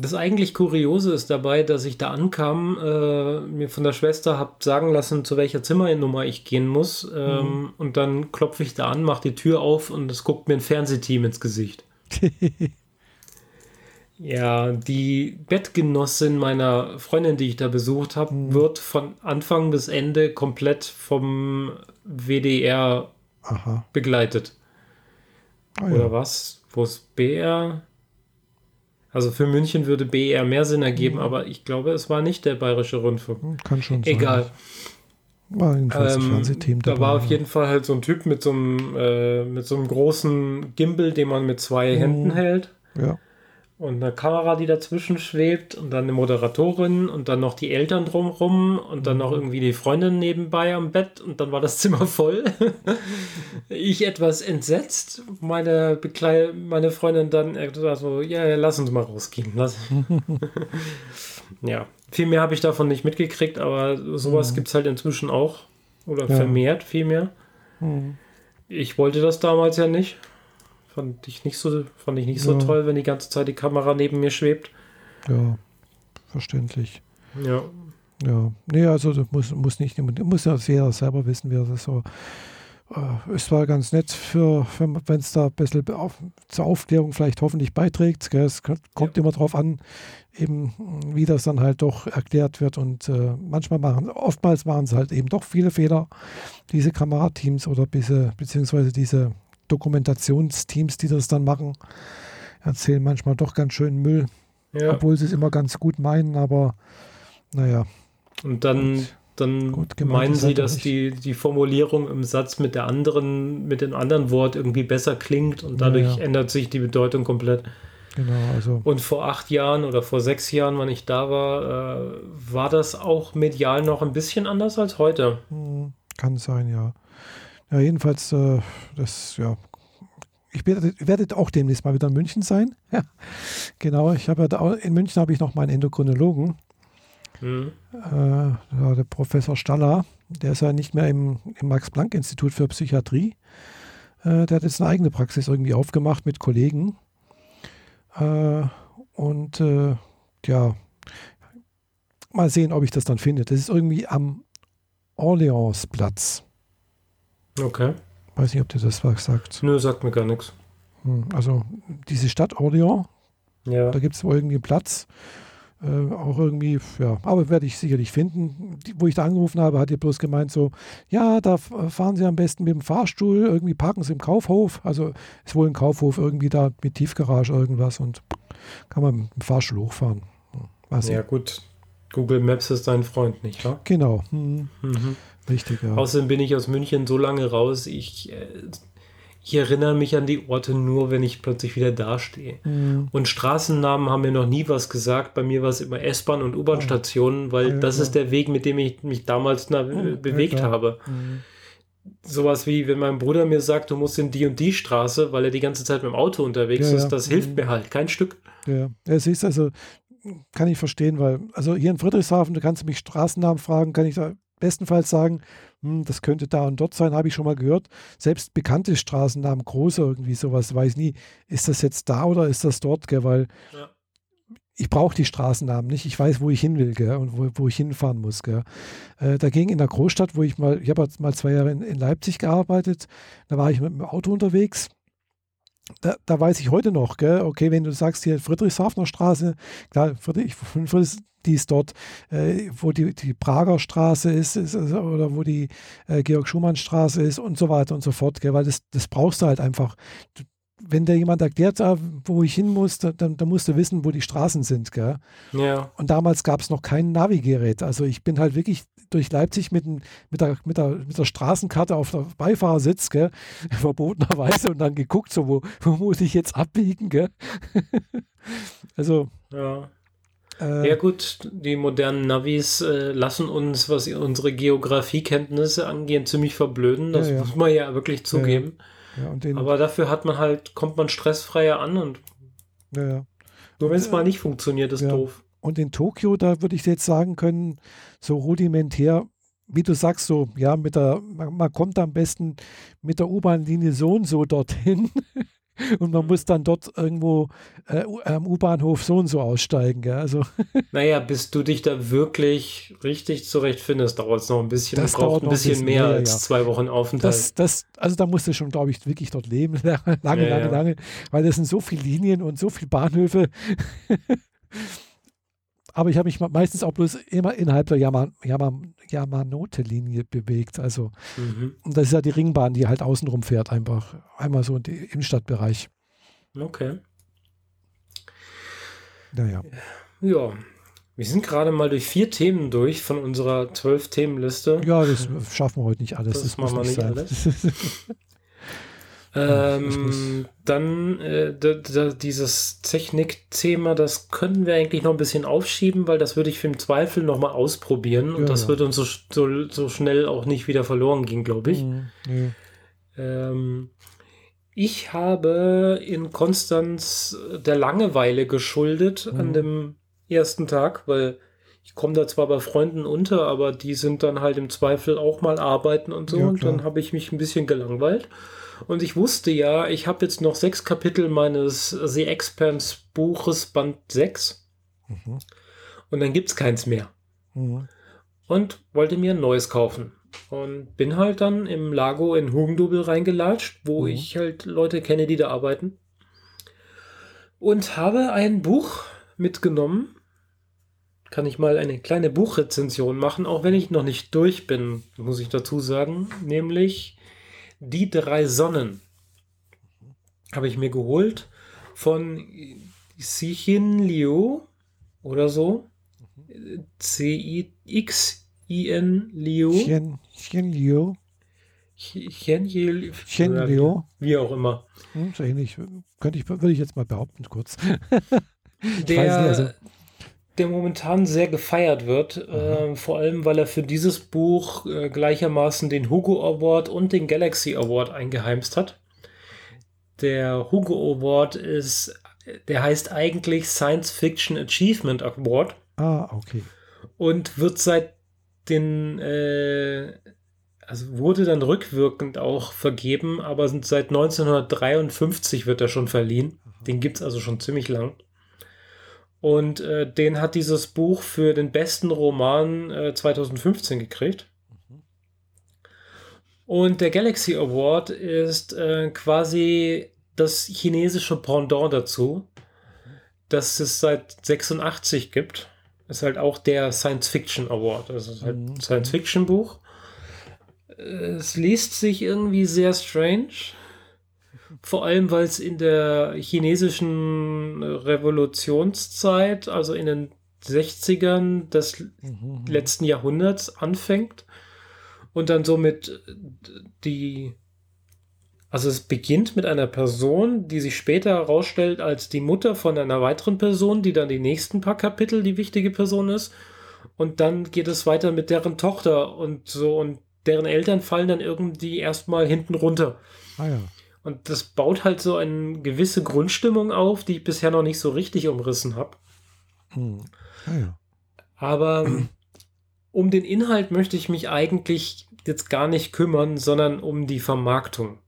Das eigentlich Kuriose ist dabei, dass ich da ankam, äh, mir von der Schwester habe sagen lassen, zu welcher Zimmernummer ich gehen muss. Ähm, mhm. Und dann klopfe ich da an, mache die Tür auf und es guckt mir ein Fernsehteam ins Gesicht. ja, die Bettgenossin meiner Freundin, die ich da besucht habe, mhm. wird von Anfang bis Ende komplett vom WDR Aha. begleitet. Oder ja. was? Wo ist BR? Also für München würde BR mehr Sinn ergeben, mhm. aber ich glaube, es war nicht der Bayerische Rundfunk. Hm, kann schon sein. Egal. War jedenfalls ähm, Fernsehteam dabei. Da war auf jeden Fall halt so ein Typ mit so einem, äh, mit so einem großen Gimbal, den man mit zwei mhm. Händen hält. Ja und eine Kamera, die dazwischen schwebt und dann eine Moderatorin und dann noch die Eltern drumrum und dann noch irgendwie die Freundin nebenbei am Bett und dann war das Zimmer voll. ich etwas entsetzt, meine, Beklei meine Freundin dann so, ja, lass uns mal rausgehen. ja, viel mehr habe ich davon nicht mitgekriegt, aber sowas mhm. gibt es halt inzwischen auch oder ja. vermehrt viel mehr. Mhm. Ich wollte das damals ja nicht. Fand ich nicht so, fand ich nicht ja. so toll, wenn die ganze Zeit die Kamera neben mir schwebt. Ja, verständlich. Ja. Ja, nee, also das muss, muss nicht, muss ja jeder selber wissen, wie er das so. Äh, es war ganz nett für, für wenn es da ein bisschen auf, zur Aufklärung vielleicht hoffentlich beiträgt. Gell? Es kommt ja. immer darauf an, eben, wie das dann halt doch erklärt wird. Und äh, manchmal machen, oftmals machen es halt eben doch viele Fehler, diese Kamerateams oder diese, beziehungsweise diese Dokumentationsteams, die das dann machen, erzählen manchmal doch ganz schön Müll. Ja. Obwohl sie es immer ganz gut meinen, aber naja. Und dann, gut, dann gut meinen sie, dass die, die Formulierung im Satz mit der anderen, mit dem anderen Wort irgendwie besser klingt und dadurch ja, ändert sich die Bedeutung komplett. Genau, also. Und vor acht Jahren oder vor sechs Jahren, wann ich da war, äh, war das auch medial noch ein bisschen anders als heute. Hm, kann sein, ja. Ja, jedenfalls, äh, das, ja. Ich werde, werde auch demnächst mal wieder in München sein. Ja, genau. Ich habe ja in München habe ich noch meinen Endokrinologen. Mhm. Äh, der Professor Staller, der ist ja nicht mehr im, im Max-Planck-Institut für Psychiatrie. Äh, der hat jetzt eine eigene Praxis irgendwie aufgemacht mit Kollegen. Äh, und äh, ja, mal sehen, ob ich das dann finde. Das ist irgendwie am Orleansplatz. Okay. Weiß nicht, ob dir das was sagt. Nö, sagt mir gar nichts. Hm, also diese Stadt Orléans, ja. da gibt es wohl irgendwie einen Platz. Äh, auch irgendwie, ja, aber werde ich sicherlich finden. Die, wo ich da angerufen habe, hat ihr bloß gemeint so, ja, da fahren Sie am besten mit dem Fahrstuhl, irgendwie parken Sie im Kaufhof. Also ist wohl ein Kaufhof irgendwie da mit Tiefgarage irgendwas und kann man mit dem Fahrstuhl hochfahren. Weiß ja, gut. Google Maps ist dein Freund, nicht wahr? Genau. Hm. Mhm. Richtig, ja. Außerdem bin ich aus München so lange raus, ich, äh, ich erinnere mich an die Orte nur, wenn ich plötzlich wieder dastehe. Mhm. Und Straßennamen haben mir noch nie was gesagt. Bei mir war es immer S-Bahn und U-Bahn-Stationen, weil Ja, das klar. ist der Weg, mit dem ich mich damals na, Ja, bewegt habe. Mhm. Sowas wie, wenn mein Bruder mir sagt, du musst in die und die Straße, weil er die ganze Zeit mit dem Auto unterwegs Ja, ist, ja. das hilft Mhm. mir halt kein Stück. Ja, es ist also, kann ich verstehen, weil, also hier in Friedrichshafen, du kannst mich Straßennamen fragen, kann ich da bestenfalls sagen, hm, das könnte da und dort sein, habe ich schon mal gehört. Selbst bekannte Straßennamen, große irgendwie sowas, weiß nie, ist das jetzt da oder ist das dort, gell, weil Ja. ich brauche die Straßennamen nicht, ich weiß, wo ich hin will, gell, und wo, wo ich hinfahren muss, gell. Äh, dagegen in der Großstadt, wo ich mal, ich habe mal zwei Jahre in, in Leipzig gearbeitet, da war ich mit dem Auto unterwegs da, da weiß ich heute noch, gell, okay, wenn du sagst hier Friedrichshafener Straße, klar, Friedrich, Friedrich, die ist dort, äh, wo die, die Prager Straße ist, ist, oder wo die äh, Georg-Schumann-Straße ist und so weiter und so fort, gell, weil das, das brauchst du halt einfach. Du, wenn dir jemand erklärt, ah, wo ich hin muss, dann, dann, musst du wissen, wo die Straßen sind, gell. Ja. Und damals gab es noch kein Navigerät. Also ich bin halt wirklich durch Leipzig mit, mit, der, mit, der, mit der Straßenkarte auf der Beifahrersitz, gell, verbotenerweise und dann geguckt, so wo, wo muss ich jetzt abbiegen, gell. also Ja. äh, ja, gut, die modernen Navis äh, lassen uns, was unsere Geografiekenntnisse angeht, ziemlich verblöden. Das Ja, ja. muss man ja wirklich zugeben. ja, und den, Aber dafür hat man halt, kommt man stressfreier an und ja, ja. nur wenn es Ja. mal nicht funktioniert, ist Ja. doof. Und in Tokio, da würde ich jetzt sagen können, so rudimentär, wie du sagst, so, ja, mit der, man, man kommt am besten mit der U-Bahn-Linie so und so dorthin. Und man muss dann dort irgendwo äh, am U-Bahnhof so und so aussteigen. Gell? Also Naja, bis du dich da wirklich richtig zurechtfindest, dauert es noch ein bisschen. Das braucht ein bisschen mehr mehr, als ja. zwei Wochen Aufenthalt. das, das, also da musst du schon, glaube ich, wirklich dort leben. Lange, lange, Ja, lange, ja. lange. Weil das sind so viele Linien und so viele Bahnhöfe. Aber ich habe mich meistens auch bloß immer innerhalb der Yama, Yama, Yamanote-Linie bewegt. Also mhm. Und das ist ja die Ringbahn, die halt außenrum fährt, einfach einmal so in die, im Stadtbereich. Okay. Naja. Ja. Wir sind gerade mal durch vier Themen durch von unserer zwölf Themenliste. Ja, das schaffen wir heute nicht alles. Das Das, machen muss wir nicht sein. Muss- Ähm, dann äh, dieses Technik-Thema, das könnten wir eigentlich noch ein bisschen aufschieben, weil das würde ich für im Zweifel nochmal ausprobieren und Ja, das ja. wird uns so, so, so schnell auch nicht wieder verloren gehen, glaube ich. Mhm, nee. Ähm, ich habe in Konstanz der Langeweile geschuldet an Mhm. dem ersten Tag, weil ich komme da zwar bei Freunden unter, aber die sind dann halt im Zweifel auch mal arbeiten und so. Ja, und dann habe ich mich ein bisschen gelangweilt. Und ich wusste ja, ich habe jetzt noch sechs Kapitel meines The Expanse Buches Band 6 Mhm. und dann gibt es keins mehr Mhm. und wollte mir ein neues kaufen. Und bin halt dann im Lago in Hugendubel reingelatscht, wo Mhm. ich halt Leute kenne, die da arbeiten. Und habe ein Buch mitgenommen. Kann ich mal eine kleine Buchrezension machen, auch wenn ich noch nicht durch bin, muss ich dazu sagen. Nämlich Die drei Sonnen. Habe ich mir geholt von Xixin Liu oder so. C-I-X-I-N Liu. Xian, Xian Liu, Chen Liu. Liu, Wie auch immer. hm, so ähnlich, könnte ich, würde ich jetzt mal behaupten, kurz. Der, weiß nicht, also- der momentan sehr gefeiert wird, äh, vor allem weil er für dieses Buch äh, gleichermaßen den Hugo Award und den Galaxy Award eingeheimst hat. Der Hugo Award ist, der heißt eigentlich Science Fiction Achievement Award Ah, okay. und wird seit den, äh, also wurde dann rückwirkend auch vergeben, aber seit 1953 wird er schon verliehen. Den gibt es also schon ziemlich lang. Und äh, den hat dieses Buch für den besten Roman äh, 2015 gekriegt. Und der Galaxy Award ist äh, quasi das chinesische Pendant dazu, das es seit 86 gibt. Ist halt auch der Science Fiction Award. Das ist halt Mhm. ein Science Fiction Buch. Es liest sich irgendwie sehr strange. Vor allem, weil es in der chinesischen Revolutionszeit, also in den 60ern des Mhm. letzten Jahrhunderts anfängt und dann somit die Also es beginnt mit einer Person, die sich später herausstellt als die Mutter von einer weiteren Person, die dann die nächsten paar Kapitel die wichtige Person ist. Und dann geht es weiter mit deren Tochter und so und deren Eltern fallen dann irgendwie erstmal hinten runter. Ah ja. Und das baut halt so eine gewisse Grundstimmung auf, die ich bisher noch nicht so richtig umrissen habe. Hm. Ah ja. Aber um den Inhalt möchte ich mich eigentlich jetzt gar nicht kümmern, sondern um die Vermarktung.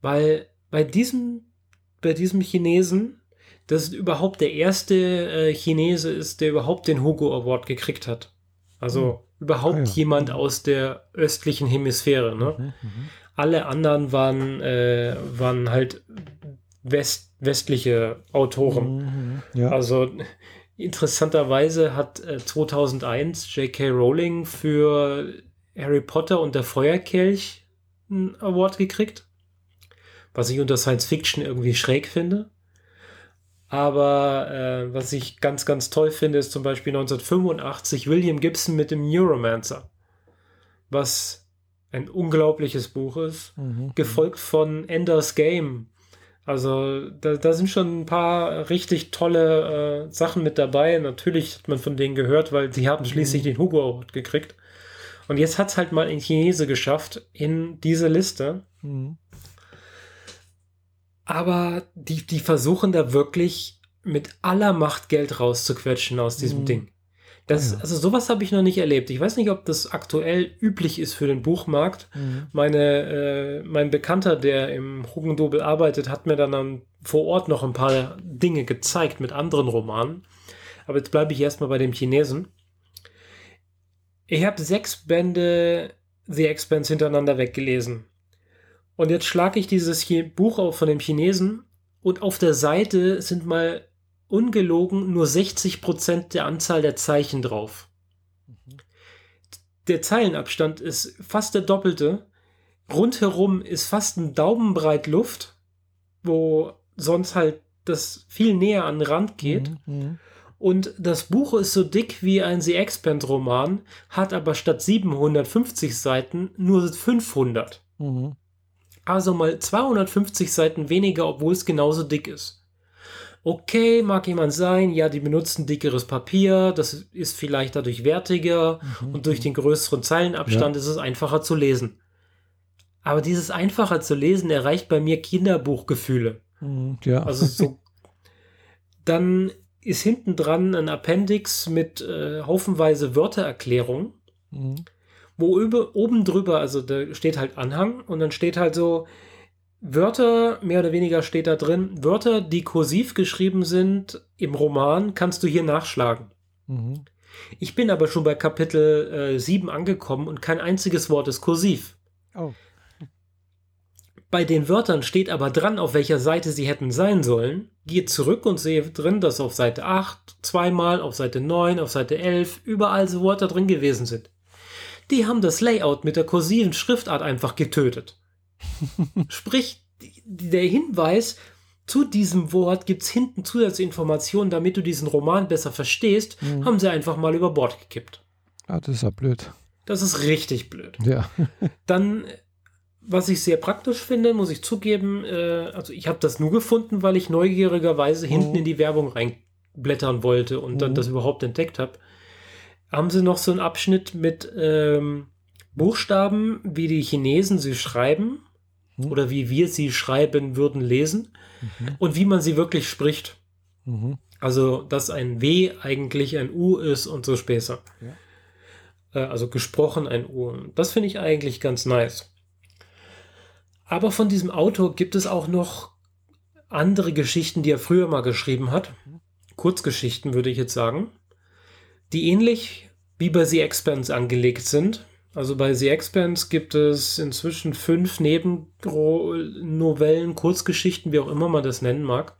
Weil bei diesem, bei diesem Chinesen, das ist überhaupt der erste äh, Chinese ist, der überhaupt den Hugo Award gekriegt hat. Also überhaupt Ah ja. jemand aus der östlichen Hemisphäre. Ne? Mhm, mhm. Alle anderen waren, äh, waren halt West, westliche Autoren. Mhm, Ja. Also interessanterweise hat äh, 2001 J.K. Rowling für Harry Potter und der Feuerkelch einen Award gekriegt, was ich unter Science Fiction irgendwie schräg finde. Aber äh, was ich ganz, ganz toll finde, ist zum Beispiel 1985 William Gibson mit dem Neuromancer, was ein unglaubliches Buch ist Mhm. gefolgt von Ender's Game. Also da, da sind schon ein paar richtig tolle äh, Sachen mit dabei. Natürlich hat man von denen gehört, weil sie haben schließlich den Hugo Award gekriegt. Und jetzt hat es halt mal ein Chinese geschafft in diese Liste. Mhm. Aber die, die versuchen da wirklich mit aller Macht Geld rauszuquetschen aus diesem Mhm. Ding. Das. Also sowas habe ich noch nicht erlebt. Ich weiß nicht, ob das aktuell üblich ist für den Buchmarkt. Mhm. Meine, äh, mein Bekannter, der im Hugendubel arbeitet, hat mir dann am, vor Ort noch ein paar Dinge gezeigt mit anderen Romanen. Aber jetzt bleibe ich erstmal bei dem Chinesen. Ich habe sechs Bände The Expanse hintereinander weggelesen. Und jetzt schlage ich dieses Buch auf von dem Chinesen und auf der Seite sind mal ungelogen nur 60% der Anzahl der Zeichen drauf. Der Zeilenabstand ist fast der doppelte. Rundherum ist fast ein Daumenbreit Luft, wo sonst halt das viel näher an den Rand geht. Mhm. Und das Buch ist so dick wie ein The Expand Roman, hat aber statt 750 Seiten nur 500. Mhm. Also mal 250 Seiten weniger, obwohl es genauso dick ist. Okay, mag jemand sein, ja, die benutzen dickeres Papier, das ist vielleicht dadurch wertiger und durch den größeren Zeilenabstand ist es einfacher zu lesen. Aber dieses einfacher zu lesen erreicht bei mir Kinderbuchgefühle. Mhm. Ja. Also so. Dann ist hinten dran ein Appendix mit äh, haufenweise Wörtererklärung, Mhm. wo über, oben drüber, also da steht halt Anhang und dann steht halt so Wörter, mehr oder weniger steht da drin, Wörter, die kursiv geschrieben sind im Roman, kannst du hier nachschlagen. Mhm. Ich bin aber schon bei Kapitel äh, 7 angekommen und kein einziges Wort ist kursiv. Oh. Bei den Wörtern steht aber dran, auf welcher Seite sie hätten sein sollen. Gehe zurück und sehe drin, dass auf Seite 8 zweimal, auf Seite 9, auf Seite 11 überall so Wörter drin gewesen sind. Die haben das Layout mit der kursiven Schriftart einfach getötet. Sprich, der Hinweis, zu diesem Wort gibt es hinten zusätzliche Informationen, damit du diesen Roman besser verstehst, Mhm. haben sie einfach mal über Bord gekippt. Ah, das ist ja blöd. Das ist richtig blöd. Ja. Dann, was ich sehr praktisch finde, muss ich zugeben, äh, also ich habe das nur gefunden, weil ich neugierigerweise hinten Mhm. in die Werbung reinblättern wollte und dann Mhm. das überhaupt entdeckt habe. Haben sie noch so einen Abschnitt mit ähm, Buchstaben, wie die Chinesen sie schreiben Mhm. oder wie wir sie schreiben würden lesen Mhm. und wie man sie wirklich spricht. Mhm. Also, dass ein W eigentlich ein U ist und so Späße. Äh, also gesprochen ein U. Das finde ich eigentlich ganz nice. Aber von diesem Autor gibt es auch noch andere Geschichten, die er früher mal geschrieben hat. Kurzgeschichten würde ich jetzt sagen. Die ähnlich wie bei The Expanse angelegt sind. Also bei The Expanse gibt es inzwischen fünf Nebennovellen, Kurzgeschichten, wie auch immer man das nennen mag.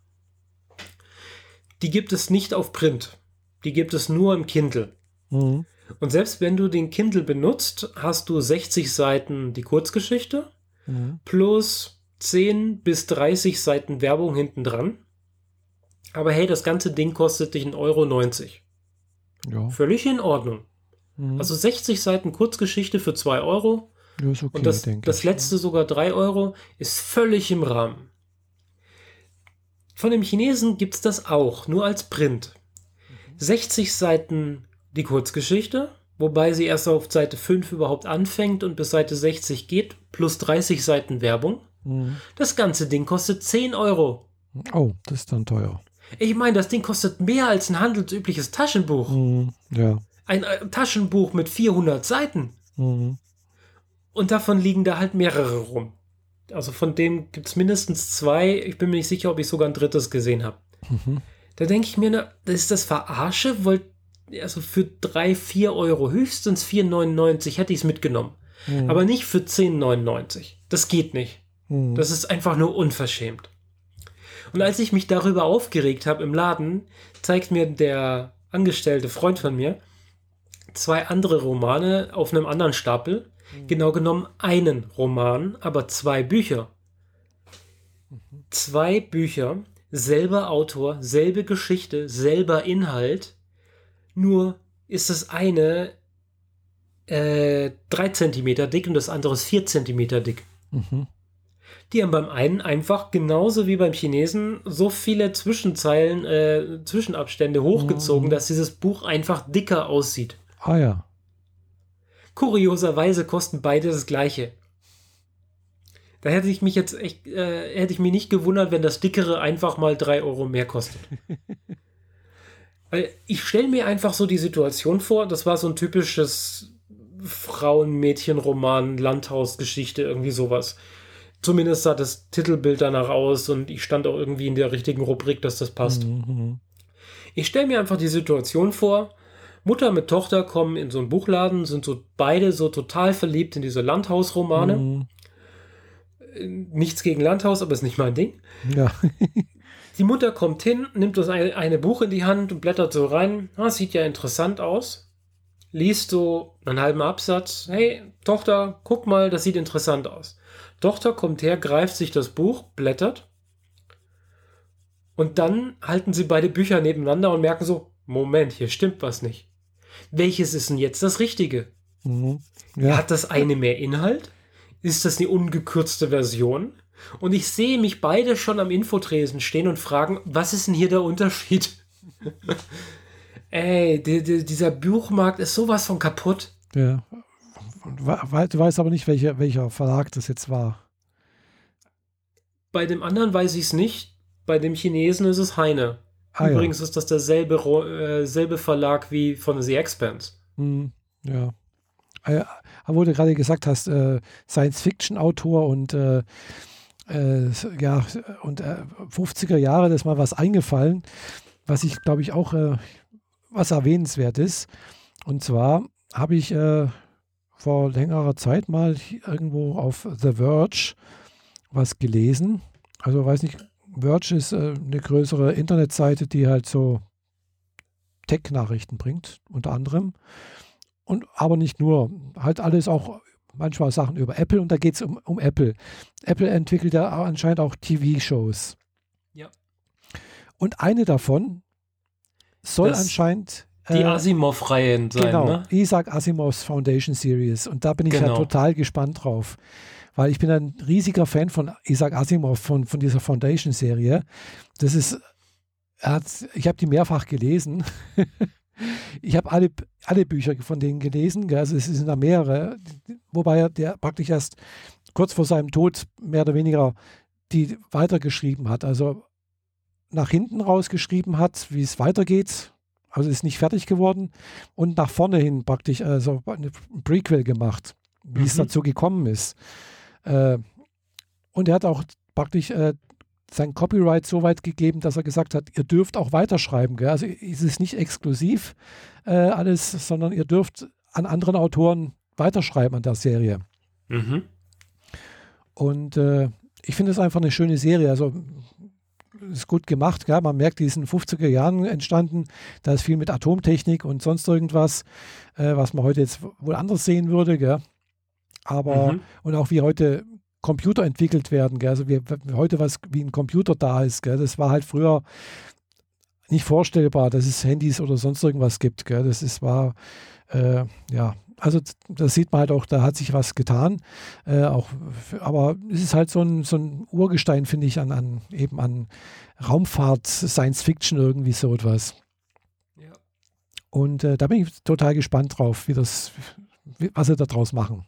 Die gibt es nicht auf Print. Die gibt es nur im Kindle. Mhm. Und selbst wenn du den Kindle benutzt, hast du 60 Seiten die Kurzgeschichte Mhm. plus 10 bis 30 Seiten Werbung hinten dran. Aber hey, das ganze Ding kostet dich 1,90 Euro. Ja. Völlig in Ordnung. Mhm. Also 60 Seiten Kurzgeschichte für 2 Euro. Ja, ist okay, Und das, das letzte sogar 3 Euro ist völlig im Rahmen. Von dem Chinesen gibt es das auch, nur als Print. 60 Seiten die Kurzgeschichte, wobei sie erst auf Seite 5 überhaupt anfängt und bis Seite 60 geht, plus 30 Seiten Werbung. Mhm. Das ganze Ding kostet 10 Euro. Oh, das ist dann teuer. Ich meine, das Ding kostet mehr als ein handelsübliches Taschenbuch. Mhm. Ja. Ein äh, Taschenbuch mit 400 Seiten. Mhm. Und davon liegen da halt mehrere rum. Also von dem gibt es mindestens zwei. Ich bin mir nicht sicher, ob ich sogar ein drittes gesehen habe. Mhm. Da denke ich mir, na, das ist das Verarsche, weil also für 3, 4 Euro, höchstens 4,99 hätte ich es mitgenommen. Mhm. Aber nicht für 10,99. Das geht nicht. Mhm. Das ist einfach nur unverschämt. Und als ich mich darüber aufgeregt habe im Laden, zeigt mir der angestellte Freund von mir zwei andere Romane auf einem anderen Stapel. Genau genommen einen Roman, aber zwei Bücher. Zwei Bücher, selber Autor, selbe Geschichte, selber Inhalt. Nur ist das eine äh, 3 cm dick und das andere ist 4 cm dick. Mhm. Die haben beim einen einfach genauso wie beim Chinesen so viele Zwischenzeilen, äh, Zwischenabstände hochgezogen, Mhm. dass dieses Buch einfach dicker aussieht. Ah ja. Kurioserweise kosten beide das gleiche. Da hätte ich mich jetzt echt, äh, hätte ich mich nicht gewundert, wenn das dickere einfach mal 3 Euro mehr kostet. Weil ich stelle mir einfach so die Situation vor, das war so ein typisches Frauen-Mädchen-Roman, Landhausgeschichte, irgendwie sowas. Zumindest sah das Titelbild danach aus und ich stand auch irgendwie in der richtigen Rubrik, dass das passt. Mhm. Ich stelle mir einfach die Situation vor, Mutter mit Tochter kommen in so einen Buchladen, sind so beide so total verliebt in diese Landhausromane. Mhm. Nichts gegen Landhaus, aber ist nicht mein Ding. Ja. Die Mutter kommt hin, nimmt das eine, eine Buch in die Hand und blättert so rein. Ah, sieht ja interessant aus. Liest so einen halben Absatz. Hey, Tochter, guck mal, das sieht interessant aus. Tochter kommt her, greift sich das Buch, blättert. Und dann halten sie beide Bücher nebeneinander und merken so, Moment, hier stimmt was nicht. Welches ist denn jetzt das Richtige? Mhm. Ja. Hat das eine mehr Inhalt? Ist das eine ungekürzte Version? Und ich sehe mich beide schon am Infotresen stehen und fragen, was ist denn hier der Unterschied? Ey, die, die, dieser Buchmarkt ist sowas von kaputt. ja. Du weißt aber nicht, welcher, welcher Verlag das jetzt war. Bei dem anderen weiß ich es nicht. Bei dem Chinesen ist es Heine. Ah, Übrigens ist das derselbe äh, selbe Verlag wie von The Expanse. Ja. Mhm. ja. Äh, aber wo du gerade gesagt hast, äh, Science-Fiction-Autor und äh, äh, ja, und äh, 50er Jahre, das ist mal was eingefallen, was ich glaube ich auch äh, was erwähnenswert ist. Und zwar habe ich äh, vor längerer Zeit mal irgendwo auf The Verge was gelesen. Also weiß nicht, Verge ist äh, eine größere Internetseite, die halt so Tech-Nachrichten bringt, unter anderem. Und aber nicht nur, halt alles auch manchmal Sachen über Apple und da geht es um, um Apple. Apple entwickelt ja anscheinend auch TV-Shows. Ja. Und eine davon soll Das- anscheinend Die äh, Asimov-Reihen sein, genau, ne? Isaac Asimovs Foundation Series. Und da bin ich ja Genau. total gespannt drauf. Weil ich bin ein riesiger Fan von Isaac Asimov, von, von dieser Foundation-Serie. Das ist, ich habe die mehrfach gelesen. ich habe alle, alle Bücher von denen gelesen. gell. Also es sind da mehrere. Wobei er der praktisch erst kurz vor seinem Tod mehr oder weniger die weitergeschrieben hat. Also nach hinten rausgeschrieben hat, wie es weitergeht. Also ist nicht fertig geworden und nach vorne hin praktisch also eine Prequel gemacht, wie es Mhm. dazu gekommen ist. Äh, und er hat auch praktisch äh, sein Copyright so weit gegeben, dass er gesagt hat, ihr dürft auch weiterschreiben. Gell? Also ist es nicht exklusiv äh, alles, sondern ihr dürft an anderen Autoren weiterschreiben an der Serie. Mhm. Und äh, ich finde es einfach eine schöne Serie. Also ist gut gemacht. Gell? Man merkt, die ist in den 50er Jahren entstanden. Da ist viel mit Atomtechnik und sonst irgendwas, äh, was man heute jetzt wohl anders sehen würde. Gell? Aber Mhm. und auch wie heute Computer entwickelt werden. Gell? Also wie, heute was wie ein Computer da ist. Gell? Das war halt früher nicht vorstellbar, dass es Handys oder sonst irgendwas gibt. Gell? Das ist war, äh, ja, also da sieht man halt auch, da hat sich was getan. Äh, auch, aber es ist halt so ein, so ein Urgestein, finde ich, an, an eben an Raumfahrt, Science Fiction, irgendwie so etwas. Ja. Und äh, da bin ich total gespannt drauf, wie das, was sie da draus machen.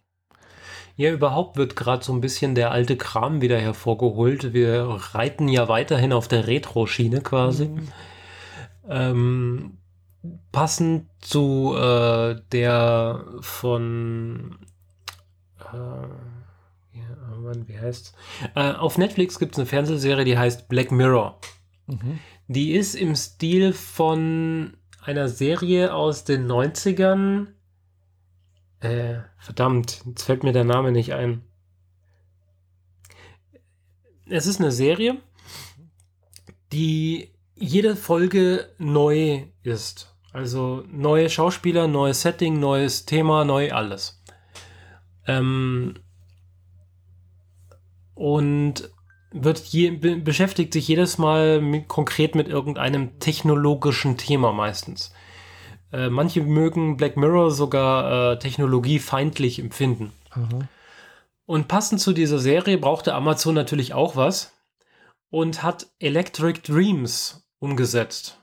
Ja, überhaupt wird gerade so ein bisschen der alte Kram wieder hervorgeholt. Wir reiten ja weiterhin auf der Retro-Schiene quasi. Mhm. Ähm, passend zu äh, der von äh, ja, Mann, wie heißt äh, Auf Netflix gibt es eine Fernsehserie, die heißt Black Mirror. Mhm. Die ist im Stil von einer Serie aus den 90ern. Äh, verdammt, jetzt fällt mir der Name nicht ein. Es ist eine Serie, die jede Folge neu ist. Also neue Schauspieler, neues Setting, neues Thema, neu alles. Ähm, und wird je, be beschäftigt sich jedes Mal mit, konkret mit irgendeinem technologischen Thema meistens. Äh, manche mögen Black Mirror sogar äh, technologiefeindlich empfinden. Mhm. Und passend zu dieser Serie brauchte Amazon natürlich auch was und hat Electric Dreams umgesetzt.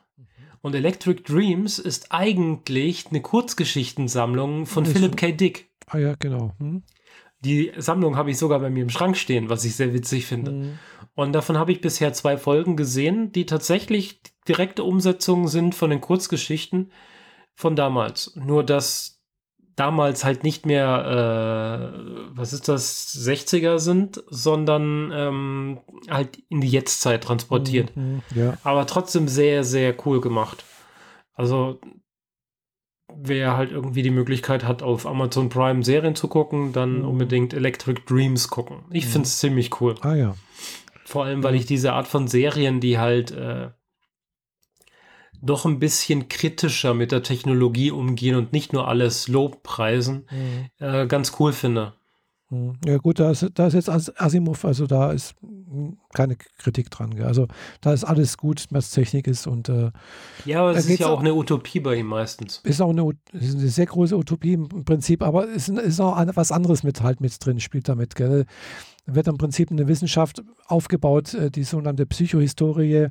Und Electric Dreams ist eigentlich eine Kurzgeschichtensammlung von ist Philip K. Dick. Ah ja, genau. Hm. Die Sammlung habe ich sogar bei mir im Schrank stehen, was ich sehr witzig finde. Mhm. Und davon habe ich bisher zwei Folgen gesehen, die tatsächlich direkte Umsetzungen sind von den Kurzgeschichten von damals. Nur dass damals halt nicht mehr, äh, was ist das, 60er sind, sondern ähm, halt in die Jetztzeit transportiert. Mhm, mhm, ja. Aber trotzdem sehr, sehr cool gemacht. Also wer halt irgendwie die Möglichkeit hat, auf Amazon Prime Serien zu gucken, dann mhm. unbedingt Electric Dreams gucken. Ich mhm. finde es ziemlich cool. Ah ja. Vor allem, weil ich diese Art von Serien, die halt äh, doch ein bisschen kritischer mit der Technologie umgehen und nicht nur alles Lobpreisen, mhm. äh, ganz cool finde. Mhm. Ja gut, da ist, da ist jetzt Asimov, also da ist keine Kritik dran. Gell? Also da ist alles gut, was Technik ist und äh, Ja, aber es ist ja auch eine Utopie bei ihm meistens. Ist auch eine, ist eine sehr große Utopie im Prinzip, aber es ist, ist auch was anderes mit halt mit drin, spielt damit. Gell? Wird im Prinzip eine Wissenschaft aufgebaut, äh, die sogenannte Psychohistorie,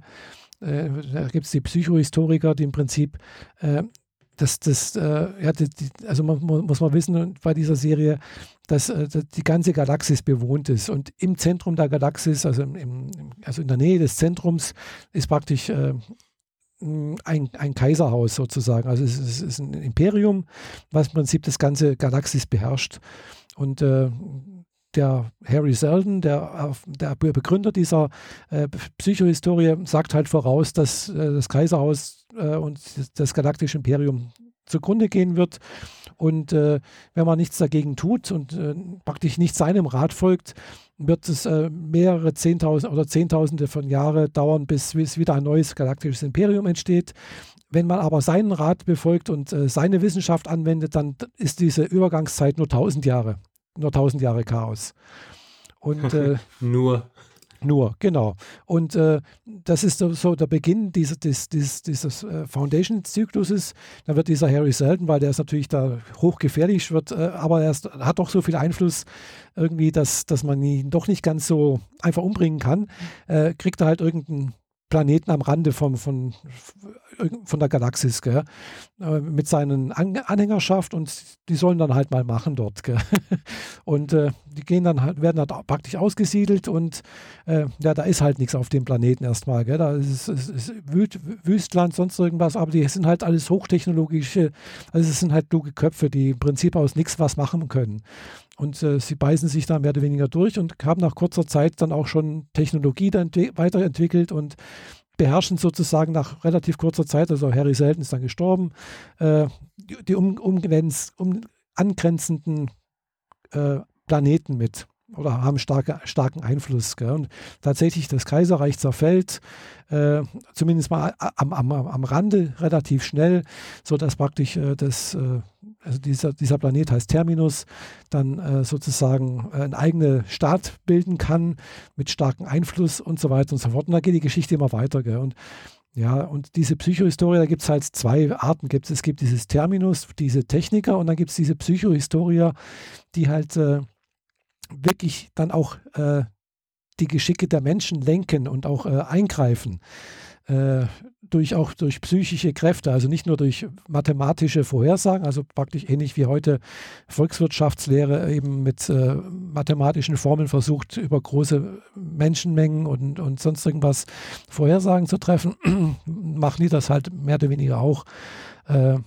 äh, da gibt es die Psychohistoriker, die im Prinzip äh, das, das, äh, ja, die, also man, muss man wissen bei dieser Serie, dass, äh, dass, die ganze Galaxis bewohnt ist und im Zentrum der Galaxis, also, im, also in der Nähe des Zentrums, ist praktisch äh, ein, ein Kaiserhaus sozusagen. Also es, es, ist ein Imperium, was im Prinzip das ganze Galaxis beherrscht. Und äh, der Harry Selden, der, der Begründer dieser äh, Psychohistorie, sagt halt voraus, dass äh, das Kaiserhaus äh, und das galaktische Imperium zugrunde gehen wird. Und äh, wenn man nichts dagegen tut und äh, praktisch nicht seinem Rat folgt, wird es äh, mehrere Zehntausende oder Zehntausende von Jahren dauern, bis, bis wieder ein neues galaktisches Imperium entsteht. Wenn man aber seinen Rat befolgt und seine Wissenschaft anwendet, dann ist diese Übergangszeit nur tausend Jahre nur tausend Jahre Chaos. Und äh, nur. Nur, genau. Und äh, das ist so der Beginn dieses, dieses, dieses äh, Foundation-Zykluses. Da wird dieser Harry Selden, weil der ist natürlich da hochgefährlich, wird, äh, aber er ist, hat doch so viel Einfluss irgendwie, dass, dass man ihn doch nicht ganz so einfach umbringen kann. Äh, kriegt er halt irgendeinen Planeten am Rande vom, von, von der Galaxis, gell? Äh, mit seinen An Anhängerschaft und die sollen dann halt mal machen dort. Gell? Und äh, die gehen dann halt, werden dann praktisch ausgesiedelt und äh, ja, da ist halt nichts auf dem Planeten erstmal. Gell? Da ist, ist, ist Wüstland, sonst irgendwas, aber die sind halt alles hochtechnologische, also es sind halt kluge Köpfe, die im Prinzip aus nichts was machen können. Und äh, sie beißen sich da mehr oder weniger durch und haben nach kurzer Zeit dann auch schon Technologie dann weiterentwickelt und beherrschen sozusagen nach relativ kurzer Zeit, also Harry Selden ist dann gestorben, äh, die, die um, um, um, angrenzenden äh, Planeten mit oder haben starke, starken Einfluss. Gell? Und tatsächlich das Kaiserreich zerfällt, äh, zumindest mal am, am, am Rande relativ schnell, sodass praktisch äh, das, äh, also dieser, dieser Planet heißt Terminus, dann äh, sozusagen äh, einen eigenen Staat bilden kann mit starkem Einfluss und so weiter und so fort. Und dann geht die Geschichte immer weiter. Gell? Und Ja, und diese Psychohistorie, da gibt es halt zwei Arten. Gibt's, es gibt dieses Terminus, diese Techniker, und dann gibt es diese Psychohistorie, die halt äh, wirklich dann auch äh, die Geschicke der Menschen lenken und auch äh, eingreifen. Durch auch durch psychische Kräfte, also nicht nur durch mathematische Vorhersagen, also praktisch ähnlich wie heute Volkswirtschaftslehre eben mit äh, mathematischen Formeln versucht, über große Menschenmengen und, und sonst irgendwas Vorhersagen zu treffen, machen die das halt mehr oder weniger auch äh,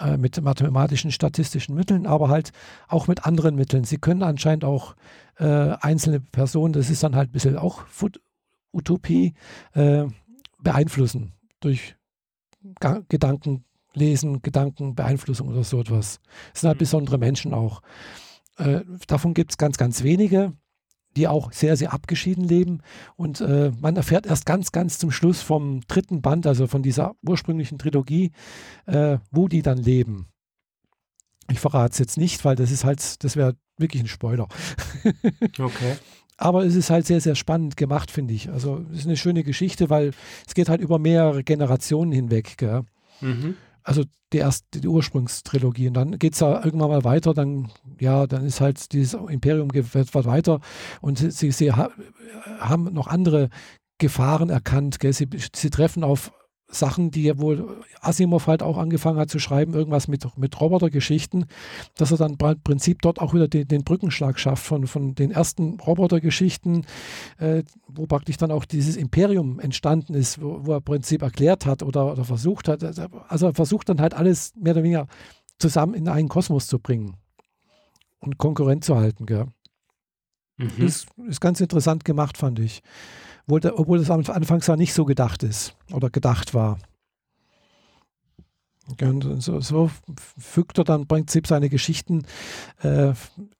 äh, mit mathematischen, statistischen Mitteln, aber halt auch mit anderen Mitteln. Sie können anscheinend auch äh, einzelne Personen, das ist dann halt ein bisschen auch Utopie, äh, beeinflussen durch Gedanken lesen, Gedankenbeeinflussung oder so etwas. Das sind halt mhm. besondere Menschen auch. Äh, davon gibt es ganz, ganz wenige, die auch sehr, sehr abgeschieden leben. Und äh, man erfährt erst ganz, ganz zum Schluss vom dritten Band, also von dieser ursprünglichen Trilogie, äh, wo die dann leben. Ich verrate es jetzt nicht, weil das ist halt, das wäre wirklich ein Spoiler. okay. Aber es ist halt sehr, sehr spannend gemacht, finde ich. Also es ist eine schöne Geschichte, weil es geht halt über mehrere Generationen hinweg. Mhm. Also die erste, die Ursprungstrilogie. Und dann geht es ja irgendwann mal weiter, dann, ja, dann ist halt dieses Imperium geht weiter und sie, sie, sie haben noch andere Gefahren erkannt. Gell? Sie, sie treffen auf Sachen, die ja wohl Asimov halt auch angefangen hat zu schreiben, irgendwas mit, mit Robotergeschichten, dass er dann im Prinzip dort auch wieder den, den Brückenschlag schafft von, von den ersten Robotergeschichten, äh, wo praktisch dann auch dieses Imperium entstanden ist, wo, wo er im Prinzip erklärt hat oder, oder versucht hat. Also er versucht dann halt alles mehr oder weniger zusammen in einen Kosmos zu bringen und Konkurrent zu halten. Gell? Mhm. Das ist ganz interessant gemacht, fand ich obwohl das anfangs ja nicht so gedacht ist oder gedacht war. Und so, so fügt er dann im Prinzip seine Geschichten äh,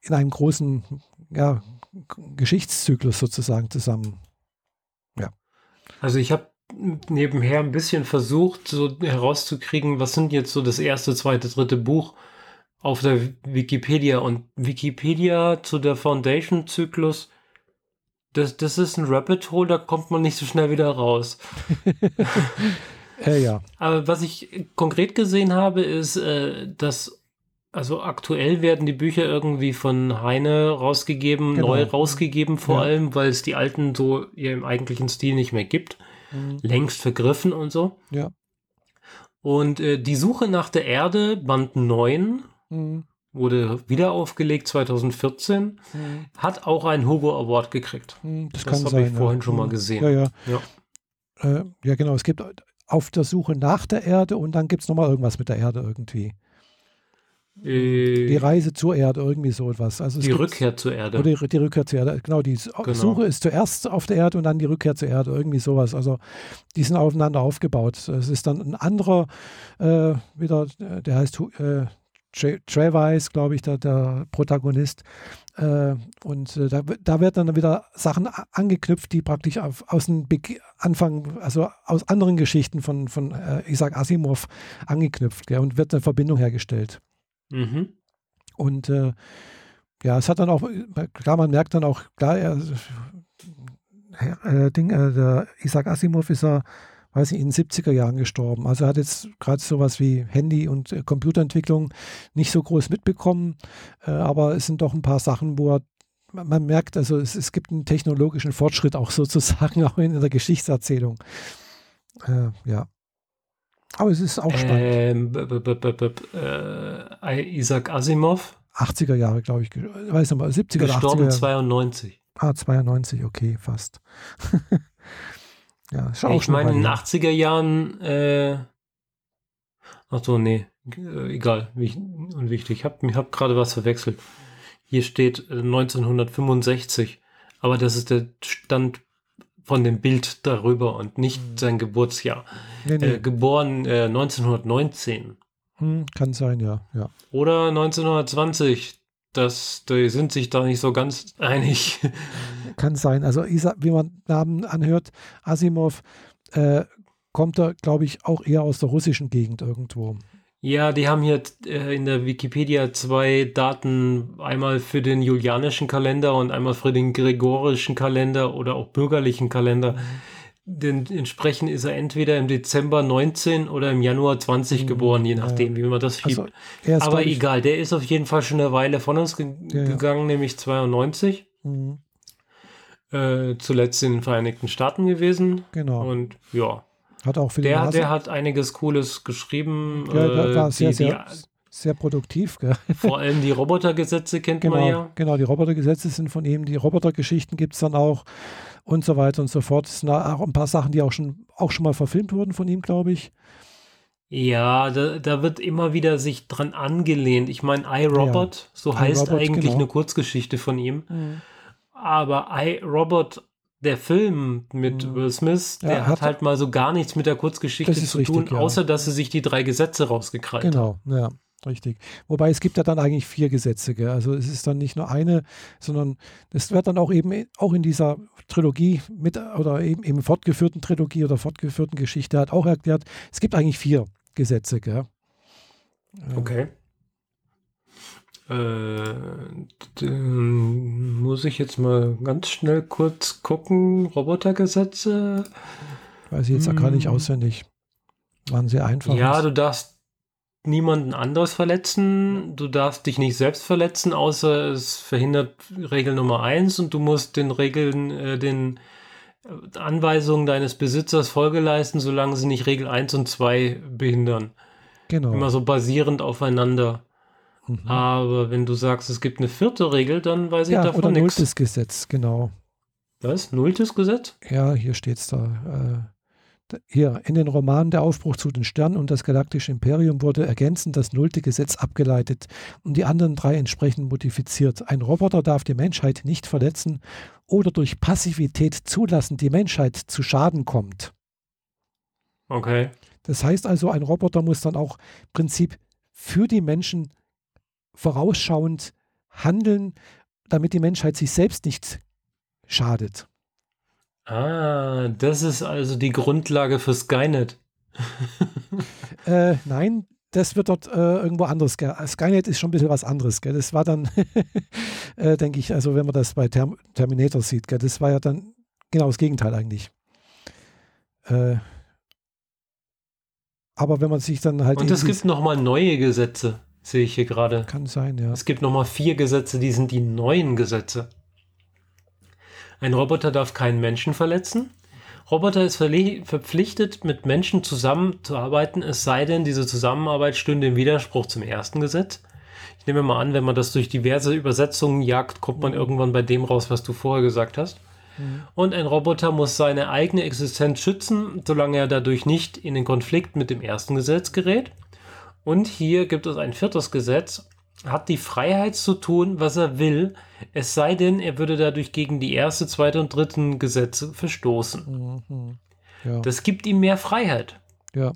in einem großen ja, Geschichtszyklus sozusagen zusammen. Ja. Also ich habe nebenher ein bisschen versucht, so herauszukriegen, was sind jetzt so das erste, zweite, dritte Buch auf der Wikipedia und Wikipedia zu der Foundation-Zyklus das, das ist ein Rabbit Hole, da kommt man nicht so schnell wieder raus. äh, ja. Aber was ich konkret gesehen habe, ist, äh, dass also aktuell werden die Bücher irgendwie von Heine rausgegeben, genau. neu rausgegeben vor ja. allem, weil es die alten so im eigentlichen Stil nicht mehr gibt. Mhm. Längst vergriffen und so. Ja. Und äh, die Suche nach der Erde, Band 9, mhm wurde wieder aufgelegt 2014, mhm. hat auch einen Hugo Award gekriegt. Mhm, das, das habe ich vorhin ja. schon mal mhm. gesehen. Ja, ja. Ja. Äh, ja, genau. Es gibt auf der Suche nach der Erde und dann gibt es nochmal irgendwas mit der Erde irgendwie. Äh, die Reise zur Erde, irgendwie so etwas. Also die Rückkehr zur Erde. Oder die, die, Rückkehr zur Erde. Genau, die genau. Suche ist zuerst auf der Erde und dann die Rückkehr zur Erde, irgendwie sowas. Also die sind aufeinander aufgebaut. Es ist dann ein anderer, äh, wieder, der heißt Travis, glaube ich, der, der Protagonist. Äh, und äh, da, da wird dann wieder Sachen angeknüpft, die praktisch auf, aus dem Be Anfang, also aus anderen Geschichten von, von äh, Isaac Asimov angeknüpft gell, und wird eine Verbindung hergestellt. Mhm. Und äh, ja, es hat dann auch, klar, man merkt dann auch, klar, er, äh, Ding, äh, der Isaac Asimov ist ja weiß ich, in den 70er Jahren gestorben. Also er hat jetzt gerade sowas wie Handy- und äh, Computerentwicklung nicht so groß mitbekommen, äh, aber es sind doch ein paar Sachen, wo er man merkt, also es, es gibt einen technologischen Fortschritt auch sozusagen auch in der Geschichtserzählung. Äh, ja. Aber es ist auch spannend. Ähm, äh, Isaac Asimov. 80er Jahre, glaube ich. Weiß nicht mal, 70er Gestorben 80er 92. Ah, 92, okay, fast. Ja, ist Ich meine, in den 80er Jahren, äh, ach so, nee, äh, egal, unwichtig. Ich habe hab gerade was verwechselt. Hier steht 1965, äh, aber das ist der Stand von dem Bild darüber und nicht hm. sein Geburtsjahr. Nee, nee. Äh, geboren äh, 1919. Hm, kann sein, ja, ja. Oder 1920. Das, die sind sich da nicht so ganz einig. Kann sein. Also, wie man Namen anhört, Asimov äh, kommt da, glaube ich, auch eher aus der russischen Gegend irgendwo. Ja, die haben hier äh, in der Wikipedia zwei Daten, einmal für den julianischen Kalender und einmal für den gregorischen Kalender oder auch bürgerlichen Kalender. Denn entsprechend ist er entweder im Dezember 19 oder im Januar 20 mhm. geboren, je nachdem, ja. wie man das schiebt. Also, Aber egal, der ist auf jeden Fall schon eine Weile von uns ge ja, gegangen, nämlich 92. Mhm. Äh, zuletzt in den Vereinigten Staaten gewesen. Genau. Und ja. Hat auch für der, der hat einiges Cooles geschrieben. Ja, äh, war sehr, die, sehr, sehr produktiv. Gell? Vor allem die Robotergesetze kennt genau, man ja. Genau, die Robotergesetze sind von ihm. Die Robotergeschichten gibt es dann auch und so weiter und so fort. Das sind auch ein paar Sachen, die auch schon, auch schon mal verfilmt wurden von ihm, glaube ich. Ja, da, da, wird immer wieder sich dran angelehnt. Ich meine, iRobot, ja, so heißt iRobot, eigentlich genau. eine Kurzgeschichte von ihm. Mhm. Aber iRobot, der Film mit mhm. Will Smith, der ja, hat, hat, halt mal so gar nichts mit der Kurzgeschichte zu richtig, tun, ja. außer dass sie sich die drei Gesetze rausgekrallt Genau, ja. Richtig. Wobei es gibt ja dann eigentlich vier Gesetze. Gell? Also es ist dann nicht nur eine, sondern es wird dann auch eben auch in dieser Trilogie mit oder eben im fortgeführten Trilogie oder fortgeführten Geschichte hat auch erklärt, es gibt eigentlich vier Gesetze. Gell? Okay. Äh, muss ich jetzt mal ganz schnell kurz gucken. Robotergesetze? Weiß ich jetzt hm. gar nicht hm. auswendig. Waren sehr einfach. Ja, du darfst niemanden anders verletzen. Du darfst dich nicht selbst verletzen, außer es verhindert Regel Nummer eins und du musst den Regeln, äh, den Anweisungen deines Besitzers Folge leisten, solange sie nicht Regel 1 und 2 behindern. Genau. Immer so basierend aufeinander. Mhm. Aber wenn du sagst, es gibt eine vierte Regel, dann weiß ich ja, davon nichts. Nulltes Gesetz, genau. Was? Nulltes Gesetz? Ja, hier steht es da. Hier in den Romanen Der Aufbruch zu den Sternen und das Galaktische Imperium wurde ergänzend das nullte Gesetz abgeleitet und die anderen drei entsprechend modifiziert. Ein Roboter darf die Menschheit nicht verletzen oder durch Passivität zulassen, die Menschheit zu Schaden kommt. Okay. Das heißt also, ein Roboter muss dann auch im Prinzip für die Menschen vorausschauend handeln, damit die Menschheit sich selbst nicht schadet. Ah, das ist also die Grundlage für Skynet. äh, nein, das wird dort äh, irgendwo anders. Gell? Skynet ist schon ein bisschen was anderes. Gell? Das war dann, äh, denke ich, also wenn man das bei Term Terminator sieht, gell? das war ja dann genau das Gegenteil eigentlich. Äh, aber wenn man sich dann halt. Und es gibt nochmal neue Gesetze, sehe ich hier gerade. Kann sein, ja. Es gibt nochmal vier Gesetze, die sind die neuen Gesetze. Ein Roboter darf keinen Menschen verletzen. Roboter ist verpflichtet, mit Menschen zusammenzuarbeiten, es sei denn, diese Zusammenarbeit stünde im Widerspruch zum ersten Gesetz. Ich nehme mal an, wenn man das durch diverse Übersetzungen jagt, kommt man irgendwann bei dem raus, was du vorher gesagt hast. Und ein Roboter muss seine eigene Existenz schützen, solange er dadurch nicht in den Konflikt mit dem ersten Gesetz gerät. Und hier gibt es ein viertes Gesetz, hat die Freiheit zu tun, was er will, es sei denn, er würde dadurch gegen die erste, zweite und dritten Gesetze verstoßen. Mhm. Ja. Das gibt ihm mehr Freiheit. Ja,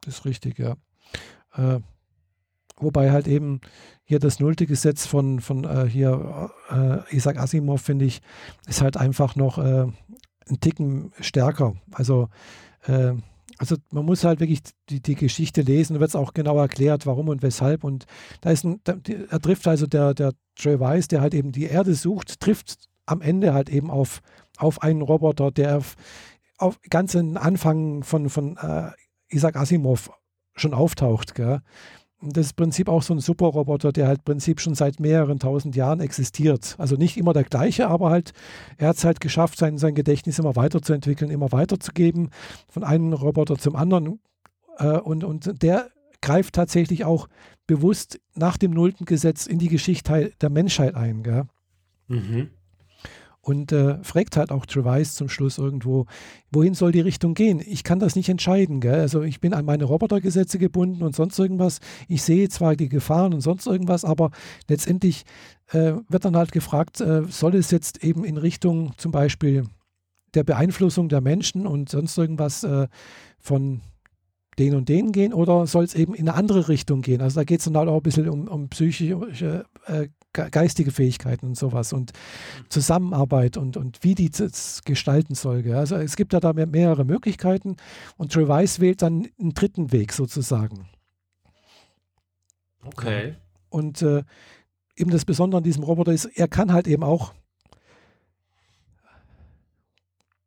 das ist richtig, ja. Äh, wobei halt eben hier das nullte Gesetz von, von äh, hier äh, Isaac Asimov, finde ich, ist halt einfach noch äh, ein Ticken stärker. Also äh, also man muss halt wirklich die, die Geschichte lesen, da wird es auch genau erklärt, warum und weshalb. Und da ist ein, da, er trifft also der, der Trey Weiss, der halt eben die Erde sucht, trifft am Ende halt eben auf, auf einen Roboter, der auf, auf ganz am Anfang von, von äh, Isaac Asimov schon auftaucht. Gell? Das ist im Prinzip auch so ein Superroboter, der halt im Prinzip schon seit mehreren tausend Jahren existiert. Also nicht immer der gleiche, aber halt, er hat es halt geschafft, sein, sein Gedächtnis immer weiterzuentwickeln, immer weiterzugeben, von einem Roboter zum anderen. Äh, und, und der greift tatsächlich auch bewusst nach dem nullten Gesetz in die Geschichte der Menschheit ein. Gell? Mhm und äh, fragt halt auch Travis zum Schluss irgendwo, wohin soll die Richtung gehen? Ich kann das nicht entscheiden. Gell? Also ich bin an meine Robotergesetze gebunden und sonst irgendwas. Ich sehe zwar die Gefahren und sonst irgendwas, aber letztendlich äh, wird dann halt gefragt, äh, soll es jetzt eben in Richtung zum Beispiel der Beeinflussung der Menschen und sonst irgendwas äh, von den und den gehen oder soll es eben in eine andere Richtung gehen? Also da geht es dann halt auch ein bisschen um, um psychische äh, geistige Fähigkeiten und sowas und Zusammenarbeit und, und wie die das gestalten soll. Gell? Also es gibt ja da mehrere Möglichkeiten und Trevise wählt dann einen dritten Weg sozusagen. Okay. Und äh, eben das Besondere an diesem Roboter ist, er kann halt eben auch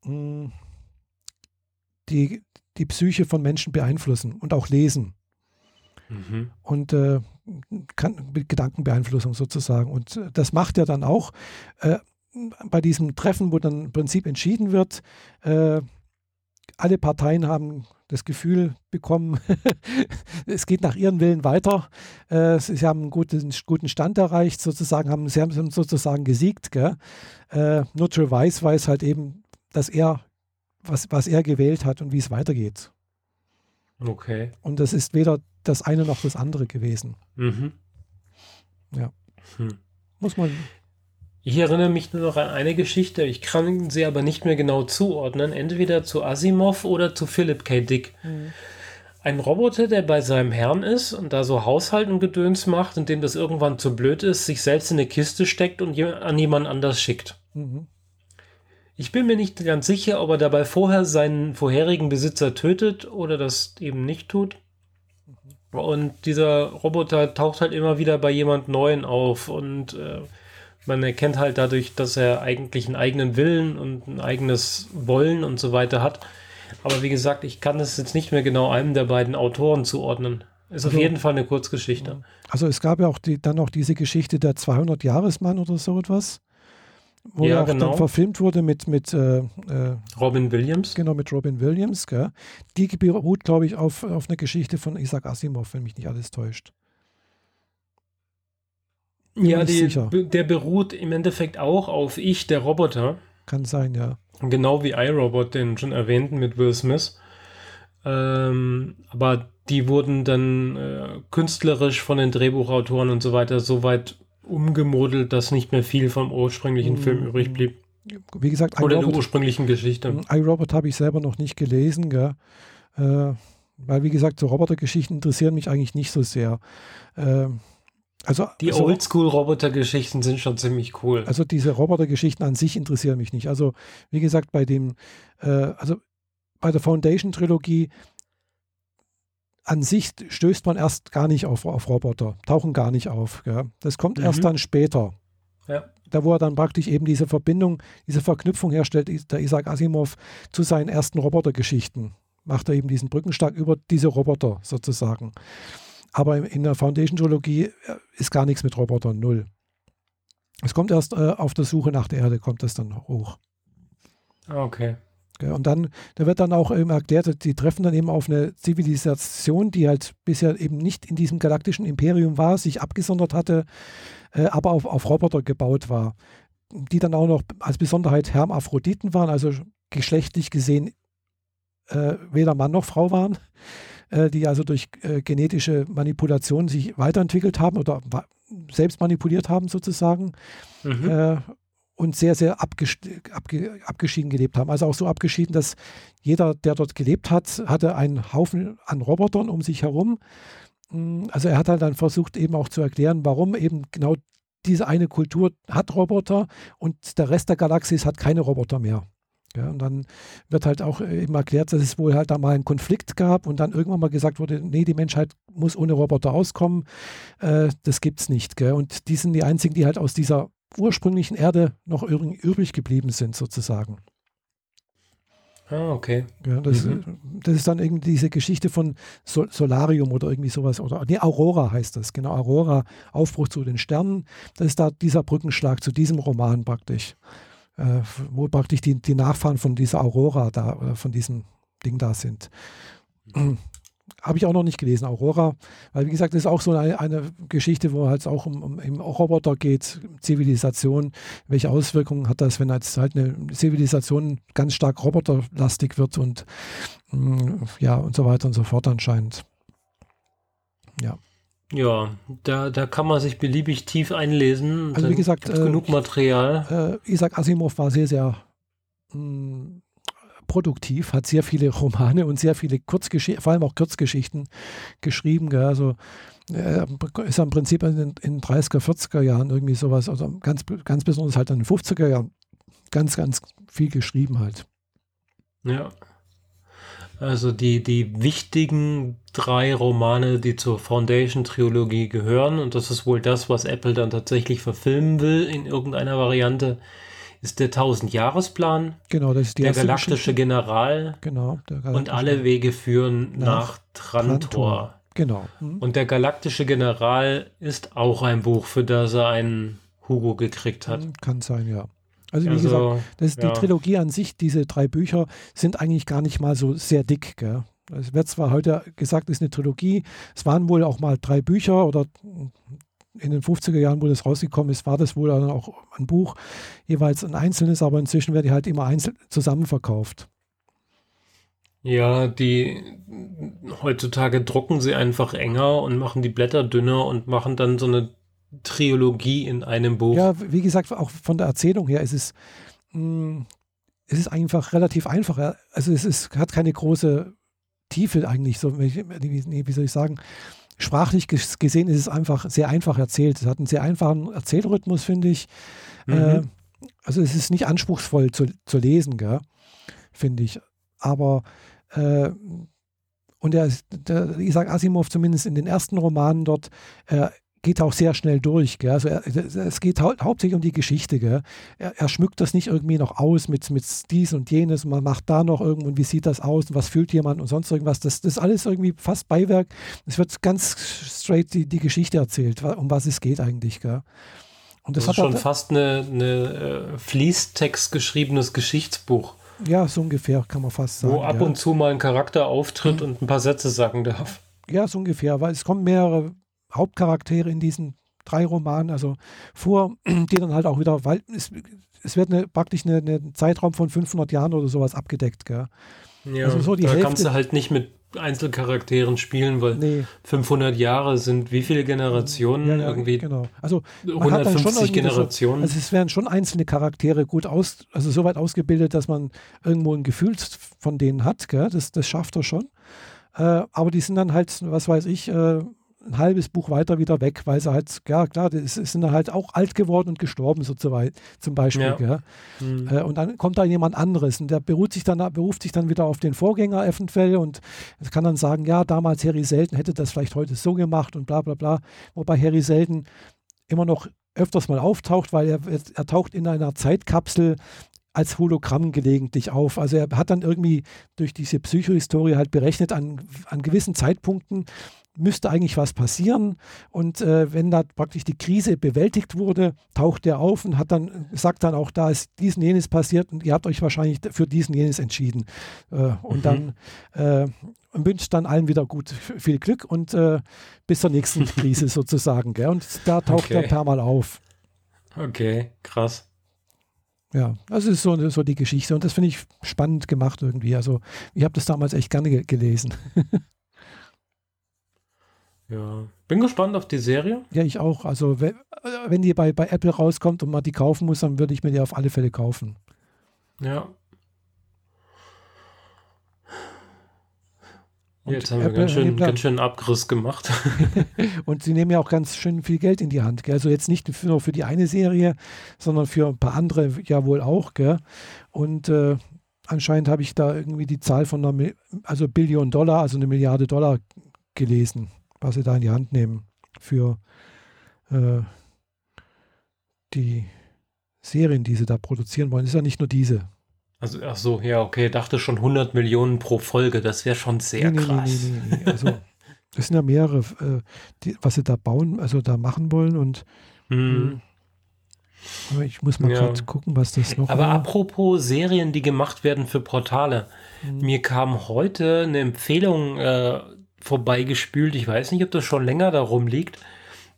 mh, hm, die die Psyche von Menschen beeinflussen und auch lesen. Mhm. Und äh, kann, mit Gedankenbeeinflussung sozusagen. Und äh, das macht er dann auch äh, bei diesem Treffen, wo dann im Prinzip entschieden wird, äh, alle Parteien haben das Gefühl bekommen, es geht nach ihren Willen weiter. Äh, sie haben einen guten, guten Stand erreicht, sozusagen, haben, sie haben sozusagen gesiegt. Gell? Äh, Nigel Weiss weiß halt eben, dass er, was, was er gewählt hat und wie es weitergeht. Okay. Und das ist weder das eine noch das andere gewesen. Mhm. Ja. Hm. Muss man. Ich erinnere mich nur noch an eine Geschichte, ich kann sie aber nicht mehr genau zuordnen, entweder zu Asimov oder zu Philip K. Dick. Mhm. Ein Roboter, der bei seinem Herrn ist und da so Haushalt und Gedöns macht und dem das irgendwann zu blöd ist, sich selbst in eine Kiste steckt und an jemand anders schickt. Mhm. Ich bin mir nicht ganz sicher, ob er dabei vorher seinen vorherigen Besitzer tötet oder das eben nicht tut. Und dieser Roboter taucht halt immer wieder bei jemand Neuen auf und äh, man erkennt halt dadurch, dass er eigentlich einen eigenen Willen und ein eigenes Wollen und so weiter hat. Aber wie gesagt, ich kann das jetzt nicht mehr genau einem der beiden Autoren zuordnen. Ist also, auf jeden Fall eine Kurzgeschichte. Also es gab ja auch die, dann noch diese Geschichte der 200-Jahresmann oder so etwas, wo ja, auch genau. dann verfilmt wurde mit, mit äh, äh, Robin Williams. Genau, mit Robin Williams. Gell? Die beruht, glaube ich, auf, auf eine Geschichte von Isaac Asimov, wenn mich nicht alles täuscht. Ja, die, der beruht im Endeffekt auch auf Ich, der Roboter. Kann sein, ja. Genau wie iRobot, den schon erwähnten mit Will Smith. Ähm, aber die wurden dann äh, künstlerisch von den Drehbuchautoren und so weiter so weit umgemodelt, dass nicht mehr viel vom ursprünglichen. Film übrig blieb. Wie gesagt, oder der ursprünglichen Geschichte. Mhm, iRobot habe ich selber noch nicht gelesen, gell? Äh, weil wie gesagt, so Robotergeschichten interessieren mich eigentlich nicht so sehr. Äh, also, die also, Oldschool-Roboter-Geschichten sind schon ziemlich cool. Also diese Roboter-Geschichten an sich interessieren mich nicht. Also wie gesagt, bei dem, äh, also bei der Foundation-Trilogie an sich stößt man erst gar nicht auf, auf Roboter, tauchen gar nicht auf. Gell? Das kommt mhm. erst dann später. Ja. Da, wo er dann praktisch eben diese Verbindung, diese Verknüpfung herstellt, der Isaac Asimov zu seinen ersten Robotergeschichten. Macht er eben diesen Brückenschlag über diese Roboter sozusagen. Aber in der Foundation-Trilogie äh, ist gar nichts mit Robotern, null. Es kommt erst äh, auf der Suche nach der Erde, kommt das dann hoch. Ah, okay. Und dann, da wird dann auch eben erklärt, die treffen dann eben auf eine Zivilisation, die halt bisher eben nicht in diesem galaktischen Imperium war, sich abgesondert hatte, äh, aber auf, auf Roboter gebaut war. Die dann auch noch als Besonderheit Hermaphroditen waren, also geschlechtlich gesehen äh, weder Mann noch Frau waren. Äh, die also durch äh, genetische Manipulation sich weiterentwickelt haben oder selbst manipuliert haben sozusagen. Mhm. Äh, und sehr, sehr abges abge abgeschieden gelebt haben. Also auch so abgeschieden, dass jeder, der dort gelebt hat, hatte einen Haufen an Robotern um sich herum. Mm, also er hat halt dann versucht eben auch zu erklären, warum eben genau diese eine Kultur hat Roboter und der Rest der Galaxis hat keine Roboter mehr. Ja, und dann wird halt auch eben erklärt, dass es wohl halt da mal einen Konflikt gab und dann irgendwann mal gesagt wurde, nee, die Menschheit muss ohne Roboter auskommen. Äh, das es nicht. Gell? Und die sind die einzigen, die halt aus dieser ursprünglichen Erde noch übrig geblieben sind, sozusagen. Ah, okay. Ja, das, mhm. das ist dann irgendwie diese Geschichte von Sol Solarium oder irgendwie sowas. Oder nee, Aurora heißt das. Genau, Aurora, Aufbruch zu den Sternen. Das ist da dieser Brückenschlag zu diesem Roman praktisch äh, wo praktisch die, die Nachfahren von dieser Aurora da, äh, von diesem Ding da sind. Habe ich auch noch nicht gelesen, Aurora, weil wie gesagt, das ist auch so eine, eine Geschichte, wo halt auch um, um, um, Roboter geht, Zivilisation. Welche Auswirkungen hat das, wenn jetzt halt eine Zivilisation ganz stark roboterlastig wird und mm, ja und so weiter und so fort anscheinend. Ja. Ja, da, da kann man sich beliebig tief einlesen. Also wie gesagt, äh, genug Material. Äh, Isaac Asimov war sehr, sehr mh, mm, produktiv, hat sehr viele Romane und sehr viele Kurzgeschichten, vor allem auch Kurzgeschichten geschrieben. Gell? Also äh, ist im Prinzip in den, in 30er, 40er Jahren irgendwie sowas, also ganz, ganz besonders halt in den 50er Jahren ganz, ganz viel geschrieben halt. Ja. Also die, die wichtigen drei Romane, die zur Foundation-Trilogie gehören, und das ist wohl das, was Apple dann tatsächlich verfilmen will in irgendeiner Variante, ist der Tausendjahresplan, Genau, das ist die der galaktische Geschichte. General Genau, der und alle Wege führen Nach nach, Trantor. Trantor. Genau. Hm. Und der galaktische General ist auch ein Buch, für das er einen Hugo gekriegt hat. Hm, Kann sein, ja. Also wie gesagt, Also, das ist ja. die Trilogie an sich, diese drei Bücher sind eigentlich gar nicht mal so sehr dick. Gell? Es wird zwar heute gesagt, es ist eine Trilogie, es waren wohl auch mal drei Bücher oder in den 50er Jahren, wo das rausgekommen ist, war das wohl dann auch ein Buch, jeweils ein einzelnes, aber inzwischen werden die halt immer einzeln zusammen verkauft. ja, die heutzutage drucken sie einfach enger und machen die Blätter dünner und machen dann so eine Trilogie in einem Buch. Ja, wie gesagt, auch von der Erzählung her ist es, mh, es ist einfach relativ einfach. Also es ist, hat keine große Tiefe eigentlich, so, wie wie soll ich sagen, sprachlich ges- gesehen ist es einfach sehr einfach erzählt. Es hat einen sehr einfachen Erzählrhythmus, finde ich. Mhm. Äh, also es ist nicht anspruchsvoll zu, zu lesen, finde ich. Aber äh, und der, der Isaac Asimov zumindest in den ersten Romanen dort äh, geht auch sehr schnell durch. Gell? Also er, es geht hau hauptsächlich um die Geschichte. Gell? Er, er schmückt das nicht irgendwie noch aus mit, mit dies und jenes. Und man macht da noch irgendwo, und wie sieht das aus und was fühlt jemand und sonst irgendwas. Das, das ist alles irgendwie fast Beiwerk. Es wird ganz straight die, die Geschichte erzählt, um was es geht eigentlich. Gell? Und das das, ist schon fast eine, eine äh, Fließtext geschriebenes Geschichtsbuch, Ja, so ungefähr kann man fast sagen. wo ab ja. und zu mal ein Charakter auftritt und ein paar Sätze sagen darf. Ja, so ungefähr, weil es kommen mehrere Hauptcharaktere in diesen drei Romanen, also vor, die dann halt auch wieder, weil es, es wird eine, praktisch eine, eine Zeitraum von 500 Jahren oder sowas abgedeckt, gell? Ja, Also so die da Hälfte- kannst du halt nicht mit Einzelcharakteren spielen, weil Nee, 500 Jahre sind wie viele Generationen? ja, ja, Irgendwie genau. Also man hat dann schon 150 irgendwie so- Generationen. Also es werden schon einzelne Charaktere gut aus, also so weit ausgebildet, dass man irgendwo ein Gefühl von denen hat, gell? Das, das schafft er schon. Äh, aber die sind dann halt, was weiß ich, äh, ein halbes Buch weiter wieder weg, weil sie halt, ja klar, die ist- sind halt auch alt geworden und gestorben, so zu weit, zum Beispiel. Ja. Hm. Äh, und dann kommt da jemand anderes und der beruht sich dann, beruft sich dann wieder auf den Vorgänger eventuell und kann dann sagen, ja, damals Harry Selden hätte das vielleicht heute so gemacht und bla bla bla. Wobei Harry Selden immer noch öfters mal auftaucht, weil er, er taucht in einer Zeitkapsel als Hologramm gelegentlich auf. Also er hat dann irgendwie durch diese Psychohistorie halt berechnet, an, an gewissen Zeitpunkten müsste eigentlich was passieren. Und äh, wenn da praktisch die Krise bewältigt wurde, taucht er auf und hat dann, sagt dann auch, da ist dies und jenes passiert und ihr habt euch wahrscheinlich für diesen jenes entschieden. Äh, und Mhm. dann äh, und wünscht dann allen wieder gut viel Glück und äh, bis zur nächsten Krise sozusagen. Gell? Und da taucht er Okay. per Mal auf. Okay, krass. Ja, das ist so, so die Geschichte und das finde ich spannend gemacht irgendwie. Also ich habe das damals echt gerne ge gelesen. Ja. Bin gespannt auf die Serie. Ja, ich auch. Also wenn, wenn die bei, bei Apple rauskommt und man die kaufen muss, dann würde ich mir die auf alle Fälle kaufen. Ja. Und Jetzt haben wir Apple ganz schön, ganz schön Abriss gemacht. Und sie nehmen ja auch ganz schön viel Geld in die Hand. Gell? Also jetzt nicht nur für die eine Serie, sondern für ein paar andere ja wohl auch. Gell? Und äh, anscheinend habe ich da irgendwie die Zahl von einer also Billion Dollar, also eine Milliarde Dollar gelesen, was sie da in die Hand nehmen für äh, die Serien, die sie da produzieren wollen. Ist ja nicht nur diese. Also, ach so, ja, okay, dachte schon 100 Millionen pro Folge, das wäre schon sehr nee, krass. Nee, nee. Also das sind ja mehrere, äh, die, was sie da bauen, also da machen wollen und. Aber ich muss mal Ja. gerade gucken, was das noch Aber war. apropos Serien, die gemacht werden für Portale. Hm. Mir kam heute eine Empfehlung äh, vorbeigespült. Ich weiß nicht, ob das schon länger darum liegt.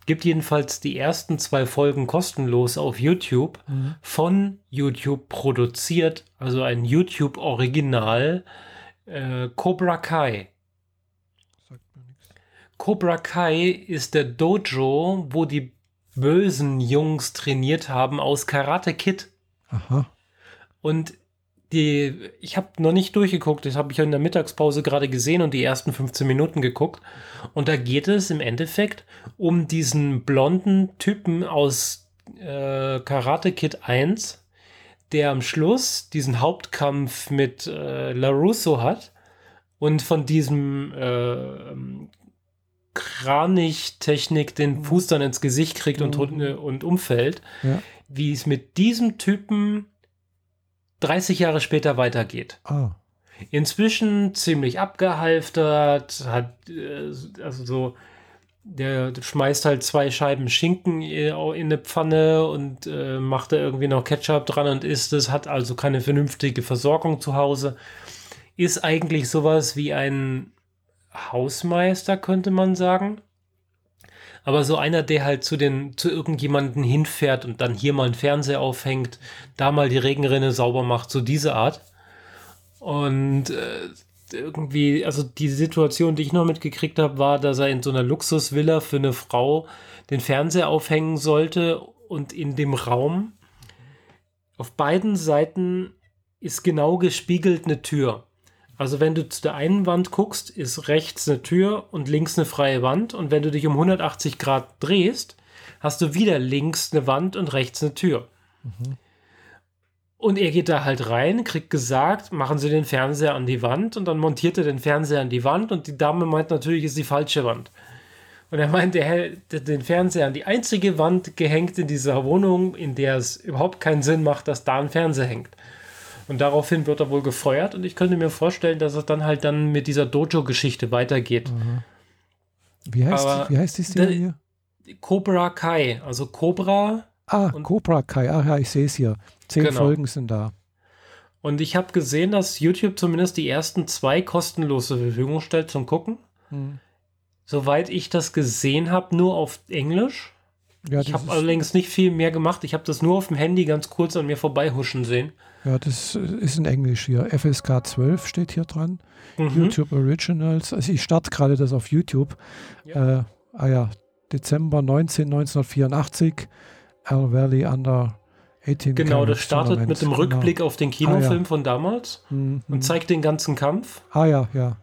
Gibt jedenfalls die ersten zwei Folgen kostenlos auf YouTube. Mhm. Von YouTube produziert. Also ein YouTube-Original. Äh, Cobra Kai. Sagt mir nichts. Cobra Kai ist der Dojo, wo die bösen Jungs trainiert haben aus Karate Kid. Aha. Und die, ich habe noch nicht durchgeguckt, das habe ich in der Mittagspause gerade gesehen und die ersten 15 Minuten geguckt. Und da geht es im Endeffekt um diesen blonden Typen aus äh, Karate Kid 1, der am Schluss diesen Hauptkampf mit äh, LaRusso hat und von diesem äh, Kranich-Technik den Fuß dann ins Gesicht kriegt und, Mhm. und umfällt, Ja. wie es mit diesem Typen 30 Jahre später weitergeht. Ah. Inzwischen ziemlich abgehalftert, hat äh, also so, der schmeißt halt zwei Scheiben Schinken in eine Pfanne und äh, macht da irgendwie noch Ketchup dran und isst es, hat also keine vernünftige Versorgung zu Hause. Ist eigentlich sowas wie ein Hausmeister, könnte man sagen. Aber so einer, der halt zu den, zu irgendjemanden hinfährt und dann hier mal einen Fernseher aufhängt, da mal die Regenrinne sauber macht, so diese Art. Und äh, irgendwie, also die Situation, die ich noch mitgekriegt habe, war, dass er in so einer Luxusvilla für eine Frau den Fernseher aufhängen sollte und in dem Raum auf beiden Seiten ist genau gespiegelt eine Tür. Also wenn du zu der einen Wand guckst, ist rechts eine Tür und links eine freie Wand. Und wenn du dich um 180 Grad drehst, hast du wieder links eine Wand und rechts eine Tür. Und er geht da halt rein, kriegt gesagt, machen Sie den Fernseher an die Wand und dann montiert er den Fernseher an die Wand und die Dame meint natürlich, ist die falsche Wand. Und er meint, er hält den Fernseher an die einzige Wand gehängt in dieser Wohnung, in der es überhaupt keinen Sinn macht, dass da ein Fernseher hängt. Und daraufhin wird er wohl gefeuert und ich könnte mir vorstellen, dass es dann halt dann mit dieser Dojo-Geschichte weitergeht. Wie heißt, Aber wie heißt die Serie? Cobra Kai, also Cobra Ah, und- Cobra Kai. Ach ja, ich sehe es hier. Zehn Genau. Folgen sind da. Und ich habe gesehen, dass YouTube zumindest die ersten zwei kostenlos zur Verfügung stellt zum Gucken. Hm. Soweit ich das gesehen habe, nur auf Englisch. Ja, Ich habe allerdings nicht viel mehr gemacht. Ich habe das nur auf dem Handy ganz kurz an mir vorbeihuschen sehen. Ja, das ist in Englisch hier. FSK 12 steht hier dran. Mhm. YouTube Originals. Also ich starte gerade das auf YouTube. Ja. Äh, ah ja, Dezember 19, 1984. Al Valley Under 18. Genau, das startet mit dem Genau. Rückblick auf den Kinofilm von damals Mhm. und zeigt den ganzen Kampf Ah ja, ja.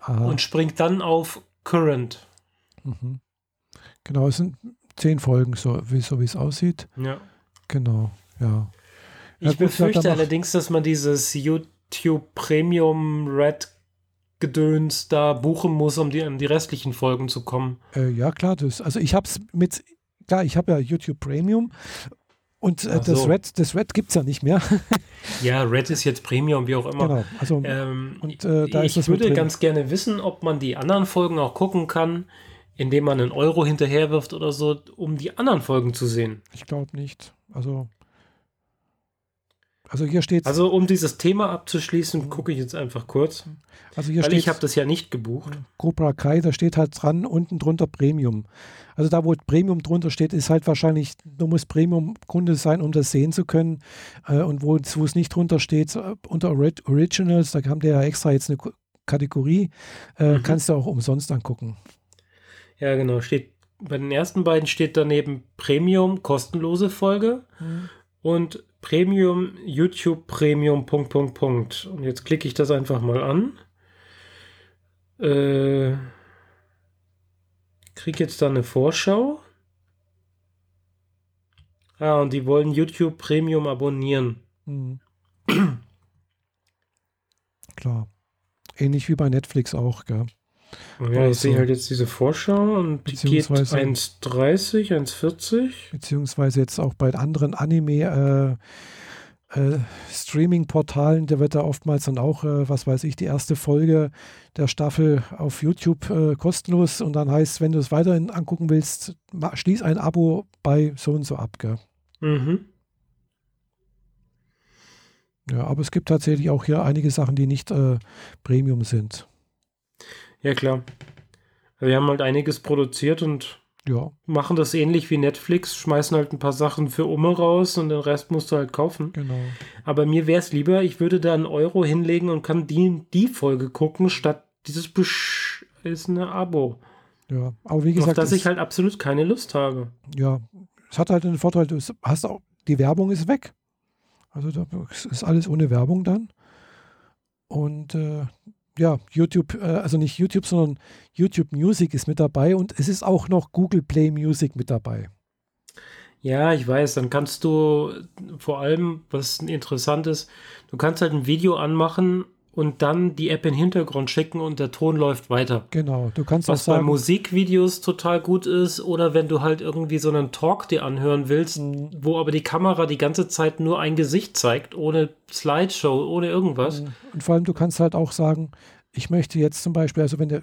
Aha. und springt dann auf Current. Mhm. Genau, es sind zehn Folgen, so wie so wie es aussieht. Ja. Genau, ja. Ich befürchte allerdings, dass man dieses YouTube Premium Red Gedöns da buchen muss, um die, an die restlichen Folgen zu kommen. Äh, ja, klar, das, also ich habe es mit, klar, ich habe ja YouTube Premium und äh, Ach das so. Red, das Red gibt es ja nicht mehr. Ja, Red ist jetzt Premium, wie auch immer. genau, also Ähm, Und, äh, da ist ich das mit würde ganz gerne wissen, ob man die anderen Folgen auch gucken kann, indem man einen Euro hinterherwirft oder so, um die anderen Folgen zu sehen. ich glaube nicht. Also, also hier steht, Also um dieses Thema abzuschließen, gucke ich jetzt einfach kurz, also hier weil ich steht habe das ja nicht gebucht. Cobra Kai, da steht halt dran, unten drunter Premium. Also da, wo Premium drunter steht, ist halt wahrscheinlich, du musst Premium-Kunde sein, um das sehen zu können. Äh, und wo, es- nicht drunter steht, äh, unter Orig- Originals, da haben die ja extra jetzt eine Kategorie, äh, Mhm. kannst du auch umsonst angucken. Ja, genau, steht bei den ersten beiden steht daneben Premium kostenlose Folge und Premium YouTube Premium Punkt Punkt Punkt. Und jetzt klicke ich das einfach mal an. Äh, krieg jetzt da eine Vorschau. Ah, und die wollen YouTube Premium abonnieren. Mhm. Klar. Ähnlich wie bei Netflix auch, gell? Ja, ich Also- sehe halt jetzt diese Vorschau und die geht Beziehungsweise- 1,30, 1,40. Beziehungsweise jetzt auch bei anderen Anime- äh, äh, Streaming-Portalen, da wird da oftmals dann auch, äh, was weiß ich, die erste Folge der Staffel auf YouTube äh, kostenlos und dann heißt, wenn du es weiterhin angucken willst, schließ ein Abo bei so und so ab. Gell? Mhm. Ja, aber es gibt tatsächlich auch hier einige Sachen, die nicht Premium sind. Ja, klar. Wir haben halt einiges produziert und Ja, machen das ähnlich wie Netflix, schmeißen halt ein paar Sachen für Umme raus und den Rest musst du halt kaufen. genau. Aber mir wäre es lieber, ich würde da einen Euro hinlegen und kann die, die Folge gucken, statt dieses Besch ist eine Abo. Ja, aber wie Auf gesagt, das es, ich halt absolut keine Lust habe. ja, es hat halt den Vorteil, du hast auch, die Werbung ist weg. Also da ist alles ohne Werbung dann. Und äh, ja, YouTube, äh, also nicht YouTube, sondern YouTube Music ist mit dabei und es ist auch noch Google Play Music mit dabei. Ja, ich weiß, dann kannst du vor allem, was interessant ist, du kannst halt ein Video anmachen und dann die App in den Hintergrund schicken und der Ton läuft weiter. Genau, du kannst Was auch sagen, bei Musikvideos total gut ist oder wenn du halt irgendwie so einen Talk dir anhören willst, Mhm. wo aber die Kamera die ganze Zeit nur ein Gesicht zeigt, ohne Slideshow, ohne irgendwas. und vor allem du kannst halt auch sagen, ich möchte jetzt zum Beispiel, also wenn du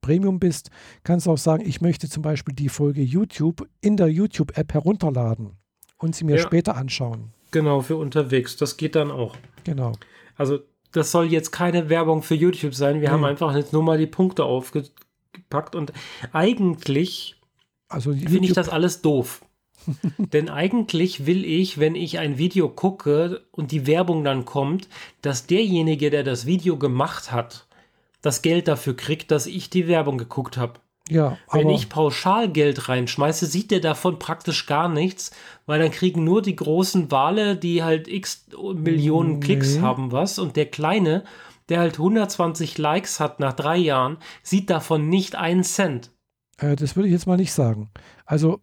Premium bist, kannst du auch sagen, ich möchte zum Beispiel die Folge YouTube in der YouTube-App herunterladen und sie mir Ja. später anschauen. Genau, für unterwegs. Das geht dann auch. Genau. Also, das soll jetzt keine Werbung für YouTube sein. Wir Nee. haben einfach jetzt nur mal die Punkte aufgepackt und eigentlich Also finde ich das alles doof. Denn eigentlich will ich, wenn ich ein Video gucke und die Werbung dann kommt, dass derjenige, der das Video gemacht hat, das Geld dafür kriegt, dass ich die Werbung geguckt habe. Ja, Wenn ich pauschal Geld reinschmeiße, sieht der davon praktisch gar nichts, weil dann kriegen nur die großen Wale, die halt x Millionen Klicks Nee. haben, was. Und der Kleine, der halt 120 Likes hat nach drei Jahren, sieht davon nicht einen Cent. äh, das würde ich jetzt mal nicht sagen. Also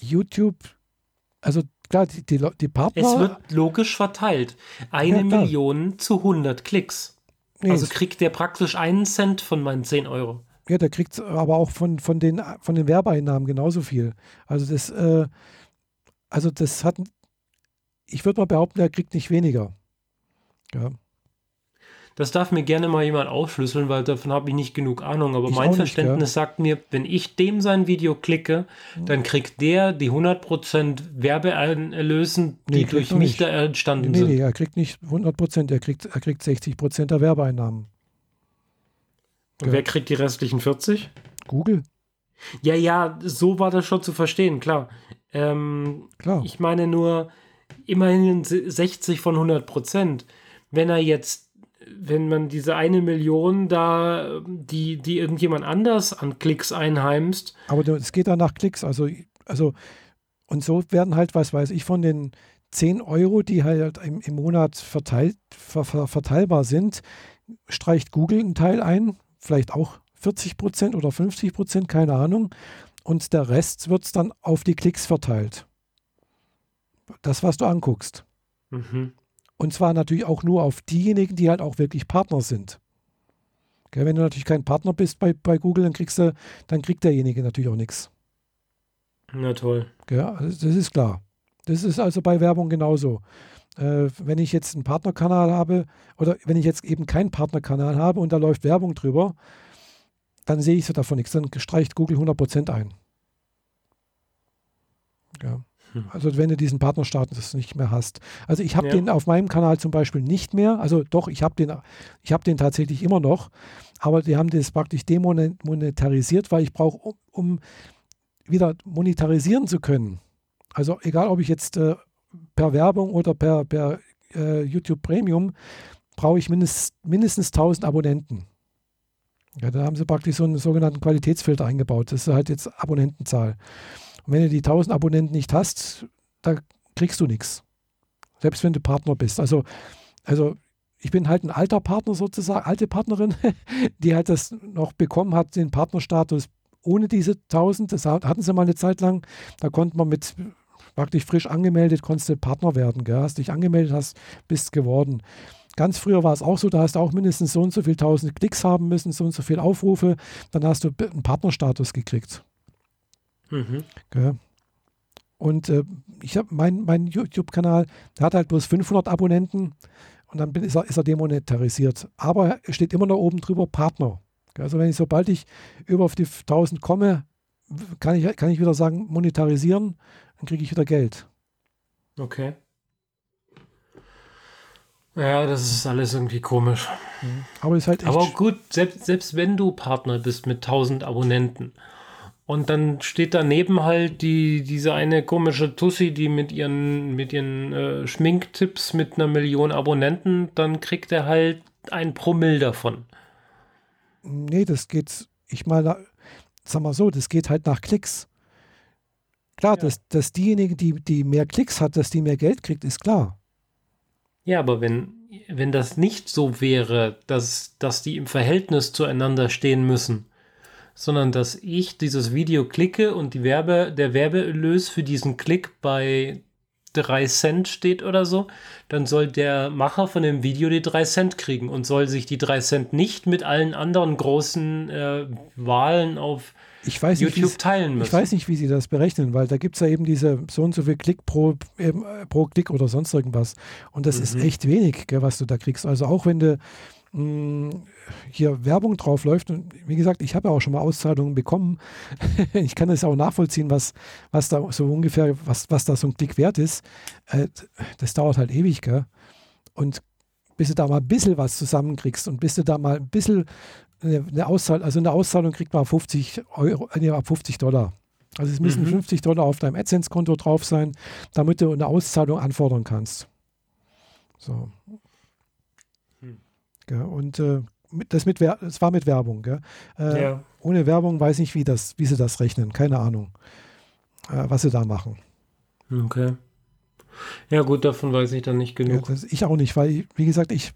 YouTube, also klar, die, die, die Partner. Es wird logisch verteilt. Eine Ja. Million zu 100 Klicks. nee, Also kriegt der praktisch einen Cent von meinen 10 Euro. Ja, der kriegt aber auch von, von, den, von den Werbeeinnahmen genauso viel. Also das, äh, also das hat, ich würde mal behaupten, der kriegt nicht weniger. Ja, Das darf mir gerne mal jemand aufschlüsseln, weil davon habe ich nicht genug Ahnung. Aber Ich mein auch nicht, Verständnis sagt mir, wenn ich dem sein Video klicke, dann kriegt der die 100% Werbeerlösen, die Nee, durch mich nicht. da entstanden nee, sind. nee, er kriegt nicht 100 Prozent, er kriegt, er kriegt 60 Prozent der Werbeeinnahmen. Und wer kriegt die restlichen 40? Google, Ja, ja, so war das schon zu verstehen, klar. Ähm, klar. Ich meine nur, immerhin 60 von 100 Prozent. Wenn er jetzt, wenn man diese eine Million da, die, die irgendjemand anders an Klicks einheimst, Aber es geht dann nach Klicks. Also, also, und so werden halt, was weiß ich, von den 10 Euro, die halt im, im Monat verteilt, ver, ver, verteilbar sind, streicht Google einen Teil ein, vielleicht auch 40 Prozent oder 50 Prozent, keine Ahnung. Und der Rest wird es dann auf die Klicks verteilt. Das, was du anguckst. mhm. Und zwar natürlich auch nur auf diejenigen, die halt auch wirklich Partner sind. Gell, wenn du natürlich kein Partner bist bei, bei Google, dann kriegst du, dann kriegt derjenige natürlich auch nichts. na toll. Ja, also das ist klar. Das ist also bei Werbung genauso. Äh, wenn ich jetzt einen Partnerkanal habe oder wenn ich jetzt eben keinen Partnerkanal habe und da läuft Werbung drüber, dann sehe ich so davon nichts. Dann streicht Google 100% ein. Ja. Hm. Also wenn du diesen Partnerstatus nicht mehr hast. Also ich habe Ja. den auf meinem Kanal zum Beispiel nicht mehr. Also doch, ich habe den, ich habe den tatsächlich immer noch. Aber die haben das praktisch demonetarisiert, weil ich brauche, um, um wieder monetarisieren zu können. Also egal, ob ich jetzt äh, per Werbung oder per, per äh, YouTube Premium, brauche ich mindest, mindestens 1000 Abonnenten. Ja, da haben sie praktisch so einen sogenannten Qualitätsfilter eingebaut. Das ist halt jetzt Abonnentenzahl. Und wenn du die 1000 Abonnenten nicht hast, da kriegst du nichts. Selbst wenn du Partner bist. Also, also ich bin halt ein alter Partner sozusagen, alte Partnerin, die halt das noch bekommen hat, den Partnerstatus ohne diese 1000. Das hatten sie mal eine Zeit lang. Da konnte man mit praktisch frisch angemeldet, konntest du Partner werden. Gell? Hast dich angemeldet, hast, bist geworden. Ganz früher war es auch so, da hast du auch mindestens so und so viel tausend Klicks haben müssen, so und so viel Aufrufe, dann hast du einen Partnerstatus gekriegt. Mhm. Gell? Und äh, ich habe mein, mein YouTube-Kanal, der hat halt bloß 500 Abonnenten und dann bin, ist, er, ist er demonetarisiert. Aber es steht immer noch oben drüber Partner. Gell? Also wenn ich, sobald ich über auf die 1000 komme, kann ich, kann ich wieder sagen, monetarisieren, dann kriege ich wieder Geld. Okay. Ja, das ist alles irgendwie komisch. Aber ist halt. Aber gut, selbst, selbst wenn du Partner bist mit 1000 Abonnenten und dann steht daneben halt die, diese eine komische Tussi, die mit ihren, mit ihren äh, Schminktipps mit einer Million Abonnenten, dann kriegt er halt ein Promille davon. Nee, das geht, ich meine, sag mal so, das geht halt nach Klicks. Klar, Ja. dass, dass diejenige, die, die mehr Klicks hat, dass die mehr Geld kriegt, ist klar. Ja, aber wenn, wenn das nicht so wäre, dass, dass die im Verhältnis zueinander stehen müssen, sondern dass ich dieses Video klicke und die Werbe, der Werbeerlös für diesen Klick bei 3 Cent steht oder so, dann soll der Macher von dem Video die 3 Cent kriegen und soll sich die 3 Cent nicht mit allen anderen großen äh, Wahlen auf ich weiß YouTube nicht, teilen müssen. Ich weiß nicht, wie sie das berechnen, weil da gibt es ja eben diese so und so viel Klick pro, äh, pro Klick oder sonst irgendwas. Und das mhm. ist echt wenig, gell, was du da kriegst. Also auch wenn du hier Werbung drauf läuft, und wie gesagt, ich habe ja auch schon mal Auszahlungen bekommen. ich kann das auch nachvollziehen, was, was da so ungefähr, was, was da so ein Klick wert ist. Äh, das dauert halt ewig, gell? Und bis du da mal ein bisschen was zusammenkriegst und bis du da mal ein bisschen eine Auszahlung, also eine Auszahlung kriegt man 50 Euro, nee, 50 Dollar. Also es müssen mhm. 50 Dollar auf deinem AdSense-Konto drauf sein, damit du eine Auszahlung anfordern kannst. So. Ja, und äh, das, mit, das war mit Werbung. Äh, ja. Ohne Werbung weiß ich nicht, wie, das, wie sie das rechnen. Keine Ahnung, äh, was sie da machen. Okay. Ja, gut, davon weiß ich dann nicht genug. Ja, ich auch nicht, weil, wie gesagt, ich,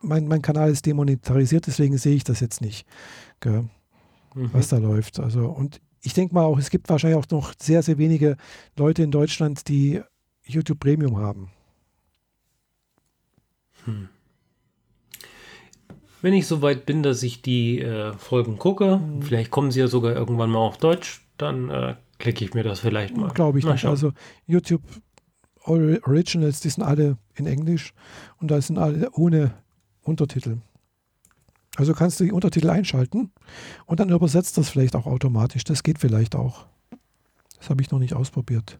mein, mein Kanal ist demonetarisiert, deswegen sehe ich das jetzt nicht, mhm. was da läuft. Also, und ich denke mal auch, es gibt wahrscheinlich auch noch sehr, sehr wenige Leute in Deutschland, die YouTube Premium haben. Hm. Wenn ich so weit bin, dass ich die äh, Folgen gucke, hm. vielleicht kommen sie ja sogar irgendwann mal auf Deutsch, dann äh, klicke ich mir das vielleicht mal. Glaube ich mal nicht. Also YouTube Originals, die sind alle in Englisch und da sind alle ohne Untertitel. Also kannst du die Untertitel einschalten und dann übersetzt das vielleicht auch automatisch. Das geht vielleicht auch. Das habe ich noch nicht ausprobiert.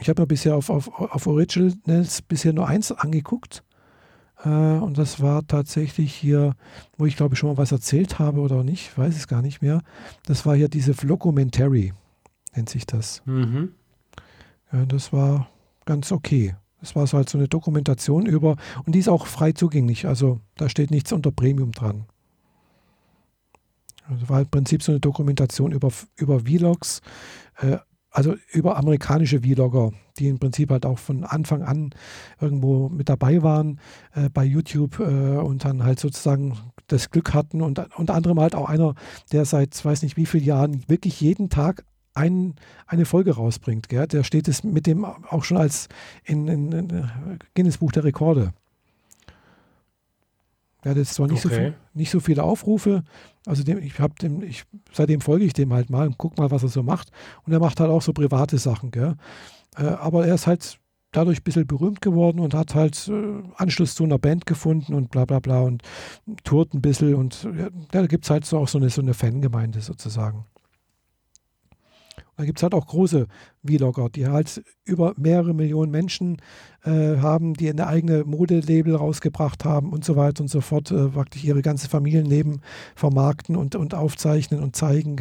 Ich habe mir bisher auf, auf, auf Originals bisher nur eins angeguckt. Äh, und das war tatsächlich hier, wo ich glaube schon mal was erzählt habe oder nicht, weiß es gar nicht mehr. Das war hier diese Vlogumentary, nennt sich das. Mhm. Ja, das war ganz okay. Das war so halt so eine Dokumentation über, und die ist auch frei zugänglich, also da steht nichts unter Premium dran. Also war im Prinzip so eine Dokumentation über, über Vlogs, äh, also über amerikanische Vlogger, die im Prinzip halt auch von Anfang an irgendwo mit dabei waren äh, bei YouTube äh, und dann halt sozusagen das Glück hatten und unter anderem halt auch einer, der seit weiß nicht wie vielen Jahren wirklich jeden Tag ein, eine Folge rausbringt. Gell? Der steht es mit dem auch schon als in, in, in Guinness Buch der Rekorde. Er hat jetzt zwar nicht, okay. so viel, nicht so viele Aufrufe, also dem, ich habe dem, ich, seitdem folge ich dem halt mal und guck mal, was er so macht. Und er macht halt auch so private Sachen, gell? Äh, aber er ist halt dadurch ein bisschen berühmt geworden und hat halt äh, Anschluss zu einer Band gefunden und bla bla bla und tourt ein bisschen und ja, da gibt es halt so auch so eine, so eine Fangemeinde sozusagen. Da gibt es halt auch große Vlogger, die halt über mehrere Millionen Menschen äh, haben, die eine eigene Modelabel rausgebracht haben und so weiter und so fort, äh, praktisch ihre ganze Familienleben vermarkten und, und aufzeichnen und zeigen.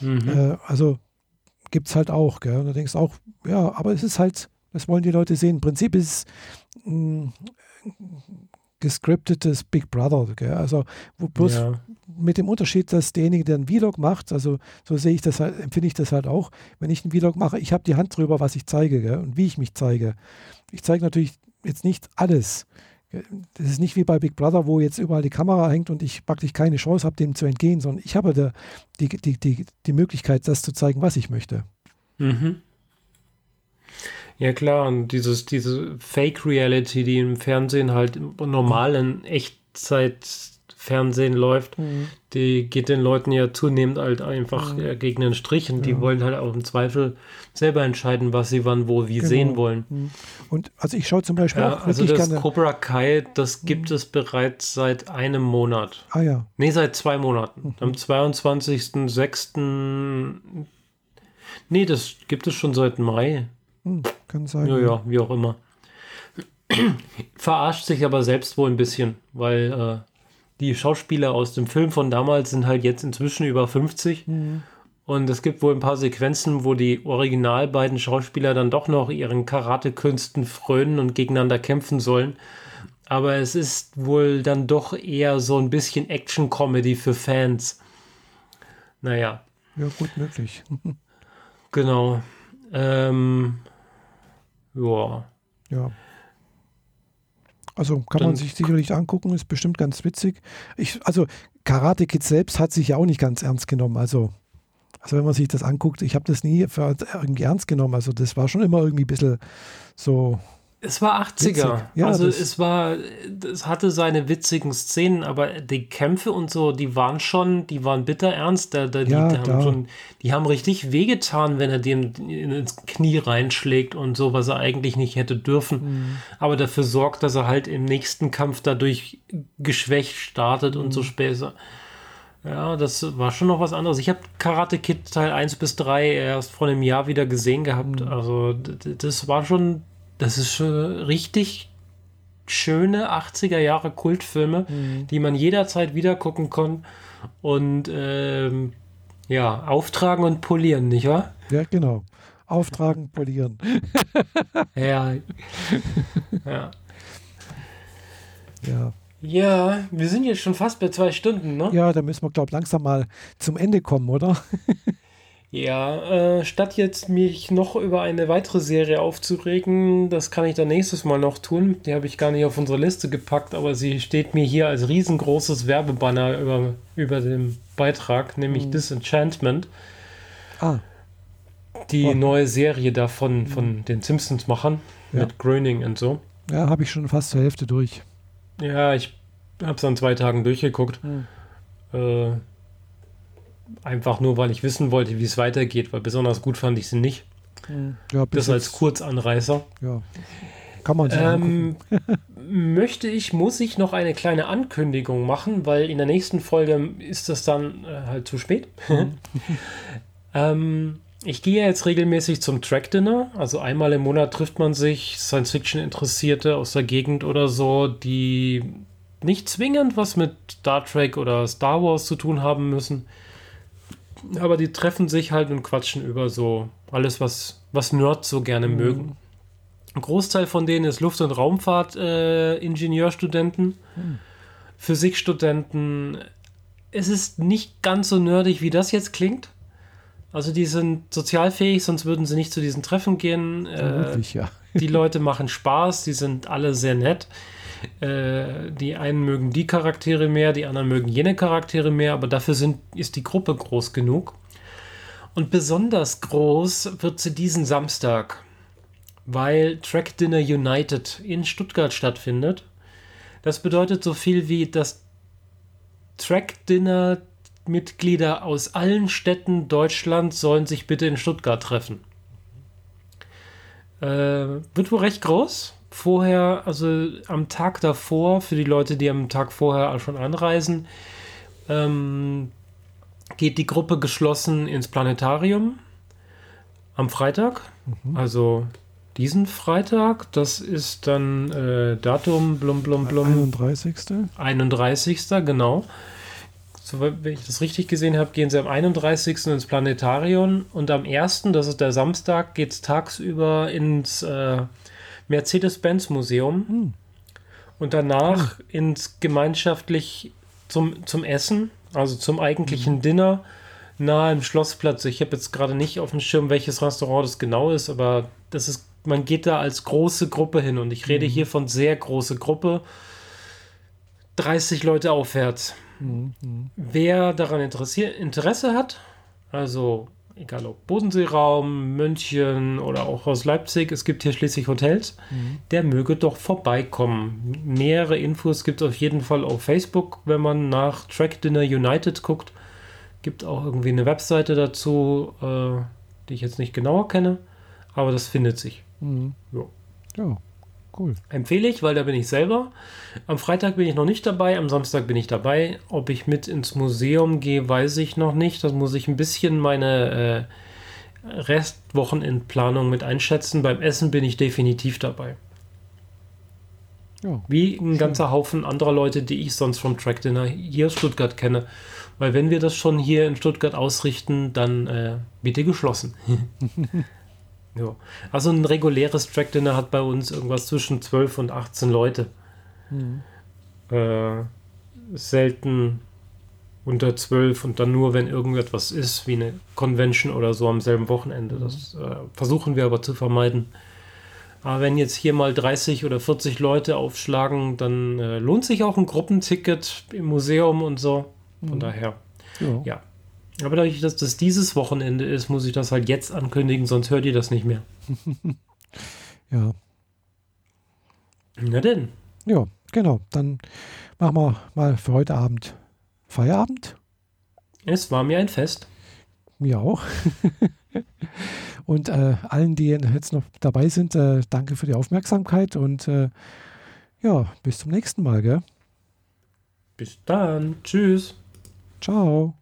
Mhm. Äh, also gibt es halt auch. Gell? Und da denkst du auch, ja, aber es ist halt, das wollen die Leute sehen. Im Prinzip ist es mm, gescriptetes Big Brother. Gell? Also wo bloß ja. mit dem Unterschied, dass derjenige, der einen Vlog macht, also so sehe ich das halt, empfinde ich das halt auch, wenn ich einen Vlog mache, ich habe die Hand drüber, was ich zeige gell? und wie ich mich zeige. Ich zeige natürlich jetzt nicht alles. Das ist nicht wie bei Big Brother, wo jetzt überall die Kamera hängt und ich praktisch keine Chance habe, dem zu entgehen, sondern ich habe die, die, die, die Möglichkeit, das zu zeigen, was ich möchte. Mhm. Ja klar, und dieses, diese Fake-Reality, die im Fernsehen halt im normalen Echtzeit-Fernsehen läuft, mhm. die geht den Leuten ja zunehmend halt einfach mhm. gegen den Strich und ja. die wollen halt auch im Zweifel selber entscheiden, was sie wann, wo, wie genau. sehen wollen. Mhm. Und also ich schaue zum Beispiel ja, auch Also das gerne Cobra Kai, das gibt mhm. es bereits seit einem Monat. Ah ja. Nee, seit zwei Monaten. Mhm. Am 22.06. Nee, das gibt es schon seit Mai. Hm, kann sein. Ja, ja, wie auch immer. Verarscht sich aber selbst wohl ein bisschen, weil äh, die Schauspieler aus dem Film von damals sind halt jetzt inzwischen über 50. Mhm. Und es gibt wohl ein paar Sequenzen, wo die original beiden Schauspieler dann doch noch ihren Karatekünsten frönen und gegeneinander kämpfen sollen. Aber es ist wohl dann doch eher so ein bisschen Action-Comedy für Fans. Naja. Ja, gut möglich. genau. Ähm, ja. Ja. Also kann Dann, man sich sicherlich angucken, ist bestimmt ganz witzig. Ich, also Karate Kid selbst hat sich ja auch nicht ganz ernst genommen. Also Also wenn man sich das anguckt, ich habe das nie für irgendwie ernst genommen. Also das war schon immer irgendwie ein bisschen so es war 80er. Ja, also es war, es hatte seine witzigen Szenen, aber die Kämpfe und so, die waren schon, die waren bitter ernst. Da, da, die, Ja, die, haben schon, die haben richtig wehgetan, wenn er dem ins Knie reinschlägt und so, was er eigentlich nicht hätte dürfen. Mhm. Aber dafür sorgt, dass er halt im nächsten Kampf dadurch geschwächt startet und Mhm. so später. Ja, das war schon noch was anderes. Ich habe Karate Kid Teil 1 bis 3 erst vor einem Jahr wieder gesehen gehabt. Mhm. Also das war schon, das ist schon richtig schöne 80er Jahre Kultfilme, Mhm. die man jederzeit wieder gucken kann und ähm, ja, auftragen und polieren, nicht wahr? Ja, genau. Auftragen, polieren. Ja. ja. Ja, Ja, wir sind jetzt schon fast bei zwei Stunden, ne? ja da müssen wir, glaube ich, langsam mal zum Ende kommen, oder? Ja, äh, statt jetzt mich noch über eine weitere Serie aufzuregen, das kann ich dann nächstes Mal noch tun. Die habe ich gar nicht auf unsere Liste gepackt, aber sie steht mir hier als riesengroßes Werbebanner über, über dem Beitrag, nämlich Disenchantment, Ah, die Oh. neue Serie davon von den Simpsons-Machern Ja. mit Groening und so. ja, habe ich schon fast zur Hälfte durch. Ja, ich habe es an zwei Tagen durchgeguckt. Hm. Äh, einfach nur, weil ich wissen wollte, wie es weitergeht, weil besonders gut fand ich sie nicht. Ja, bis Das als Kurzanreißer. ja. Kann man. Ähm, möchte ich, muss ich noch eine kleine Ankündigung machen, weil in der nächsten Folge ist das dann äh, halt zu spät. ähm, ich gehe jetzt regelmäßig zum Track Dinner. Also einmal im Monat trifft man sich, Science-Fiction-Interessierte aus der Gegend oder so, die nicht zwingend was mit Star Trek oder Star Wars zu tun haben müssen. Aber die treffen sich halt und quatschen über so alles, was, was Nerds so gerne mögen. Ein Großteil von denen ist Luft- und Raumfahrt-Ingenieurstudenten, Physikstudenten. Es ist nicht ganz so nerdig, wie das jetzt klingt. Also die sind sozialfähig, sonst würden sie nicht zu diesen Treffen gehen. Äh, ja. die Leute machen Spaß, die sind alle sehr nett. Äh, die einen mögen die Charaktere mehr, die anderen mögen jene Charaktere mehr, aber dafür sind, ist die Gruppe groß genug. Und besonders groß wird sie diesen Samstag, weil Track Dinner United in Stuttgart stattfindet. Das bedeutet so viel wie, dass Track Dinner Mitglieder aus allen Städten Deutschlands sollen sich bitte in Stuttgart treffen. Äh, wird wohl recht groß. Vorher, also am Tag davor, für die Leute, die am Tag vorher schon anreisen, ähm, geht die Gruppe geschlossen ins Planetarium am Freitag. Also diesen Freitag, das ist dann äh, Datum blum blum blum 31. 31. genau. So, wenn ich das richtig gesehen habe, gehen sie am 31. ins Planetarium und am 1., das ist der Samstag, geht es tagsüber ins äh, Mercedes-Benz-Museum und danach ins gemeinschaftlich zum, zum Essen, also zum eigentlichen Dinner nahe im Schlossplatz. Ich habe jetzt gerade nicht auf dem Schirm, welches Restaurant das genau ist, aber das ist, man geht da als große Gruppe hin und ich rede hier von sehr große Gruppe. 30 Leute aufwärts. Wer daran Interesse hat, also egal ob Bodenseeraum, München oder auch aus Leipzig, es gibt hier schließlich Hotels, der möge doch vorbeikommen. Nähere Infos gibt es auf jeden Fall auf Facebook, wenn man nach Track Dinner United guckt. Gibt auch irgendwie eine Webseite dazu, äh, die ich jetzt nicht genauer kenne, aber das findet sich. Mhm. Ja. Ja, cool. Empfehle ich, weil da bin ich selber. Am Freitag bin ich noch nicht dabei, am Samstag bin ich dabei. Ob ich mit ins Museum gehe, weiß ich noch nicht. Das muss ich ein bisschen meine äh, Restwochenendplanung mit einschätzen. Beim Essen bin ich definitiv dabei. Ja, Wie ein ganzer Haufen anderer Leute, die ich sonst vom Track Dinner hier aus Stuttgart kenne. Weil wenn wir das schon hier in Stuttgart ausrichten, dann äh, bitte geschlossen. ja. Also ein reguläres Track Dinner hat bei uns irgendwas zwischen 12 und 18 Leute. Äh, selten unter 12 und dann nur, wenn irgendetwas ist, wie eine Convention oder so am selben Wochenende. Das äh, versuchen wir aber zu vermeiden. Aber wenn jetzt hier mal 30 oder 40 Leute aufschlagen, dann äh, lohnt sich auch ein Gruppenticket im Museum und so. Von daher, ja. ja. Aber dadurch, dass das dieses Wochenende ist, muss ich das halt jetzt ankündigen, sonst hört ihr das nicht mehr. Ja, Na denn. ja, genau. Dann machen wir mal für heute Abend Feierabend. Es war mir ein Fest. Mir auch. und äh, allen, die jetzt noch dabei sind, äh, danke für die Aufmerksamkeit und äh, ja, bis zum nächsten Mal, gell? Bis dann. Tschüss. Ciao.